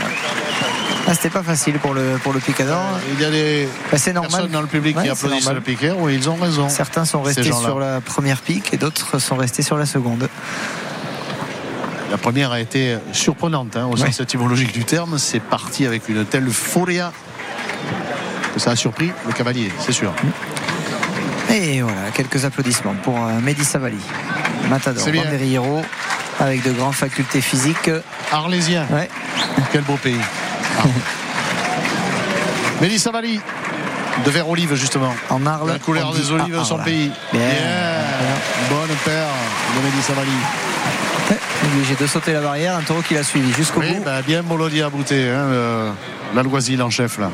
Ah, c'était pas facile pour le, pour le picador. Il y a des Bah, personnes dans le public Ouais, qui applaudissent le piqueur, oui, ils ont raison. Certains sont restés sur la première pique et d'autres sont restés sur la seconde. La première a été surprenante hein, au Ouais. sens étymologique du terme. C'est parti avec une telle furia que ça a surpris le cavalier, c'est sûr. Et voilà, quelques applaudissements pour euh, Mehdi Savali. Matador. Banderillero, avec de grandes facultés physiques. Arlésien, Ouais. quel beau pays. Ah. Mélissa de vert olive justement. En Arles. La couleur des olives de son pays. Bien. Bonne paire de Mélissa. Ouais, obligé de sauter la barrière, un taureau qui l'a suivi jusqu'au Oui, bout bah, bien Molody à bouter, hein, le- l'algoisile en chef là.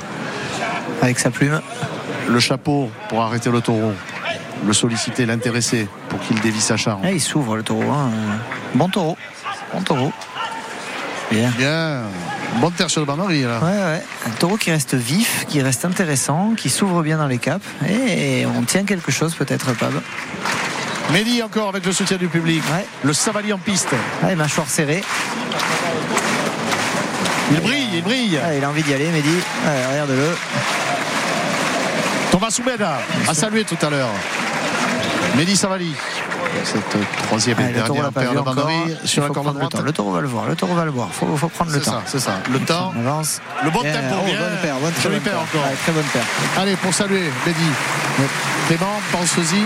avec sa plume. Le chapeau pour arrêter le taureau. Le solliciter, l'intéresser pour qu'il dévie sa charge. Et il s'ouvre le taureau. hein. Bon taureau. Bon taureau. Bien. Bien. Bonne terre sur le banderie là. Ouais, ouais. Un taureau qui reste vif, qui reste intéressant, qui s'ouvre bien dans les caps. Et on tient quelque chose peut-être, Pab. Mehdi encore avec le soutien du public. Ouais. Le Savali en piste. Allez, mâchoire serrée. Il brille, il brille. Ah, il a envie d'y aller, Mehdi. Ouais, Regarde-le. Thomas Soubeda a salué tout à l'heure. Mehdi Savali. Cette troisième et Ah, dernière paire de sur la corde le temps. Taureau va le voir. Le taureau va le voir. Faut, faut prendre le temps. c'est ça. Le temps. On avance. Le bon tempo, Oh, bien. bonne paire, bonne, très paire paire. encore. Ouais, très bonne paire. Allez, pour saluer Mehdi. Clément, pense-y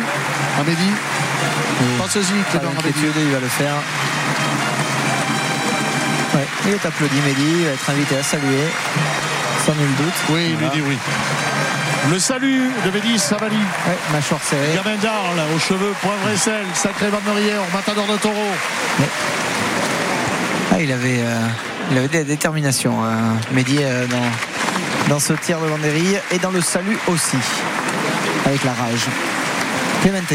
à Mehdi. Pense-y, Clément, à Mehdi. il va le faire. Ouais, il est applaudi, Mehdi. Il va être invité à saluer. Sans nul doute. Oui, il lui dit oui. Le salut de Mehdi Savali. Ouais, serrée. Gamin d'Arles, aux cheveux poivre et sel, sacré banderière, matador de taureau. Ah, il avait, euh, il avait de la détermination, euh, Mehdi, euh, dans, dans ce tir de banderille et dans le salut aussi, avec la rage. Clemente,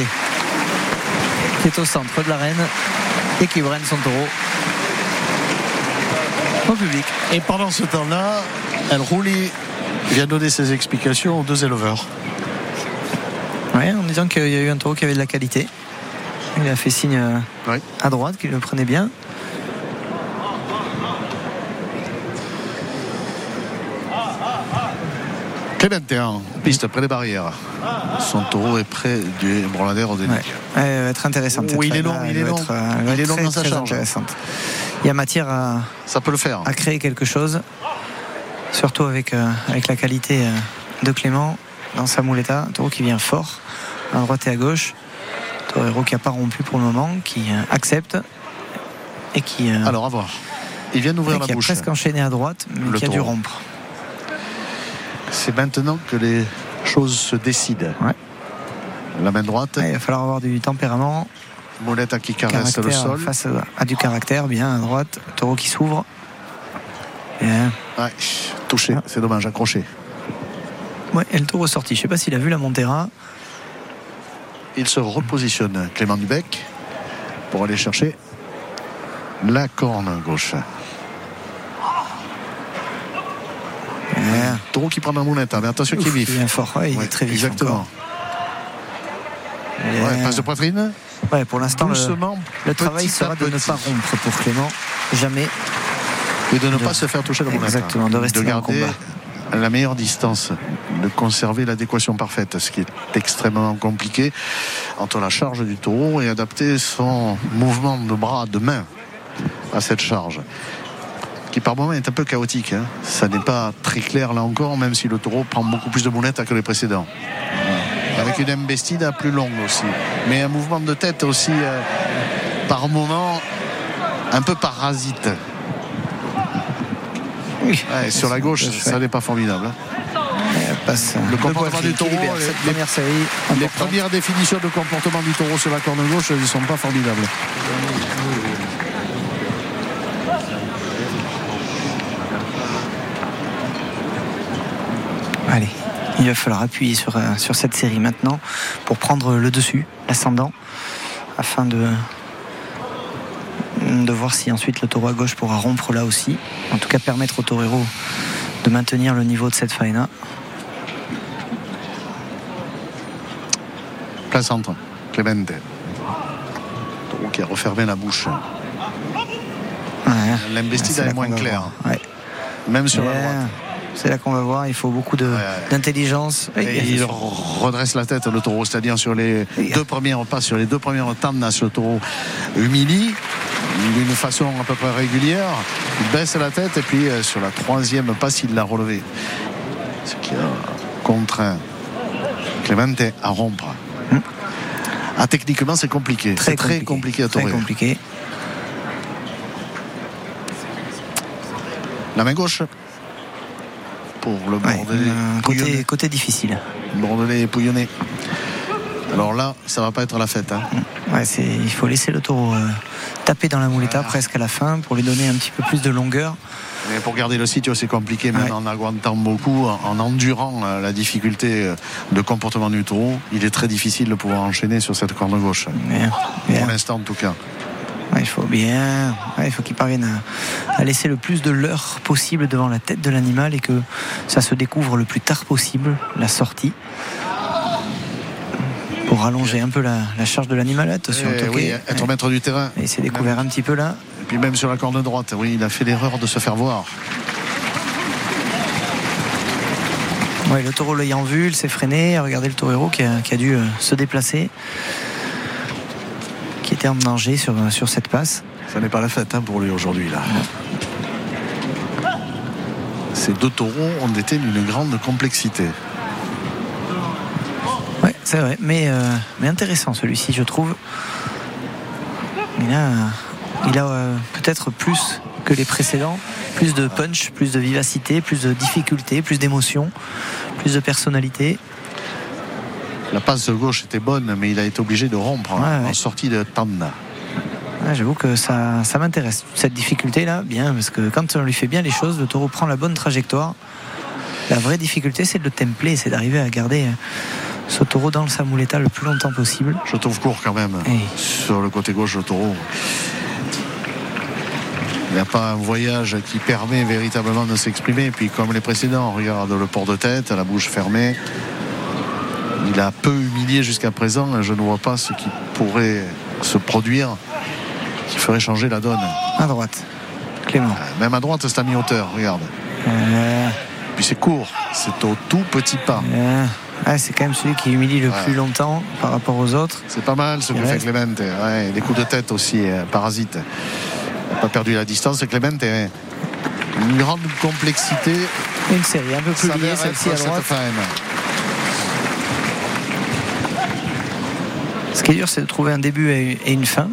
qui est au centre de l'arène et qui brenne son taureau au public. Et pendant ce temps-là, El Rouli vient donner ses explications aux deux éleveurs. Ouais, en disant qu'il y a eu un taureau qui avait de la qualité. Il a fait signe euh, Oui. à droite qu'il le prenait bien. Clément en piste près des barrières. Son taureau est près du branladère au Ouais. dénic. Ouais, elle va être intéressante. Oui, il est long, il est long. être, euh, Il est long dans sa très charge. intéressante. Il y a matière à, Ça peut le faire. à créer quelque chose, surtout avec, euh, avec la qualité euh, de Clément dans sa mouletta. Taureau qui vient fort, à droite et à gauche. Torero qui n'a pas rompu pour le moment, qui euh, accepte et qui, Alors, à voir. Il vient d'ouvrir qui la a bouche. presque enchaîné à droite, mais Le qui a dû rompre. C'est maintenant que les choses se décident. Ouais. La main droite, Ouais, il va falloir avoir du tempérament, Moletta qui caresse le sol. face à, à du caractère, bien à droite. Taureau qui s'ouvre. Ouais, touché, Ah. c'est dommage, accroché. Ouais, le taureau sorti. Je sais pas s'il a vu la Montera. Il se repositionne, Clément Dubec, pour aller chercher la corne gauche. Bien. Taureau qui prend la moulette, hein, mais attention qu'il est vif. il vient fort, ouais, il Ouais, est très vif. Exactement. Ouais, passe de poitrine. Ouais, pour l'instant, le, travail sera de ne pas rompre pour Clément. Jamais. Et de ne De- pas se faire toucher la moulette. Exactement, de rester le garder combat. la meilleure distance, de conserver l'adéquation parfaite, ce qui est extrêmement compliqué entre la charge du taureau et adapter son mouvement de bras, de main à cette charge. Qui par moment est un peu chaotique. hein. Ça n'est pas très clair là encore, même si le taureau prend beaucoup plus de moulettes que les précédents. Avec une embestida plus longue aussi. Mais un mouvement de tête aussi, euh, par moment, un peu parasite. Ouais, sur la gauche, ça n'est pas formidable. hein. Passe, Le comportement du taureau, les- les- première série. Les importante. premières définitions de comportement du taureau sur la corne gauche, elles ne sont pas formidables. Allez, il va falloir appuyer sur, euh, sur cette série maintenant pour prendre le dessus, l'ascendant, afin de, de voir si ensuite le taureau à gauche pourra rompre là aussi. En tout cas, permettre au torero de maintenir le niveau de cette faena. Plein centre, Clemente. Taureau qui a refermé la bouche. Ouais. L'investide est moins claire. Ouais. même sur la droite. C'est là qu'on va voir, il faut beaucoup ouais. d'intelligence. Il redresse la tête, le taureau, c'est-à-dire sur les deux premières passes, sur les deux premières tandas, le taureau humilie d'une façon à peu près régulière. Il baisse la tête et puis euh, sur la troisième passe, il l'a relevé. Ce qui a contraint Clemente à rompre. Ah, techniquement, c'est compliqué. Très C'est très compliqué à Très compliqué. La main gauche pour le Ouais, Bordelais. euh, côté, côté difficile. Bordelais pouillonné. Alors là, ça va pas être la fête. hein. Ouais, c'est, il faut laisser le taureau euh, taper dans la mouletta presque à la fin pour lui donner un petit peu plus de longueur. Mais pour garder le sitio, c'est compliqué, même Ouais. en aguantant beaucoup, en, en endurant euh, la difficulté euh, de comportement du taureau. Il est très difficile de pouvoir enchaîner sur cette corne gauche. Bien, bien. Pour l'instant, en tout cas. Ouais, il faut bien. ouais, il faut qu'il parvienne à, à laisser le plus de leurre possible devant la tête de l'animal et que ça se découvre le plus tard possible, la sortie. Pour rallonger un peu la, la charge de l'animal. Attention, Eh oui, être Ouais. maître du terrain. Il s'est découvert un petit peu là. Et puis même sur la corne droite, oui, il a fait l'erreur de se faire voir. Ouais, le taureau l'ayant vu, il s'est freiné. Regardez le taureau qui a, qui a dû euh, se déplacer. Qui était en danger sur, sur cette passe. Ça n'est pas la fête hein, pour lui aujourd'hui là. Ces deux taureaux ont été d'une grande complexité. Ouais, c'est vrai, mais, euh, mais intéressant celui-ci, je trouve. Il a, il a euh, peut-être plus que les précédents, plus de punch, plus de vivacité, plus de difficulté, plus d'émotion, plus de personnalité. La passe de gauche était bonne, mais il a été obligé de rompre hein, Ouais, en sortie de Tanda. Ouais, J'avoue que ça, ça m'intéresse. Cette difficulté-là, bien, parce que quand on lui fait bien les choses, le taureau prend la bonne trajectoire. La vraie difficulté, c'est de le templer, c'est d'arriver à garder euh, ce taureau dans sa mouletta le plus longtemps possible. Je trouve court quand même sur le côté gauche le taureau. Il n'y a pas un voyage qui permet véritablement de s'exprimer. Puis comme les précédents, on regarde le port de tête, la bouche fermée. Il a peu humilié jusqu'à présent. Je ne vois pas ce qui pourrait se produire qui ferait changer la donne. À droite, Clément. Même à droite, c'est à mi-hauteur, regarde. Euh, Puis c'est court, c'est au tout petit pas. euh, ouais, c'est quand même celui qui humilie le Ouais. plus longtemps par rapport aux autres. C'est pas mal ce que fait. Clemente. Ouais, des coups de tête aussi, euh, parasite. Pas perdu la distance. Clemente, ouais. une grande complexité. Une série un peu plus liée, celle-ci à droite. Ce qui est dur, c'est de trouver un début et une fin.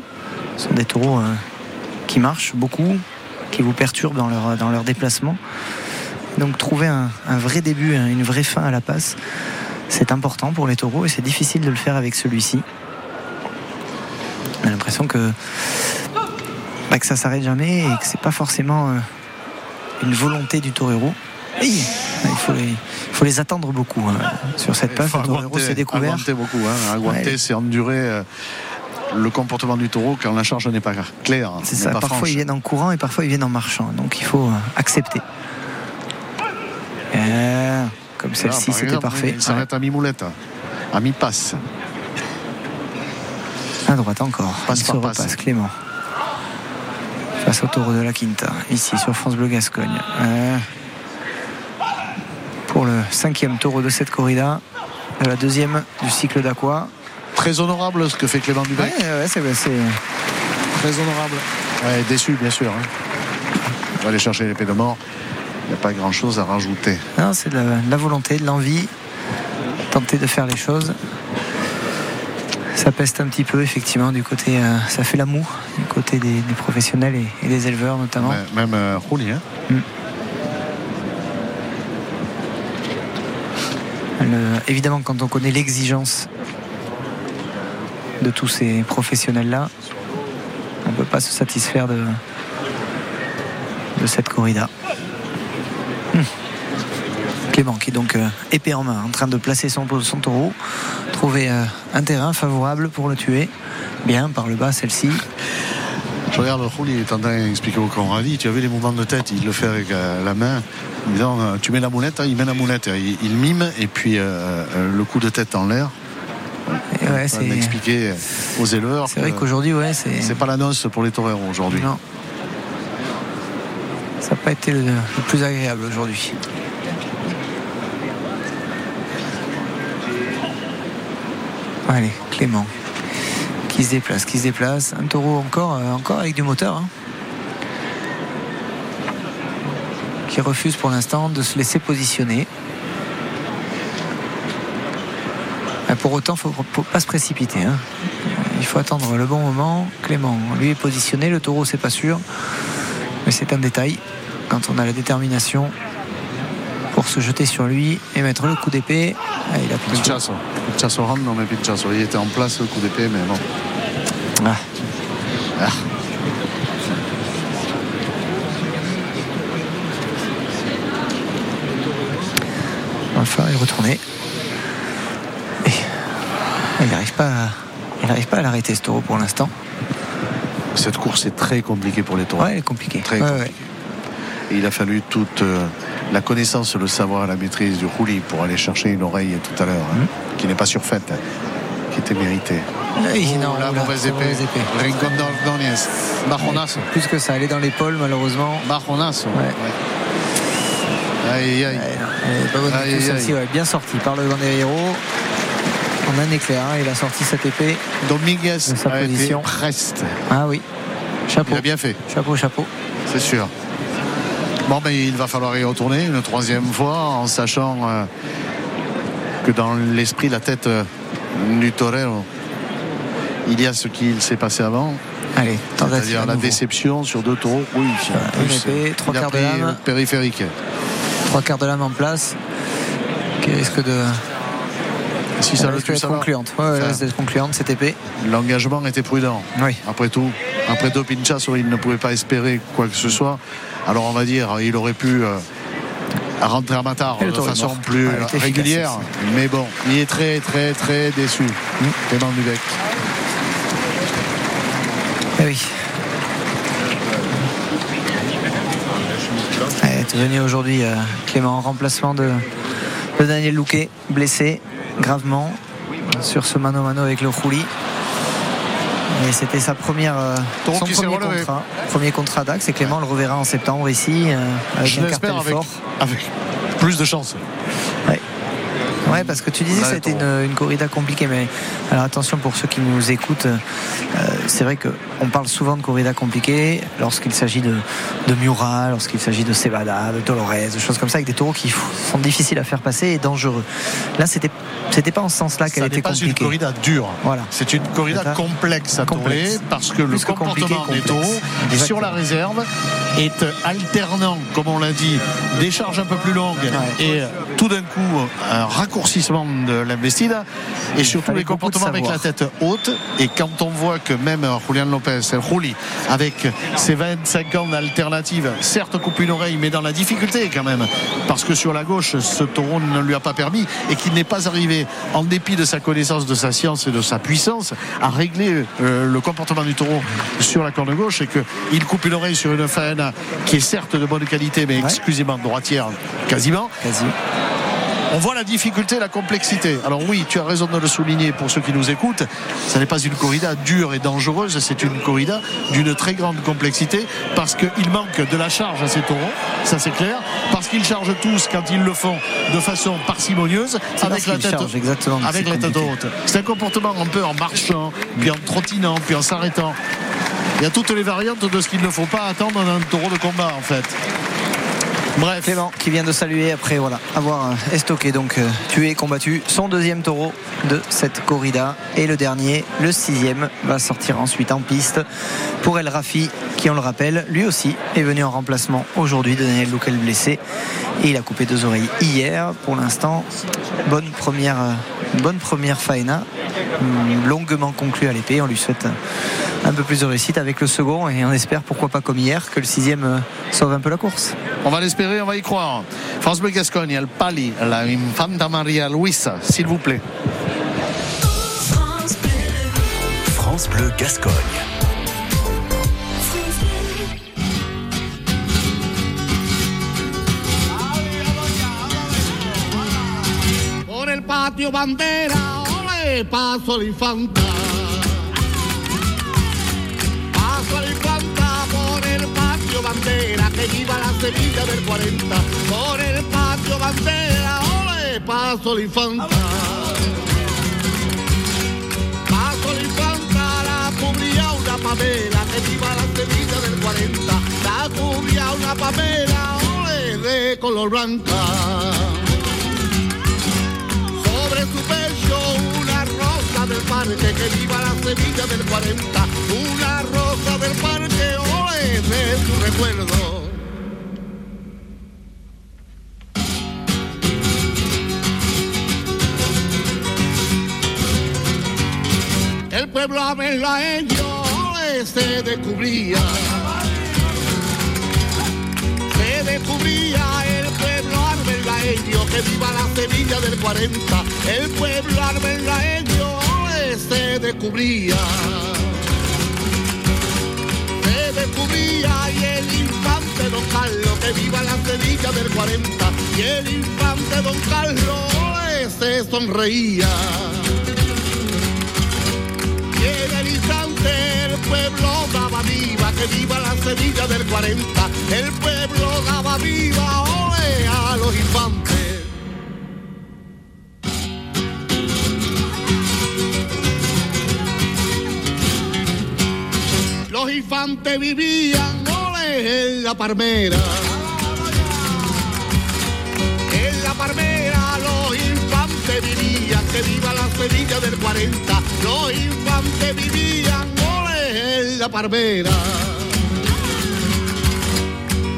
Ce sont des taureaux euh, qui marchent beaucoup, qui vous perturbent dans leur, dans leur déplacement. Donc trouver un, un vrai début, un- une vraie fin à la passe, c'est important pour les taureaux et c'est difficile de le faire avec celui-ci. On a l'impression que, bah, que ça s'arrête jamais et que c'est pas forcément euh, une volonté du torero. Il, faut les, il faut les attendre beaucoup hein. sur cette passe. Le torero s'est découvert. aguanter beaucoup. Hein. Aguanter, Ouais. c'est endurer euh, le comportement du taureau quand la charge n'est pas claire. C'est ça, pas parfois franche. ils viennent en courant et parfois ils viennent en marchant. Donc il faut euh, accepter. Comme celle-ci, c'était parfait. Il s'arrête à mi-moulette, à mi-passe. Ouais. À droite encore. Passe il repasse Clément. Face au taureau de la Quinta, ici sur France Bleu Gascogne. Euh, pour le cinquième taureau de cette corrida, de la deuxième du cycle d'Aqua. Très honorable ce que fait Clément Dubec. Ouais, ouais, c'est c'est- Très honorable. Ouais, déçu, bien sûr. hein. On va aller chercher l'épée de mort il n'y a pas grand-chose à rajouter. Non, c'est de la, volonté, de l'envie, tenter de faire les choses. Ça peste un petit peu, effectivement, du côté. Euh, ça fait l'amour du côté des, professionnels et, des éleveurs, notamment. Même, euh, même Rouli, hein mm. évidemment, quand on connaît l'exigence de tous ces professionnels-là, on ne peut pas se satisfaire de cette corrida. Clément qui est donc euh, épée en main, en train de placer son, son taureau, trouver euh, un terrain favorable pour le tuer. Bien par le bas, celle-ci. Je regarde le Rouli, il est en train d'expliquer au Conradi. Tu avais les mouvements de tête, il le fait avec euh, la main. En disant, tu mets la moulette, hein, il met la moulette. Il, il mime et puis le coup de tête en l'air. Ouais, c'est expliquer aux éleveurs. c'est vrai qu'aujourd'hui, ouais, c'est. c'est pas la noce pour les toreros aujourd'hui. Non. Ça n'a pas été le, plus agréable aujourd'hui. Allez, Clément. Qui se déplace, qui se déplace. Un taureau encore, euh, encore avec du moteur. hein. Qui refuse pour l'instant de se laisser positionner. Ah, Pour autant, il ne faut, faut pas se précipiter. hein. Il faut attendre le bon moment. Clément, lui est positionné. Le taureau, c'est pas sûr. C'est un détail. Quand on a la détermination pour se jeter sur lui et mettre le coup d'épée, ah, il a plus de Pinchasso. Pinchasso rentre, non mais Pinchasso. Il était en place le coup d'épée, mais bon. Ah. Ah. Enfin, il retourner. Et il n'arrive pas, à- il n'arrive pas à l'arrêter ce taureau pour l'instant. Cette course est très compliquée pour les taureaux. Ouais, compliquée. Très Ouais, compliqué. Et il a fallu toute euh, la connaissance, le savoir, la maîtrise du roulis pour aller chercher une oreille tout à l'heure, hein, Mhm. qui n'est pas surfaite, hein, qui était méritée. Et Oh, non, la mauvaise épée. mauvaise épée. Rincon. Bajonazo. Plus que ça, elle est dans l'épaule malheureusement. Bajonazo. Aïe, aïe. Aïe, aïe, bien sortie par le Ganderero. En un éclair, hein, il a sorti cette épée. Dominguez sa position. preste. Ah oui, chapeau. Il a bien fait, Chapeau, chapeau. c'est sûr. Bon, ben, il va falloir y retourner une troisième fois en sachant euh, que dans l'esprit, la tête euh, du torero, il y a ce qu'il s'est passé avant, Allez, c'est-à-dire la déception sur deux taureaux. Oui, une plus, épée, trois quarts de lame. le périphérique. Trois quarts de lame en place. Qui risque de. Si ça le tue, ça concluante. Ouais, Enfin, concluante cette épée. L'engagement était prudent. Oui. Après tout, après deux pinchas, il ne pouvait pas espérer quoi que ce soit. Alors on va dire, il aurait pu euh, rentrer à Matar de façon mort. plus Ouais, régulière. efficace Mais bon, il est très très très déçu. Mm. Clément Dubec. Eh oui. Elle est venu aujourd'hui euh, Clément en remplacement de, de Daniel Louquet, blessé gravement sur ce mano-mano avec le Rouli. Et c'était sa première, euh, son premier contrat, premier contrat d'Axe et Clément le reverra en septembre ici euh, avec Je un cartel avec, fort. avec plus de chance. Ouais, parce que tu disais que c'était une, une corrida compliquée, mais alors attention pour ceux qui nous écoutent, euh, c'est vrai qu'on parle souvent de corrida compliquée lorsqu'il s'agit de, de Murat, lorsqu'il s'agit de Cevada, de Dolores, de choses comme ça, avec des taureaux qui sont difficiles à faire passer et dangereux. Là, c'était c'était pas en ce sens-là qu'elle était n'est pas une compliquée. corrida dure. Voilà. C'est une corrida C'est complexe à Complexe. tourner parce que le Plus que comportement des Exactement. sur la réserve est alternant, comme on l'a dit, des charges un peu plus longues Ouais. et tout d'un coup un raccourcissement de l'investida et surtout les comportements avec la tête haute. Et quand on voit que même Julian Lopez, Juli, avec ses 25 ans d'alternative, certes coupe une oreille mais dans la difficulté quand même. Parce que sur la gauche ce taureau ne lui a pas permis et qu'il n'est pas arrivé en dépit de sa connaissance de sa science et de sa puissance à régler euh, le comportement du taureau sur la corne gauche et qu'il coupe une oreille sur une qui est certes de bonne qualité mais Ouais. exclusivement droitière quasiment Quasi. on voit la difficulté, la complexité. Alors oui, tu as raison de le souligner pour ceux qui nous écoutent. Ce n'est pas une corrida dure et dangereuse, c'est une corrida d'une très grande complexité parce qu'il manque de la charge à ces taureaux, ça c'est clair, parce qu'ils chargent tous quand ils le font de façon parcimonieuse, avec la tête, exactement, avec la tête haute. C'est un comportement un peu en marchant, puis en trottinant, puis en s'arrêtant. Il y a toutes les variantes de ce qu'il ne faut pas attendre d'un taureau de combat en fait. Bref. Clément qui vient de saluer après avoir euh, estoqué donc euh, tué combattu son deuxième taureau de cette corrida et le dernier le sixième va sortir ensuite en piste pour El Rafi qui on le rappelle lui aussi est venu en remplacement aujourd'hui de Daniel Louquel blessé Et il a coupé deux oreilles hier. Pour l'instant, bonne première, bonne première faena, hum, longuement conclue à l'épée. On lui souhaite un, peu plus de réussite avec le second et on espère, pourquoi pas comme hier, que le sixième euh, sauve un peu la course. On va l'espérer, on va y croire. France Bleu Gascogne, el Pali, la Infanta Maria Luisa, s'il vous plaît. France Bleu, France Bleu Gascogne. Patio bandera, ole, paso la infanta. Paso la infanta por el patio bandera, que viva la Sevilla del 40. Por el patio bandera, ole, paso la infanta. Paso la infanta, la cubría una pamela, que viva la Sevilla del 40. La cubría una pamela, ole, de color blanca del parque que viva la Sevilla del 40 una rosa del parque ole de su recuerdo. El pueblo abelarreño ole, se descubría. Se descubría el pueblo arbeláeño que viva la Sevilla del 40 el pueblo arbeláeño se descubría se descubría y el infante don Carlos que viva la Sevilla del 40 y el infante don Carlos se sonreía y en el instante el pueblo daba viva, que viva la Sevilla del 40. El pueblo daba viva, ole, a los infantes. Los infantes vivían, ole, en la palmera. En la palmera los infantes vivían, que viva la Sevilla del 40. Los infantes vivían, ole, en la palmera.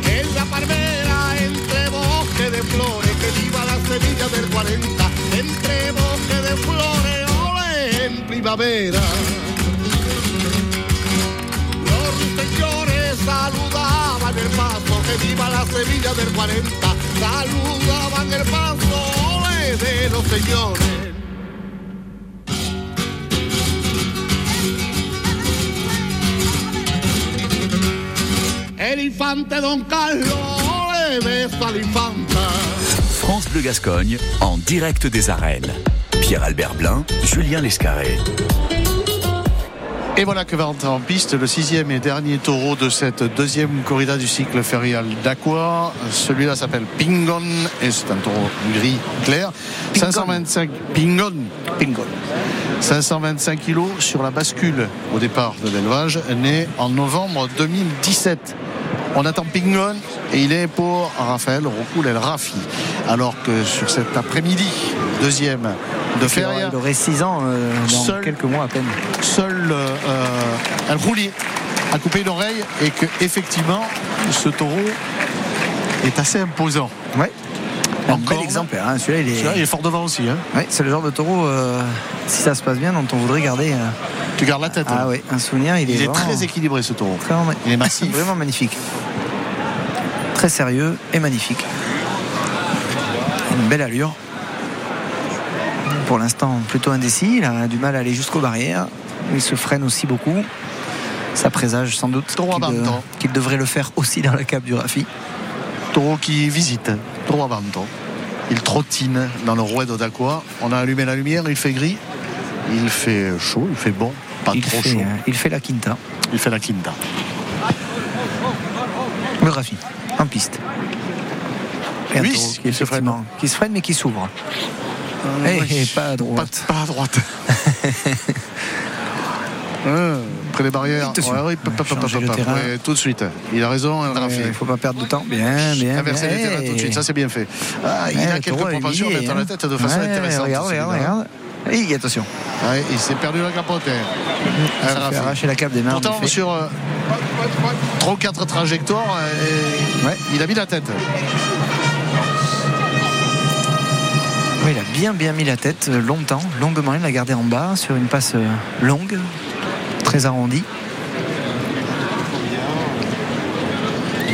En la palmera, entre bosque de flores, que viva la Sevilla del 40. Entre bosque de flores, ole, en primavera. Saludaban el paso, que viva la Sevilla del 40. Saludaban el paso ole, de los señores. El infante Don Carlos ole, besa a la infanta. France Bleu Gascogne en direct des arènes. Pierre-Albert Blin, Julien Lescarré. Et voilà que va entrer en piste le sixième et dernier taureau de cette deuxième corrida du cycle férial d'Aqua. Celui-là s'appelle Pingon et c'est un taureau gris clair. 525 Pingon. Pingon. 525 kilos sur la bascule au départ de l'élevage, né en novembre 2017. On attend Pingon et il est pour Raphaël Roucoul El Rafi. Alors que sur cet après-midi, deuxième de Feria, Il aurait 6 ans euh, dans Seul- quelques mois à peine. seul euh, euh, El Rouli a coupé une oreille et que effectivement ce taureau est assez imposant. Ouais. Un bel exemplaire. hein. Celui-là, il est. Celui-là, il est fort devant aussi. hein. Ouais, c'est le genre de taureau, euh, si ça se passe bien, dont on voudrait garder. euh, Tu gardes la tête. Ah hein. oui, un souvenir. Il, Il est vraiment- très équilibré ce taureau. vraiment- Il est massif. Vraiment magnifique. Très sérieux et magnifique. Une belle allure. Pour l'instant, plutôt indécis. Il a du mal à aller jusqu'aux barrières. Il se freine aussi beaucoup. Ça présage sans doute qu'il de- abattant. qu'il devrait le faire aussi dans la cape du Rafi. Taureau qui visite. Taureau à Banton. Il trottine dans le rouet d'Aqua. On a allumé la lumière, il fait gris. Il fait chaud, il fait bon. Pas Il trop fait, chaud. euh, il fait la quinta. Il fait la quinta. Le Rafi, en piste. Et un Oui, taureau qui se freine. effectivement, Qui se freine mais qui s'ouvre. Eh, oui. pas à droite. Pas, pas à droite. Euh, près des barrières. Ouais, oui, ouais, tout de suite. Il a raison, Rafi. Il ne faut pas perdre de temps. Bien, bien. Inverser les terrains tout de suite, ça c'est bien fait. Ah, il a quelques propensions à mettre hein. la tête de façon intéressante. Regarde, regarde, celui-là. regarde. Et attention. Ouais, il s'est perdu la capote. hein. Il s'est Rafi. fait arracher la cape des mains. Pourtant, sur euh, 3 ou 4 trajectoires, euh, Ouais. il a mis la tête. Oui, il a bien bien mis la tête euh, longtemps, longuement. Il l'a gardé en bas sur une passe euh, longue, très arrondie.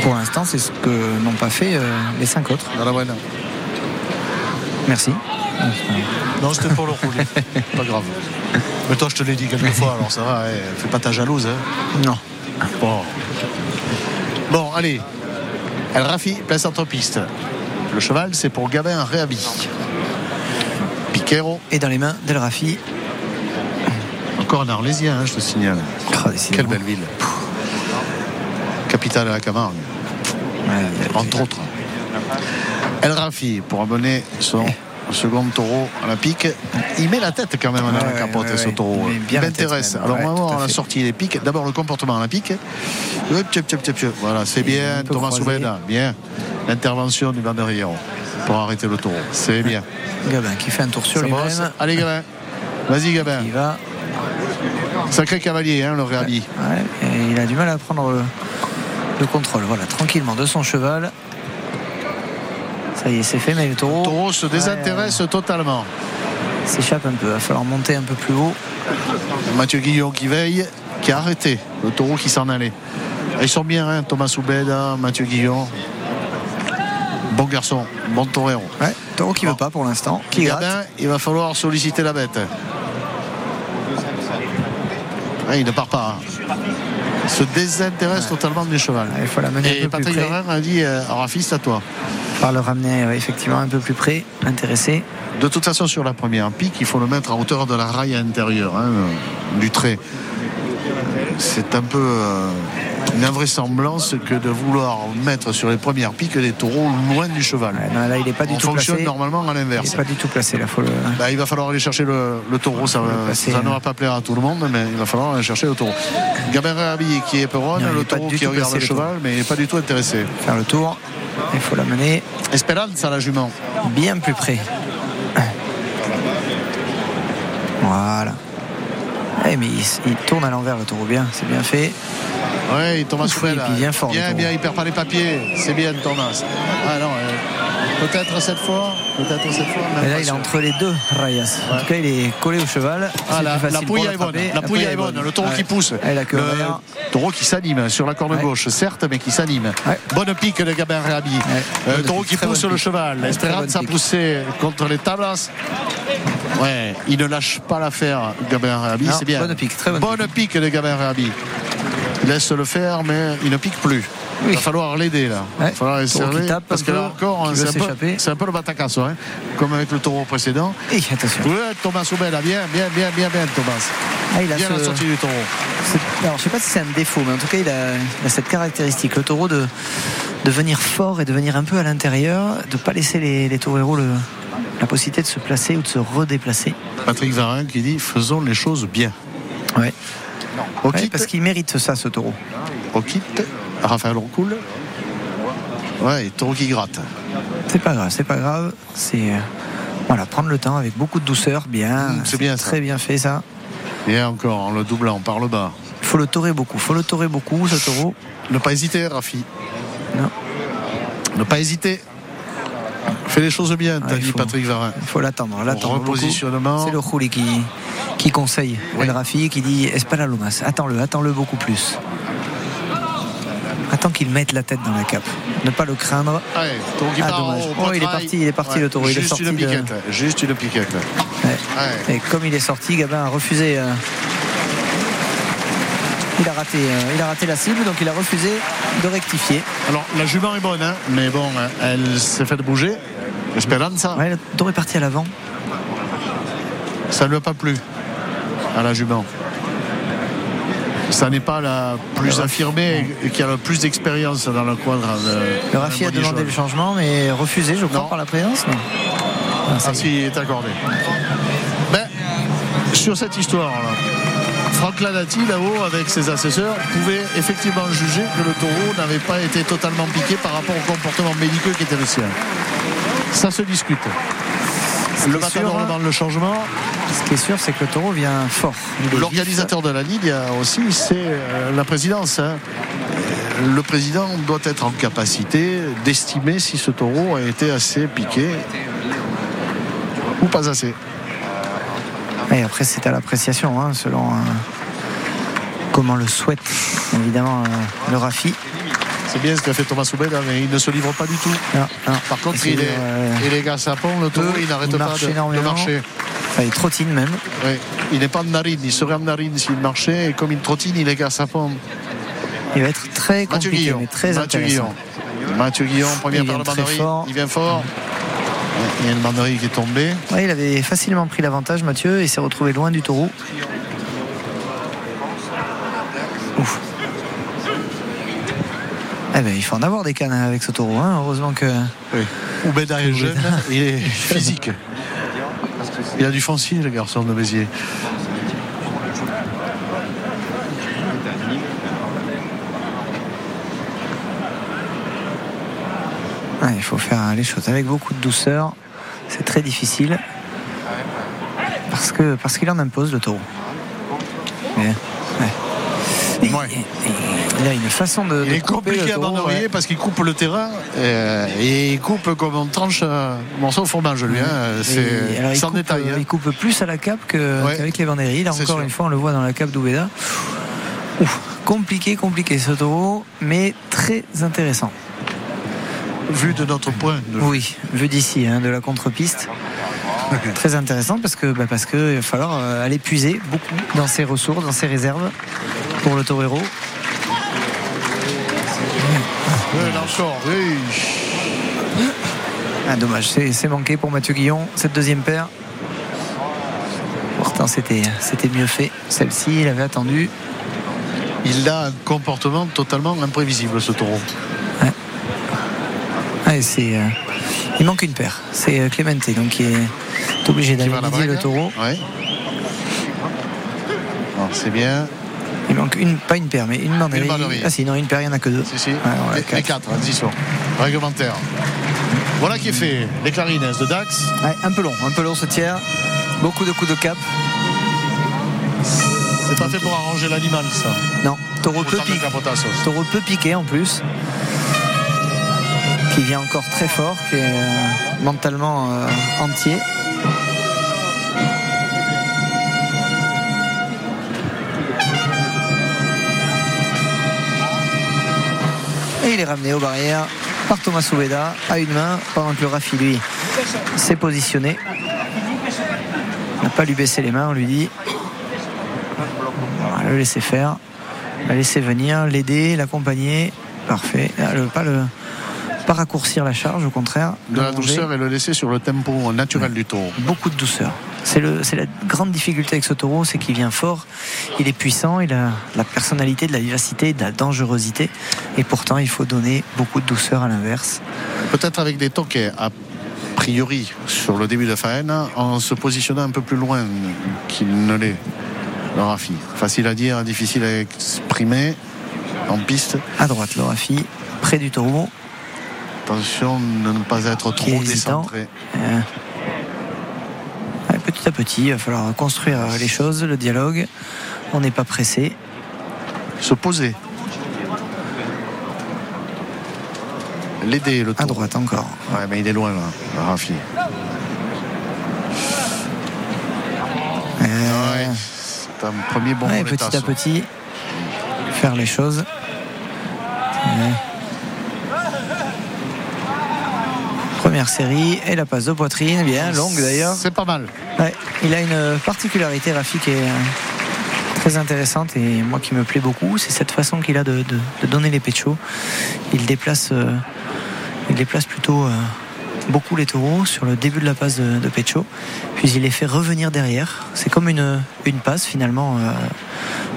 Pour l'instant, c'est ce que n'ont pas fait euh, les cinq autres. Dans la bonne. Merci. Non, c'était pour le rouler. pas grave. Mais toi, je te l'ai dit quelques fois, alors ça va, eh, fais pas ta jalouse. hein. Non. Bon. Bon, allez. El Rafi, place entre piste. Le cheval, c'est pour Gabin Réhabi. Et dans les mains d'El Rafi. encore un Arlésien, hein, je te signale. Oh, Quelle belle ville. Capitale de la Camargue, Ouais, entre autres. El Rafi, pour amener son second taureau à la pique. Il met la tête quand même dans la Ouais, capote, ouais, ce ouais. taureau. Il m'intéresse. Alors, Ouais, vraiment, à la sortie, les piques. D'abord, le comportement à la pique. Voilà, c'est bien. Thomas. Soubeda, bien. L'intervention du banderillon pour arrêter le taureau. C'est bien. Gabin qui fait un tour sur lui-même. Allez, Gabin. Vas-y, Gabin. Il va. Sacré cavalier, hein, le Réhabi. Ouais, et il a du mal à prendre le, le contrôle. Voilà, tranquillement de son cheval. Ça y est, c'est fait, mais le taureau Le taureau se désintéresse totalement. s'échappe un peu. Il va falloir monter un peu plus haut. Mathieu Guillon qui veille, qui a arrêté le taureau qui s'en allait. Ils sont bien, hein, Thomas Soubeda, Mathieu Guillon. Bon garçon, bon torero. Ouais, taureau qui veut pas pour l'instant. Qui gratte. Gabin, il va falloir solliciter la bête. Ouais, il ne part pas. hein. Il se désintéresse totalement du cheval. Ouais, Il faut l'amener Et Patrick a dit euh, Rafi, c'est à toi. Par le ramener ouais, effectivement un peu plus près. Intéressé. De toute façon, sur la première pique, il faut le mettre à hauteur de la raille intérieure, hein, du trait. C'est un peu euh, une invraisemblance que de vouloir mettre sur les premières piques des taureaux loin du cheval. Ouais, non, là, il n'est pas du On tout fonctionne placé. normalement à Il l'inverse. n'est pas du tout placé. Là, faut le... Bah, il va falloir aller chercher le, le taureau. Ça, ne hein. va pas plaire à tout le monde, mais il va falloir aller chercher le taureau. Gabin Réhabi qui est il le taureau qui regarde le cheval, mais il n'est pas du tout intéressé. faire le tour. Il faut l'amener Espérance à la jument. bien plus près. Voilà. Eh, mais il, il tourne à l'envers le taureau bien, c'est bien fait. Oui, Thomas il vient fort, le Bien, bien, il perd pas les papiers. C'est bien, Thomas. Ah non, euh, peut-être cette fois. Peut-être cette fois. même Et là, il est entre les deux Rayas. En tout cas, il est collé au cheval. Ah, la, pouille est bonne. La pouille est bonne. Le taureau Ouais. qui pousse. Et la queue le taureau qui s'anime sur la corde Ouais. gauche, certes, mais qui s'anime. Bonne pique de Gabin Réhabi. Euh, Bonne taureau qui pousse bonne le cheval. Espérance bonne a poussé contre les tablas. Ouais, il ne lâche pas l'affaire, Gabin. Non, C'est bien. bonne pique, très bonne pique de Gabin Réhabi. Il laisse le faire, mais il ne pique plus. Il Oui. va falloir l'aider là. Il va falloir tape parce que là encore, c'est un, peu, s'échapper. c'est un peu le batacasso, hein, comme avec le taureau précédent. Et attention. Ouais, Thomas Soubel, bien, bien, bien, bien, bien, Thomas. Ah, il a Bien ce- la sortie du taureau. Alors, je sais pas si c'est un défaut, mais en tout cas, il a, il a cette caractéristique, le taureau, de, de venir fort et de venir un peu à l'intérieur, de pas laisser les, les taureaux le, la possibilité de se placer ou de se redéplacer. Patrick Varin qui dit faisons les choses bien. Ouais. Au Ouais, kit, parce qu'il mérite ça, ce taureau. au kit, Raphaël Roncoul. Ouais, et taureau qui gratte. C'est pas grave, c'est pas grave. C'est euh, voilà, prendre le temps avec beaucoup de douceur, bien. Mmh, c'est bien ça. Très bien fait ça. Et encore, en le doublant par le bas. Il faut le taurer beaucoup. faut le taurer beaucoup, ce taureau. Ne pas hésiter, Rafi. Non. Ne pas hésiter. Fais les choses bien, t'as Ouais, dit faut- Patrick Varin. Il faut l'attendre. Repositionnement. C'est le Rouli qui, qui conseille Oui. El Rafi qui dit Espera Lomas, attends-le, attends-le beaucoup plus. Attends qu'il mette la tête dans la cape. Ne pas le craindre. Ah, dommage. Oh, il est parti, il est parti, le taureau, il est Juste sorti une de- piquette, juste une piquette. Ouais. Et comme il est sorti, Gabin a refusé. euh, Il a, raté, euh, il a raté la cible, donc il a refusé de rectifier. Alors, la jument est bonne, hein, mais bon, elle s'est fait bouger. Esperanza, Ouais, le taureau est parti à l'avant. ça ne lui a pas plu à la jument. Ça n'est pas la plus affirmée et qui a le plus d'expérience dans le quadre. Le Rafi a de demandé jaune. le changement, mais refusé, je crois, Non. par la présidence. non Ah, Ah est. si, il est accordé. Ben, sur cette histoire-là, Franck Lanati, là-haut, avec ses assesseurs, pouvait effectivement juger que le taureau n'avait pas été totalement piqué par rapport au comportement médical qui était le sien. Ça se discute. Le matador sûr, hein. demande le changement. Ce qui est sûr, c'est que le taureau vient fort. L'organisateur de la Ligue aussi, c'est euh, la présidence. hein. Le président doit être en capacité d'estimer si ce taureau a été assez piqué. pas assez. Et après, c'est à l'appréciation, hein, selon euh, comment le souhaite évidemment euh, le Rafi. C'est bien ce qu'a fait Thomas Soubeda, mais il ne se livre pas du tout. Non, non. Par contre, il est, euh, il est gars pont, le taureau, il n'arrête pas de, marcher. Enfin, il trottine même. Oui. Il n'est pas en narine, il serait en narine s'il marchait, et comme il trottine, il est gars pont. Il va être très Mathieu compliqué, Guillon. mais très Mathieu intéressant. Guillon. Mathieu Guillon, très banderie. fort. Il vient fort. Il y a une banderie qui est tombée. Il avait facilement pris l'avantage, Mathieu, et s'est retrouvé loin du taureau. Ouf. Eh ben, il faut en avoir des cannes avec ce taureau. hein. Heureusement que. Oubeda est jeune, il est physique. Il a du foncier, le garçon de Béziers. Il faut faire les choses avec beaucoup de douceur. C'est très difficile. Parce que parce qu'il en impose le taureau. Ouais. Ouais. il a une façon de. Il de est couper compliqué le à ouais. parce qu'il coupe le terrain euh, et il coupe comme on tranche un morceau au fromage, lui. hein. Alors, C'est il sans coupe, détail. euh, hein. Il coupe plus à la cape qu'avec les banderies. Là encore sûr. une fois, on le voit dans la cape d'Oubeda. Compliqué, compliqué ce taureau, mais très intéressant. Vu de notre point de vue. Oui, vu d'ici, hein, de la contre-piste. Très intéressant parce que bah, parce que il va falloir euh, aller puiser beaucoup dans ses ressources, dans ses réserves pour le torero. Encore, oui. Ah, dommage, c'est manqué pour Mathieu Guillon cette deuxième paire. Pourtant c'était c'était mieux fait. Celle-ci, il avait attendu. Il a un comportement totalement imprévisible, ce taureau. Ah, et c'est euh, il manque une paire. C'est euh, Clemente donc qui est obligé d'aller le taureau. Ouais. C'est bien. Il manque une pas une paire mais une banderie. Une banderie. Ah si non une paire il n'y en a que deux. Si, si. Ouais, voilà, les, quatre. les quatre, transition. Réglementaire. Voilà qui est fait. Les clarines de Dax. Ouais, un peu long, un peu long ce tiers. Beaucoup de coups de cap. C'est pas fait pour arranger l'animal, ça. Non, taureau peu, Autant de piqué, capotassos. taureau peu piqué en plus. Qui vient encore très fort, qui est euh, mentalement euh, entier. Et il est ramené aux barrières par Thomas Soubeda à une main pendant que le Rafi lui s'est positionné. On n'a pas lui baisser les mains, on lui dit va le laisser faire, la laisser venir, l'aider, l'accompagner. Parfait. Ah, pas, le, pas raccourcir la charge, au contraire. De la douceur et le laisser sur le tempo naturel du taureau. Beaucoup de douceur. C'est la grande difficulté avec ce taureau, c'est qu'il vient fort, il est puissant, il a la personnalité, de la vivacité, de la dangerosité. Et pourtant, il faut donner beaucoup de douceur à l'inverse. Peut-être avec des toquets, a priori, sur le début de faine, en se positionnant un peu plus loin qu'il ne l'est. Le Rafi. Facile à dire, difficile à exprimer. En piste, À droite, le Rafi, près du taureau. Attention de ne pas être trop décentré. Euh, petit à petit, il va falloir construire euh, les choses, le dialogue. On n'est pas pressé. Se poser. L'aider, le À taureau. droite encore. Ouais, mais il est loin là, Rafi. Euh, Ouais, c'est un premier bon ouais, petit à petit, faire les choses. Ouais. Première série et la passe de poitrine, bien longue d'ailleurs. C'est pas mal. Ouais, il a une particularité, Rafi, qui est euh, très intéressante et moi qui me plaît beaucoup, c'est cette façon qu'il a de, de- de donner les péchos. Il déplace, euh, il déplace plutôt euh, beaucoup les taureaux sur le début de la passe de, de puis il les fait revenir derrière. C'est comme une, une passe finalement. euh,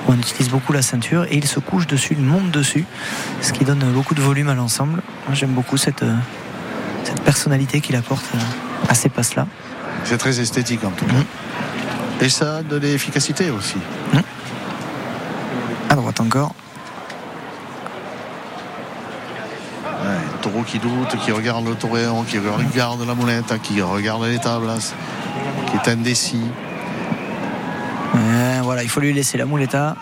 où on utilise beaucoup la ceinture et il se couche dessus, il monte dessus, ce qui donne beaucoup de volume à l'ensemble. J'aime beaucoup cette, cette personnalité qu'il apporte euh, à ces passes-là. C'est très esthétique en tout cas. Mm. Et ça a de l'efficacité aussi. À droite encore. Ouais, taureau qui doute, qui regarde le taureau, qui regarde la moulette, qui regarde les tables, qui est indécis. Euh, voilà, il faut lui laisser la mouletta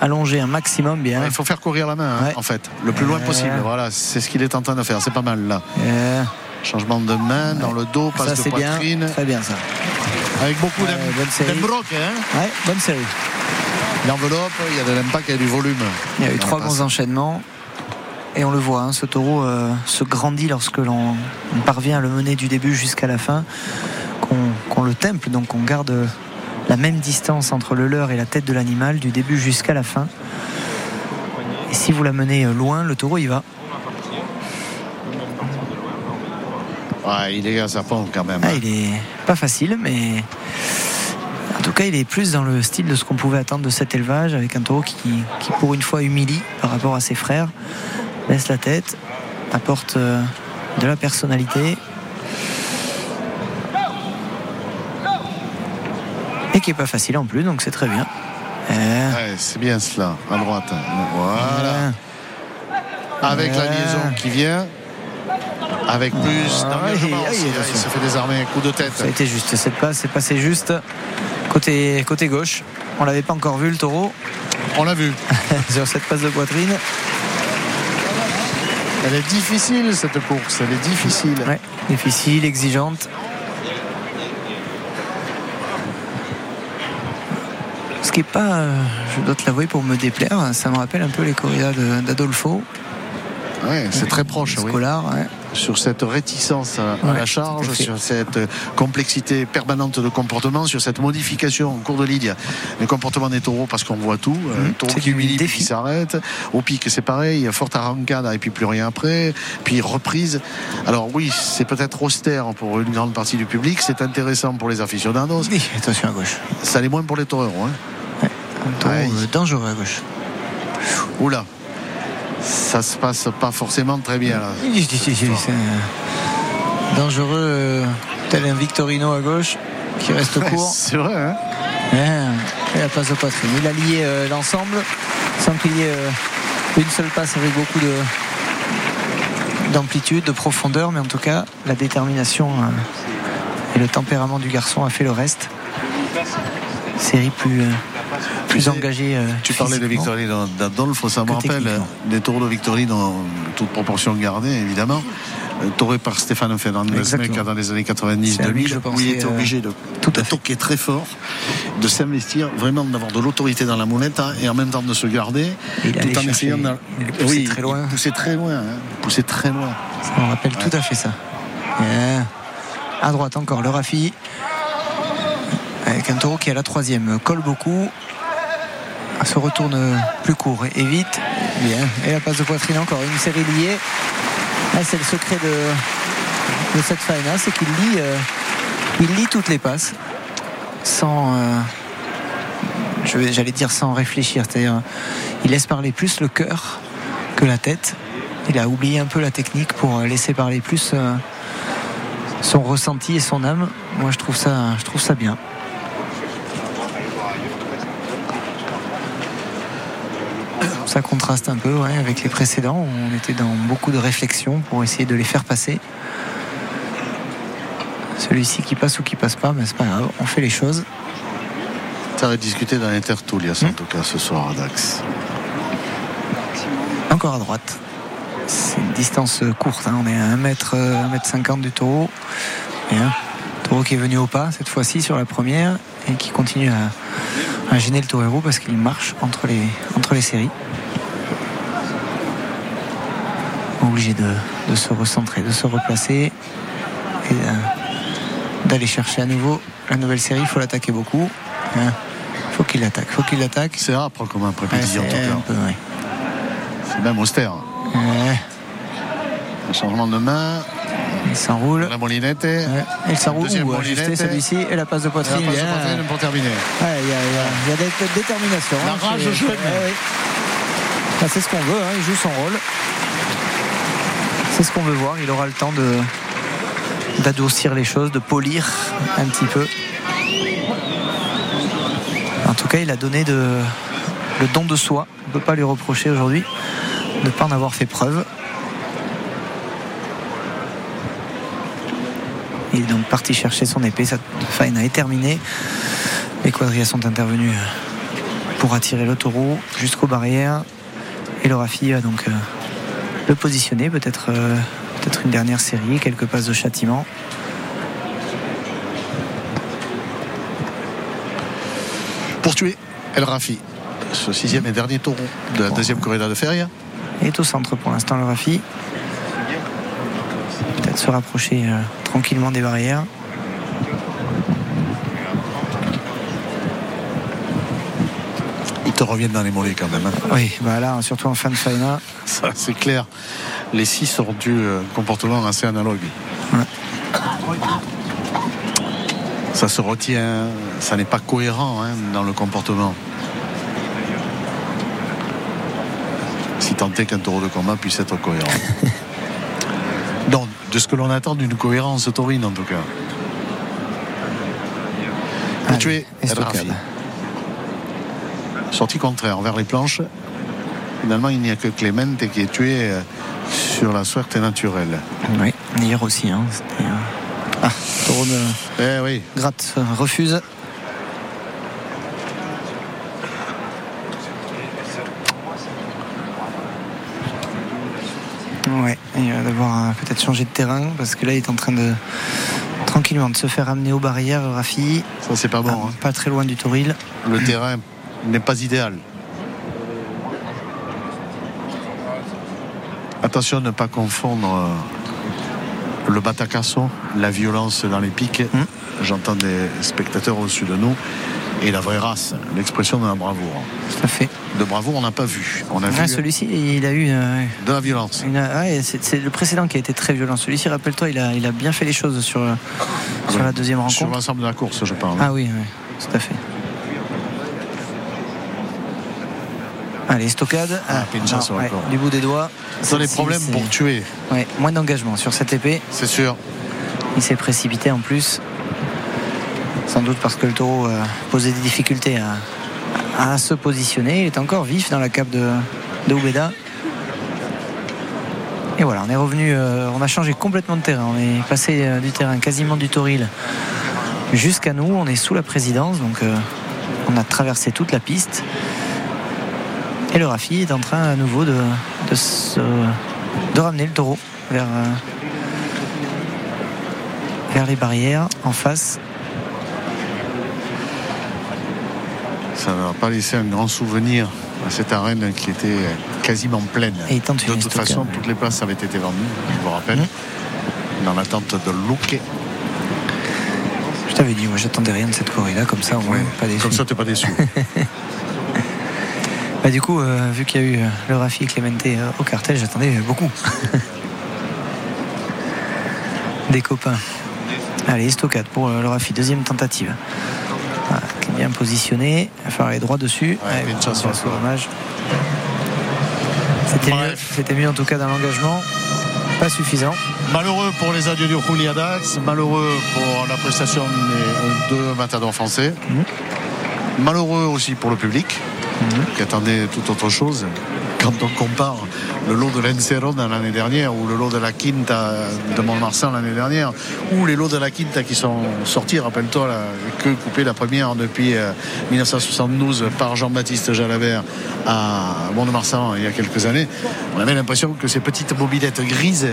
allonger un maximum bien. Il faut faire courir la main, hein, Ouais. en fait, le plus loin Euh. possible. Voilà, c'est ce qu'il est en train de faire. C'est pas mal là. Euh, Changement de main dans le dos, passe Ça, de c'est bien. poitrine. Très bien, ça. Avec beaucoup Ouais, d'embroc, hein. Ouais, bonne série. L'enveloppe, il y a de l'impact, il y a du volume. Il y a eu trois bons enchaînements. Et on le voit, hein, ce taureau euh, se grandit lorsque l'on on parvient à le mener du début jusqu'à la fin, qu'on le temple, donc on garde la même distance entre le leurre et la tête de l'animal du début jusqu'à la fin. Et si vous la menez euh, loin, le taureau y va. Ouais, il est à sa pompe quand même. Ah, il est pas facile, mais en tout cas, il est plus dans le style de ce qu'on pouvait attendre de cet élevage, avec un taureau qui, qui, pour une fois, humilie par rapport à ses frères, laisse la tête, apporte euh, de la personnalité. Et qui est pas facile en plus, donc c'est très bien. Eh, Ouais, c'est bien cela, à droite. Voilà. Avec la liaison qui vient. Avec plus Ah, d'engagement oui, oui, hein, attention. Il se fait désarmer un coup de tête. Ça a été juste, cette passe est passée juste côté, côté gauche. On l'avait pas encore vu le taureau On l'a vu. sur cette passe de poitrine. Elle est difficile cette course, elle est difficile. Ouais, difficile, exigeante. Ce qui est pas, euh, je dois te l'avouer pour me déplaire, ça me rappelle un peu les corridas d'Adolfo, Ouais, c'est très proche, oui. Scolar. ouais. Sur cette réticence à, Ouais, la charge, sur cette complexité permanente de comportement, sur cette modification en cours de ligne du comportement des taureaux, parce qu'on voit tout. Mhm, taureau qui du humilie, puis défi. qui s'arrête. Au pic, c'est pareil. Forte arrancade et puis plus rien après. Puis reprise. Alors oui, c'est peut-être austère pour une grande partie du public. C'est intéressant pour les aficionados. Oui, attention à gauche. Ça l'est moins pour les taureaux. Hein. Un taureau Ouais. euh, dangereux à gauche. Oula. Ça se passe pas forcément très bien là. C'est, dangereux, euh, tel un Victorino à gauche qui reste court. c'est vrai, hein Ouais, et la passe de poitrine. Il a lié euh, l'ensemble sans qu'il y ait euh, une seule passe avec beaucoup de d'amplitude, de profondeur, mais en tout cas la détermination et le tempérament du garçon a fait le reste. Série plus plus sais, engagée. euh, Tu parlais de. Victorine d'Adolphe, ça me rappelle des taureaux de Victorine en toute proportion gardée, évidemment. Euh, Tauré par Stéphane Fernandez dans les années C'est à lui, 90-2000, je où il était euh, obligé de, tout de toquer très fort, de s'investir, vraiment d'avoir de l'autorité dans la moulette hein, et en même temps de se garder, Il tout en chercher- essayant de... pousser très loin. il poussait très loin, hein, poussait très loin. Ça me rappelle tout à fait ça. Yeah. À droite encore le Rafi. Avec un taureau qui à la troisième colle beaucoup. Se retourne plus court et vite. Bien. Et la passe de poitrine encore. Une série liée. Là, c'est le secret de, de cette faena, c'est qu'il lit, euh, il lit toutes les passes sans. euh, J'allais dire sans réfléchir. C'est-à-dire, il laisse parler plus le cœur que la tête. Il a oublié un peu la technique pour laisser parler plus euh, son ressenti et son âme. Moi, je trouve ça, je trouve ça bien. Ça contraste un peu ouais, avec les précédents. où On était dans beaucoup de réflexion pour essayer de les faire passer. Celui-ci qui passe ou qui passe pas, mais c'est pas grave. On fait les choses. Ça va discuter dans l'Intertoulias, Hmm. en tout cas, ce soir à Dax. Encore à droite. C'est une distance euh, courte. hein. On est à 1m, euh, 1m50 du taureau. Bien. Taureau qui est venu au pas cette fois-ci sur la première et qui continue à, à gêner le torero parce qu'il marche entre les, entre les séries. Obligé de, de se recentrer, de se replacer et euh, d'aller chercher à nouveau la nouvelle série. Il faut l'attaquer beaucoup. Hein. faut qu'il l'attaque, faut qu'il l'attaque. C'est âpre comme un Ouais, préposition, en tout peu, cas. ouais. C'est même austère. Ouais. Un changement de main, Il s'enroule. la molinette. Ouais, et le s'enroule Deuxième ou molinette. celui-ci et la passe de la poitrine. passe de bien. poitrine pour terminer. Ouais, Il y, a- il y a- il y a de la détermination. La hein, rage ouais, ouais. Bah, c'est ce qu'on veut, hein, il joue son rôle. C'est ce qu'on veut voir. Il aura le temps de d'adoucir les choses, de polir un petit peu. En tout cas, il a donné de, le don de soi. On ne peut pas lui reprocher aujourd'hui de ne pas en avoir fait preuve. Il est donc parti chercher son épée. Cette faena est terminée. Les quadrillas sont intervenus pour attirer le taureau jusqu'aux barrières. Et le Rafi va donc euh, le positionner, peut-être euh, peut-être une dernière série, quelques passes de châtiment. Pour tuer El Rafi, ce sixième et dernier taureau de la deuxième corrida de Feria. Il est au centre pour l'instant le Rafi. Peut-être se rapprocher euh, tranquillement des barrières. Ils te reviennent dans les mollets quand même. hein. Oui, bah là, surtout en fin de faena. Ça, c'est clair. Les six ont eu un comportement assez analogue. Ouais. Ça se retient, ça n'est pas cohérent hein, dans le comportement. Si tant est qu'un taureau de combat puisse être cohérent. De ce que l'on attend d'une cohérence taurine en tout cas. Allez. Sortie contraire vers les planches. Finalement, il n'y a que Clemente qui est tué euh, sur la suerte naturelle. Oui, hier aussi. Hein, euh, Ah, taureau de Eh oui, gratte euh, refuse. Ouais, il va changer de terrain parce que là il est en train de tranquillement de se faire amener aux barrières, Rafi. ça c'est pas bon. Ah, hein. Pas très loin du Toril. Le terrain n'est pas idéal. Attention à ne pas confondre euh, le batacasso, la violence dans les pics. Mm. J'entends des spectateurs au-dessus de nous. Et la vraie race, l'expression de la bravoure. Tout à fait. De bravoure, on n'a pas vu. On a Ah, vu celui-ci, il a eu euh, de la violence. ouais, c'est le précédent qui a été très violent. Celui-ci, rappelle-toi, il a, il a bien fait les choses sur, sur la deuxième Sur rencontre. l'ensemble de la course, je parle. Ah oui, oui, tout à fait. Allez, stockade. Ah, pinchazo ouais, du bout des doigts. Ce sont des problèmes pour tuer, ouais, moins d'engagement sur cette épée. c'est sûr. Il s'est précipité en plus. Sans doute parce que le taureau euh, posait des difficultés à, se positionner. Il est encore vif dans la cape de, de Oubeda. Et voilà, on est revenu, euh, on a changé complètement de terrain. On est passé euh, du terrain quasiment du Toril jusqu'à nous. On est sous la présidence, donc on a traversé toute la piste. Et le Rafi est en train à nouveau de, ramener le taureau vers les barrières en face. Ça ne va pas laisser un grand souvenir à cette arène qui était quasiment pleine. Et de toute façon, toutes les places avaient été vendues, je vous rappelle, dans l'attente de Luque. Je t'avais dit, moi j'attendais rien de cette corrida, comme ça, au moins, Ouais, pas déçu. Comme ça, t'es pas déçu. Bah, du coup, euh, vu qu'il y a eu euh, le Rafi et Clemente euh, au cartel, j'attendais beaucoup. Des copains. Allez, estocade pour le Rafi, deuxième tentative. Bien positionné. Il falloir aller droit dessus. Ouais, Ouais, une chance bon, encore. c'est dommage. C'était mieux, c'était mieux en tout cas dans l'engagement. Pas suffisant. malheureux pour les adieux du Juli Dax, malheureux pour la prestation des deux matadors français, Mhm. malheureux aussi pour le public qui attendait tout autre chose. Quand on compare le lot de l'Encerro dans l'année dernière ou le lot de la Quinta de Montmarsan l'année dernière ou les lots de la Quinta qui sont sortis, rappelle-toi, la queue coupée la première depuis euh, 1972 par Jean-Baptiste Jalabert à Mont-de-Marsan il y a quelques années, on avait l'impression que ces petites mobilettes grises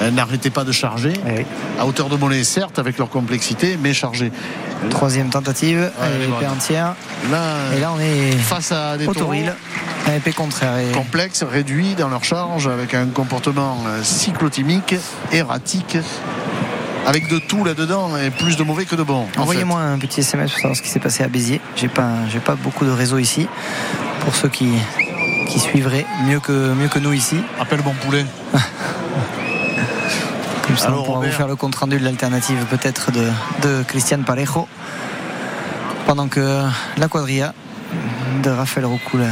euh, n'arrêtaient pas de charger Eh oui. à hauteur de mollet, certes, avec leur complexité, mais chargées. Troisième tentative. Elle est entière. Là, Et là, on est face à des au taureaux À épée contraire. Et complexes, réduits dans leur charge, avec un comportement euh, cyclotimique, erratique, avec de tout là-dedans et plus de mauvais que de bon. en Envoyez-moi un petit SMS pour savoir ce qui s'est passé à Béziers. J'ai pas, j'ai pas beaucoup de réseau ici. Pour ceux qui, qui suivraient mieux que, mieux que nous ici. Appelle mon poulet. Comme ça, Alors, on pourra Robert. vous faire le compte rendu de l'alternative peut-être de, de Christian Parejo. Pendant que la quadrilla de Rafael Roucoul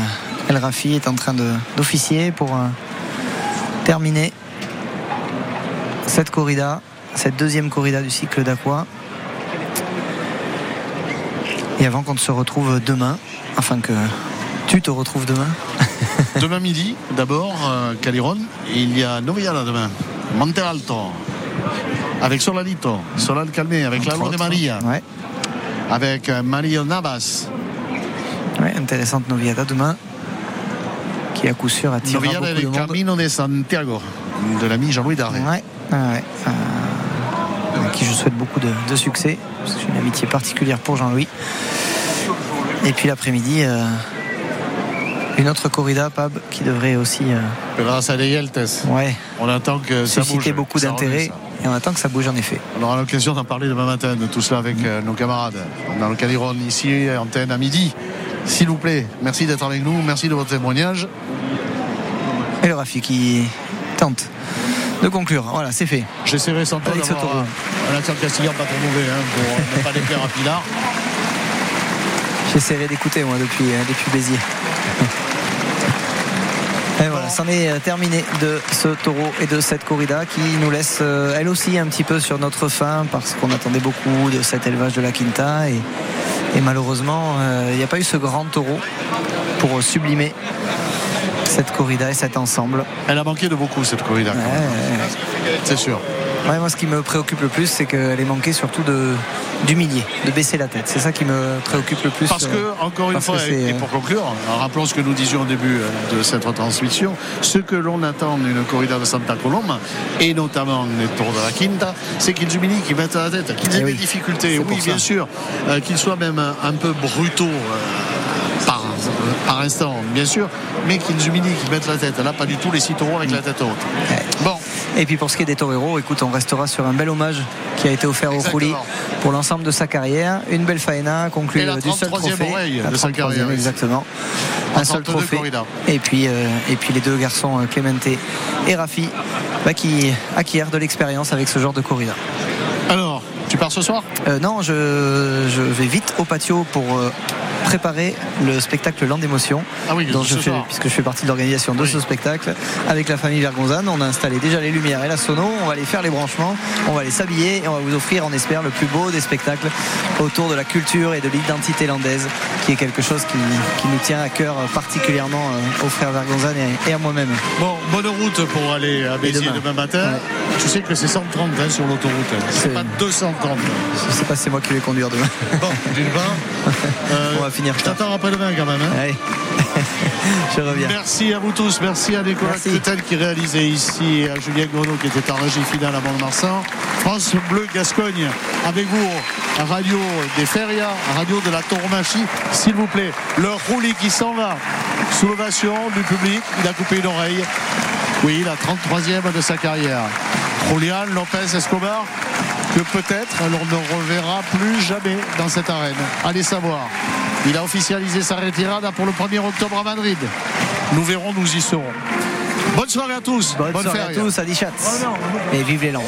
El Rafi est en train d'officier pour euh, terminer cette corrida, cette deuxième corrida du cycle d'Aqua. Et avant qu'on se retrouve demain, enfin que tu te retrouves demain, Demain midi, d'abord, euh, Caliron. Il y a Noviala demain. Monte Alto. Avec Solalito. Solal Calmé. Avec la entre autres. Maria. Ouais, Avec euh, Mario Navas. ouais, intéressante Noviada demain, qui à coup sûr attirera beaucoup de monde. Camino de Santiago. De l'ami Jean-Louis Darré. Ouais, ouais, euh, à qui je souhaite beaucoup de, de succès. J'ai une amitié particulière pour Jean-Louis. Et puis l'après-midi, euh, une autre corrida, Pab, qui devrait aussi euh, Grâce à des Yeltes. ouais, On attend que ça bouge. susciter beaucoup que ça d'intérêt. Et on attend que ça bouge en effet. On aura l'occasion d'en parler demain matin de tout cela avec nos camarades dans le Caliron ici, antenne à midi. S'il vous plaît, merci d'être avec nous, merci de votre témoignage. Et le Rafi qui tente de conclure. Voilà, c'est fait. J'essaierai sans doute Avec ce d'avoir taureau. un, un accent castillan pas trop mauvais hein, pour euh, ne pas déplaire à Pilar. J'essaierai d'écouter moi depuis, euh, depuis Béziers. Et voilà, c'en est euh, terminé de ce taureau et de cette corrida qui nous laisse euh, elle aussi un petit peu sur notre fin parce qu'on attendait beaucoup de cet élevage de la Quinta et, et malheureusement euh, il n'y a pas eu ce grand taureau pour sublimer cette corrida et cet ensemble. Elle a manqué de beaucoup cette corrida. quand Ouais, même. ouais, ouais. C'est sûr. Ouais, moi, ce qui me préoccupe le plus, c'est qu'elle ait manqué surtout de d'humilier, de baisser la tête. C'est ça qui me préoccupe le plus. Parce euh, que, encore une fois, et pour conclure, rappelons ce que nous disions au début euh, de cette retransmission, ce que l'on attend d'une corrida de Santa Coloma, et notamment les tours de la Quinta, c'est qu'ils humilient, qu'ils mettent la tête, qu'ils aient Eh oui. des difficultés. Oui, bien ça. sûr, euh, qu'ils soient même un, peu brutaux. par, par instant, bien sûr, mais qu'ils humilient, qu'ils mettent la tête. Là, pas du tout les taureaux avec la tête haute. Bon, Et puis pour ce qui est des toreros, écoute, on restera sur un bel hommage qui a été offert au. Rouli pour l'ensemble de sa carrière. Une belle faena conclue euh, du seul 33e trophée. oreille La de sa 33e, carrière. Exactement. En Un seul 32 trophée. Et puis, euh, et puis les deux garçons, euh, Clemente et Rafi, bah, qui acquièrent de l'expérience avec ce genre de corrida. alors, tu pars ce soir? Euh, non, je, je vais vite au patio pour euh, préparer le spectacle Land d'émotion. Ah oui, dont ce je fais, soir. puisque je fais partie de l'organisation de Oui. ce spectacle avec la famille Vergonzane. On a installé déjà les lumières et la sono. On va aller faire les branchements, on va les s'habiller et on va vous offrir, on espère, le plus beau des spectacles autour de la culture et de l'identité landaise, qui est quelque chose qui, qui nous tient à cœur particulièrement euh, aux frères Vergonzane et, à moi-même. Bon, bonne route pour aller à Béziers demain. demain. matin. Tu sais que c'est 130 hein, sur l'autoroute. C'est C'est- pas 230. Je sais pas si c'est moi qui vais conduire demain. Bon, d'une part. euh, On va finir Je t'attends après-demain quand même. hein. Je reviens. Merci à vous tous. Merci à Nicolas. Clutel qui réalisait ici et à Julien Grenot qui était en régie finale à Mont-de-Marsan. France Bleu Gascogne avec vous Radio des Ferias, Radio de la Tourmachie. S'il vous plaît, le roulis qui s'en va. Sous l'ovation du public, il a coupé une oreille. Oui, la 33e de sa carrière. Julian Lopez Escobar, que peut-être on ne reverra plus jamais dans cette arène. Allez savoir. Il a officialisé sa retirada pour le 1er octobre à Madrid. Nous verrons, nous y serons. Bonne soirée à tous. Bonne, soirée à tous, à Dichat. Et vive les Landes.